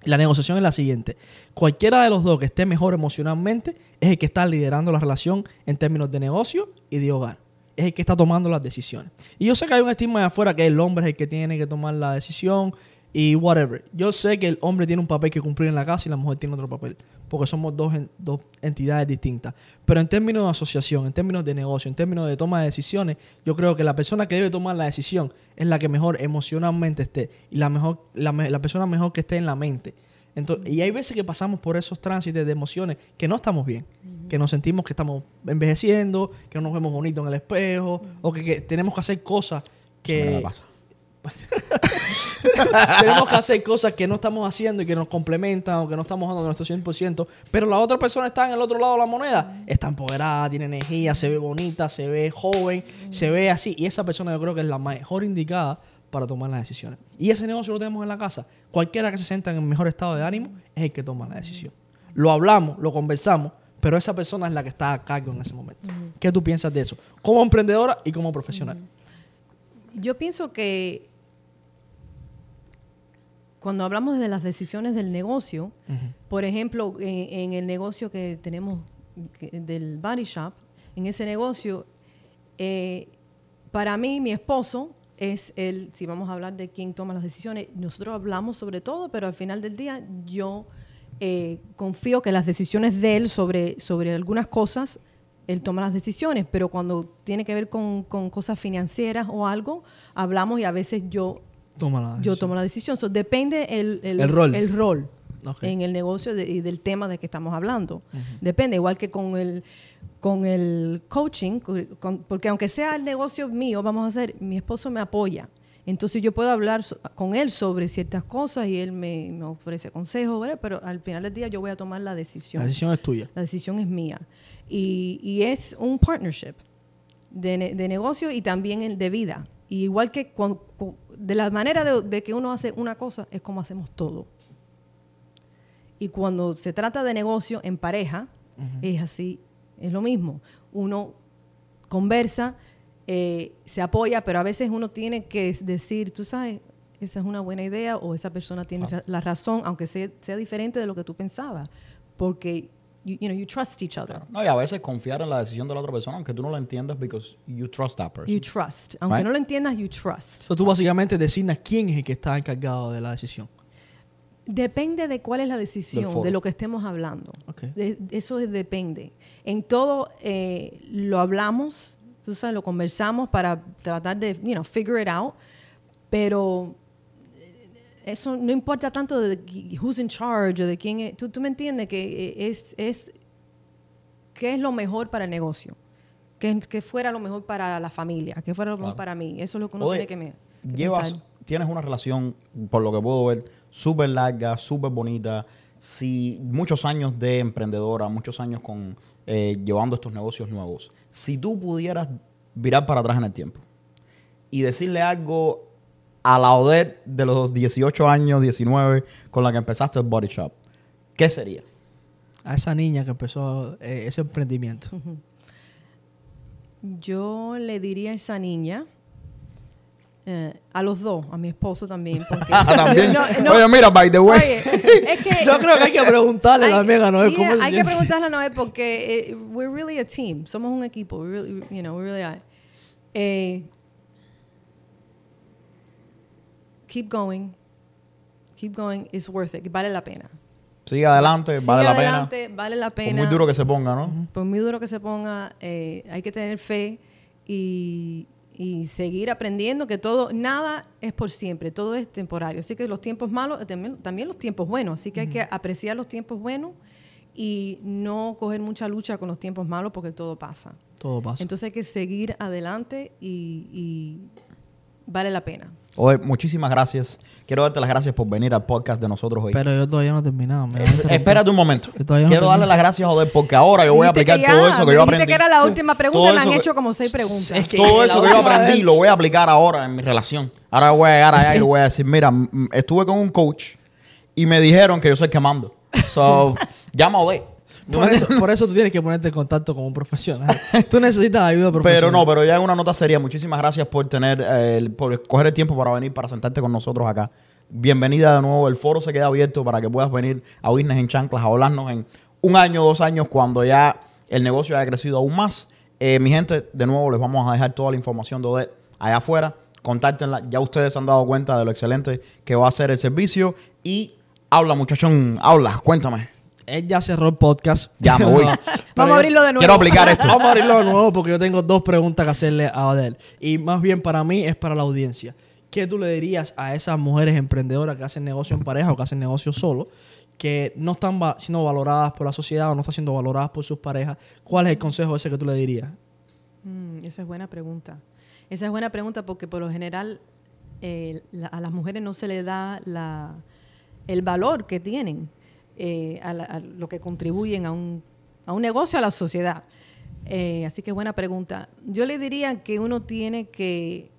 [SPEAKER 2] La negociación es la siguiente. Cualquiera de los dos que esté mejor emocionalmente es el que está liderando la relación en términos de negocio y de hogar. Es el que está tomando las decisiones. Y yo sé que hay un estigma de afuera que el hombre es el que tiene que tomar la decisión y whatever. Yo sé que el hombre tiene un papel que cumplir en la casa y la mujer tiene otro papel. Porque somos dos, en- dos entidades distintas. Pero en términos de asociación, en términos de negocio, en términos de toma de decisiones, yo creo que la persona que debe tomar la decisión es la que mejor emocionalmente esté. Y la, mejor, la, la persona mejor que esté en la mente. Entonces, y hay veces que pasamos por esos tránsitos de emociones que no estamos bien. Que nos sentimos que estamos envejeciendo, que no nos vemos bonitos en el espejo, o que, que tenemos que hacer cosas
[SPEAKER 1] Eso me
[SPEAKER 2] que,
[SPEAKER 1] la pasa. [LAUGHS] [LAUGHS]
[SPEAKER 2] tenemos que hacer cosas que no estamos haciendo y que nos complementan o que no estamos dando nuestro 100%, pero la otra persona está en el otro lado de la moneda, está empoderada, tiene energía, se ve bonita, se ve joven, se ve así, y esa persona yo creo que es la mejor indicada para tomar las decisiones. Y ese negocio lo tenemos en la casa. Cualquiera que se sienta en el mejor estado de ánimo es el que toma la decisión. Lo hablamos, lo conversamos, pero esa persona es la que está a cargo en ese momento. ¿Qué tú piensas de eso? Como emprendedora y como profesional.
[SPEAKER 3] Yo pienso que cuando hablamos de las decisiones del negocio, por ejemplo, en, en el negocio que tenemos que- del body shop, en ese negocio, eh, para mí, mi esposo es el, si vamos a hablar de quién toma las decisiones, nosotros hablamos sobre todo, pero al final del día yo eh, confío que las decisiones de él sobre, sobre algunas cosas, él toma las decisiones, pero cuando tiene que ver con, con cosas financieras o algo, hablamos y a veces yo,
[SPEAKER 2] Toma la
[SPEAKER 3] yo tomo la decisión. So, depende el,
[SPEAKER 2] El rol.
[SPEAKER 3] el rol en el negocio de- y del tema de que estamos hablando. Depende, igual que con el con el coaching, con- porque aunque sea el negocio mío, vamos a hacer, mi esposo me apoya. Entonces yo puedo hablar so- con él sobre ciertas cosas y él me, me ofrece consejos, ¿verdad? pero al final del día yo voy a tomar la decisión.
[SPEAKER 2] La decisión es tuya.
[SPEAKER 3] La decisión es mía. Y, y es un partnership de, de negocio y también el de vida. Y igual que cuan- cu- de la manera de, de que uno hace una cosa, es como hacemos todo. Y cuando se trata de negocio en pareja, es así, es lo mismo. Uno conversa, eh, se apoya, pero a veces uno tiene que decir, tú sabes, esa es una buena idea o esa persona tiene ra- la razón, aunque sea, sea diferente de lo que tú pensabas. Porque, you, you know, you trust each other.
[SPEAKER 1] No, y a veces confiar en la decisión de la otra persona, aunque tú no la entiendas, because you trust that person.
[SPEAKER 3] You trust. Aunque
[SPEAKER 1] Right.
[SPEAKER 3] no lo entiendas, you trust.
[SPEAKER 2] So, tú básicamente designas quién es el que está encargado de la decisión.
[SPEAKER 3] Depende de cuál es la decisión, de lo que estemos hablando.
[SPEAKER 2] Ok.
[SPEAKER 3] De- eso es- depende. En todo eh, lo hablamos, tú sabes, lo conversamos para tratar de, you know, figure it out. Pero eso no importa tanto de who's in charge o de quién es. Tú, tú me entiendes que eh, es, es qué es lo mejor para el negocio. Que, que fuera lo mejor para la familia, que fuera lo mejor
[SPEAKER 1] Claro.
[SPEAKER 3] para mí. Eso es lo que uno
[SPEAKER 1] Oye,
[SPEAKER 3] tiene que, que
[SPEAKER 1] llevas,
[SPEAKER 3] pensar.
[SPEAKER 1] tienes una relación, por lo que puedo ver, súper larga, súper bonita. Si muchos años de emprendedora, muchos años con eh, llevando estos negocios nuevos. Si tú pudieras virar para atrás en el tiempo y decirle algo a la Odette de los 18 años, 19, con la que empezaste el Body Shop, ¿qué sería?
[SPEAKER 2] A esa niña que empezó eh, ese emprendimiento.
[SPEAKER 3] Yo le diría a esa niña, eh, a los dos, a mi esposo también. [LAUGHS] Porque,
[SPEAKER 1] También.
[SPEAKER 3] No, no,
[SPEAKER 1] Oye, mira, by the way.
[SPEAKER 3] oye, es que, [LAUGHS]
[SPEAKER 2] Yo creo que hay que preguntarle
[SPEAKER 3] hay-
[SPEAKER 2] también a Noel
[SPEAKER 3] yeah,
[SPEAKER 2] cómo
[SPEAKER 3] hay que preguntarle a Noel porque eh, we're really a team. Somos un equipo. We really, you know, we really are. Eh, keep going. Keep going. It's worth it. Vale la pena.
[SPEAKER 1] Sigue adelante,
[SPEAKER 3] Sigue
[SPEAKER 1] vale la
[SPEAKER 3] adelante, Vale la
[SPEAKER 1] pena.
[SPEAKER 3] pena.
[SPEAKER 1] Por muy duro que se ponga, ¿no?
[SPEAKER 3] por muy duro que se ponga, eh, hay que tener fe y, y seguir aprendiendo que todo, nada es por siempre, todo es temporario. Así que los tiempos malos, eh, también, también los tiempos buenos. Así que hay que apreciar los tiempos buenos y no coger mucha lucha con los tiempos malos porque todo pasa.
[SPEAKER 2] Todo pasa.
[SPEAKER 3] Entonces hay que seguir adelante y, y vale la pena.
[SPEAKER 1] Oye, muchísimas gracias. Quiero darte las gracias por venir al podcast de nosotros hoy.
[SPEAKER 2] Pero yo todavía no he terminado. me a.
[SPEAKER 1] Espérate un momento.
[SPEAKER 2] No
[SPEAKER 1] Quiero darle las gracias, joder, porque ahora yo voy a aplicar todo eso que
[SPEAKER 3] me
[SPEAKER 1] yo
[SPEAKER 3] dijiste
[SPEAKER 1] aprendí.
[SPEAKER 3] que era la última pregunta, me han
[SPEAKER 1] que-
[SPEAKER 3] hecho como seis preguntas.
[SPEAKER 2] Es que
[SPEAKER 1] Todo eso que yo aprendí lo voy a aplicar ahora en mi relación. Ahora voy a llegar allá y le voy a decir, mira, estuve con un coach y me dijeron que yo soy el que mando. So, [LAUGHS] llama a Odette. ¿Tú
[SPEAKER 2] Por eso,
[SPEAKER 1] entiendes?
[SPEAKER 2] por eso tú tienes que ponerte en contacto con un profesional. [LAUGHS] Tú necesitas ayuda profesional.
[SPEAKER 1] Pero no, pero ya en una nota seria, muchísimas gracias por tener, eh, por coger el tiempo para venir, para sentarte con nosotros acá bienvenida de nuevo. El foro se queda abierto para que puedas venir a Business en Chanclas a hablarnos en un año, dos años, cuando ya el negocio haya crecido aún más. Eh, mi gente, de nuevo les vamos a dejar toda la información de Odette allá afuera. Contáctenla. Ya ustedes se han dado cuenta de lo excelente que va a ser el servicio. Y habla, muchachón. Habla, cuéntame.
[SPEAKER 2] Él ya cerró el podcast.
[SPEAKER 1] Ya me voy. [LAUGHS]
[SPEAKER 3] Vamos a abrirlo de nuevo.
[SPEAKER 1] Quiero aplicar esto.
[SPEAKER 2] Vamos a abrirlo de nuevo porque yo tengo dos preguntas que hacerle a Adel. Y más bien para mí es para la audiencia. ¿Qué tú le dirías a esas mujeres emprendedoras que hacen negocio en pareja o que hacen negocio solo, que no están va- siendo valoradas por la sociedad o no están siendo valoradas por sus parejas? ¿Cuál es el consejo ese que tú le dirías?
[SPEAKER 3] Mm, esa es buena pregunta. Esa es buena pregunta porque por lo general eh, la- a las mujeres no se le da la, el valor que tienen eh, a, la- a lo que contribuyen a un, a un negocio, a la sociedad. Eh, así que buena pregunta. Yo le diría que uno tiene que...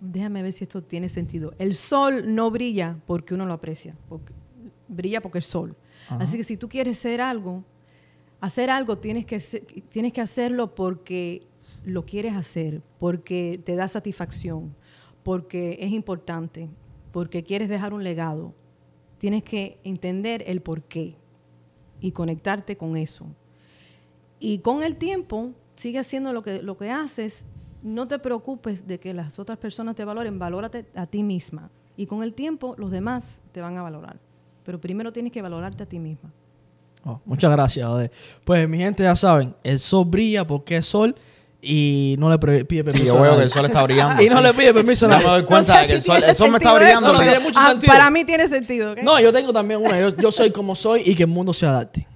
[SPEAKER 3] Déjame ver si esto tiene sentido. El sol no brilla porque uno lo aprecia, porque, brilla porque es sol. Así que si tú quieres ser algo, hacer algo tienes que, tienes que hacerlo porque lo quieres hacer, porque te da satisfacción, porque es importante, porque quieres dejar un legado. Tienes que entender el por qué y conectarte con eso. Y con el tiempo, sigue haciendo lo que, lo que haces. No te preocupes de que las otras personas te valoren, valórate a ti misma. Y con el tiempo, los demás te van a valorar. Pero primero tienes que valorarte a ti misma.
[SPEAKER 2] Oh, muchas gracias, Odel. Pues mi gente ya saben, el sol brilla porque es sol y no le pide permiso
[SPEAKER 1] Sí, yo veo que el sol está brillando. [LAUGHS]
[SPEAKER 2] Y no le pide permiso a
[SPEAKER 1] Ya
[SPEAKER 2] nadie.
[SPEAKER 1] me doy cuenta
[SPEAKER 3] No sé
[SPEAKER 1] de que el
[SPEAKER 3] si
[SPEAKER 1] sol,
[SPEAKER 3] tiene
[SPEAKER 1] el sol me está brillando.
[SPEAKER 3] eso.
[SPEAKER 2] no
[SPEAKER 1] le-
[SPEAKER 2] tiene mucho
[SPEAKER 3] Ah,
[SPEAKER 2] sentido.
[SPEAKER 3] Para mí tiene sentido.
[SPEAKER 2] No, yo tengo también una. Yo, yo soy como soy y que el mundo se adapte.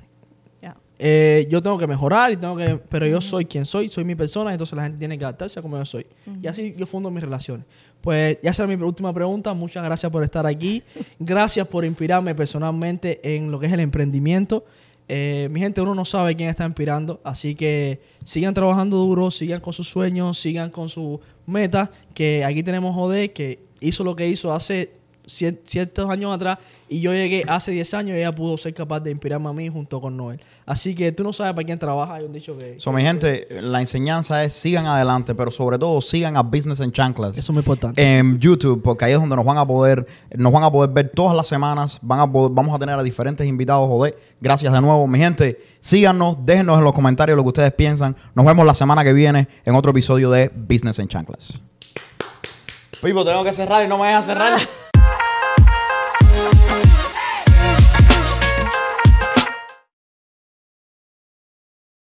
[SPEAKER 2] Eh, yo tengo que mejorar y tengo que pero yo soy quien soy soy mi persona entonces la gente tiene que adaptarse a como yo soy y así yo fundo mis relaciones pues ya será mi última pregunta muchas gracias por estar aquí gracias por inspirarme personalmente en lo que es el emprendimiento Eh, mi gente uno no sabe quién está inspirando así que sigan trabajando duro sigan con sus sueños sigan con sus metas que aquí tenemos Jode que hizo lo que hizo hace ciertos años atrás y yo llegué hace 10 años y ella pudo ser capaz de inspirarme a mí junto con Noel. Así que tú no sabes para quién trabaja, hay un dicho que...
[SPEAKER 1] So, mi gente, la enseñanza es sigan adelante, pero sobre todo sigan a Business en Chanclas.
[SPEAKER 2] Eso es muy importante.
[SPEAKER 1] en YouTube, porque ahí es donde nos van a poder, nos van a poder ver todas las semanas. Van a poder- vamos a tener a diferentes invitados, joder. Gracias de nuevo, mi gente. Síganos, déjenos en los comentarios lo que ustedes piensan. Nos vemos la semana que viene en otro episodio de Business en Chanclas. Pipo, tengo que cerrar y no me dejas cerrar. [LAUGHS]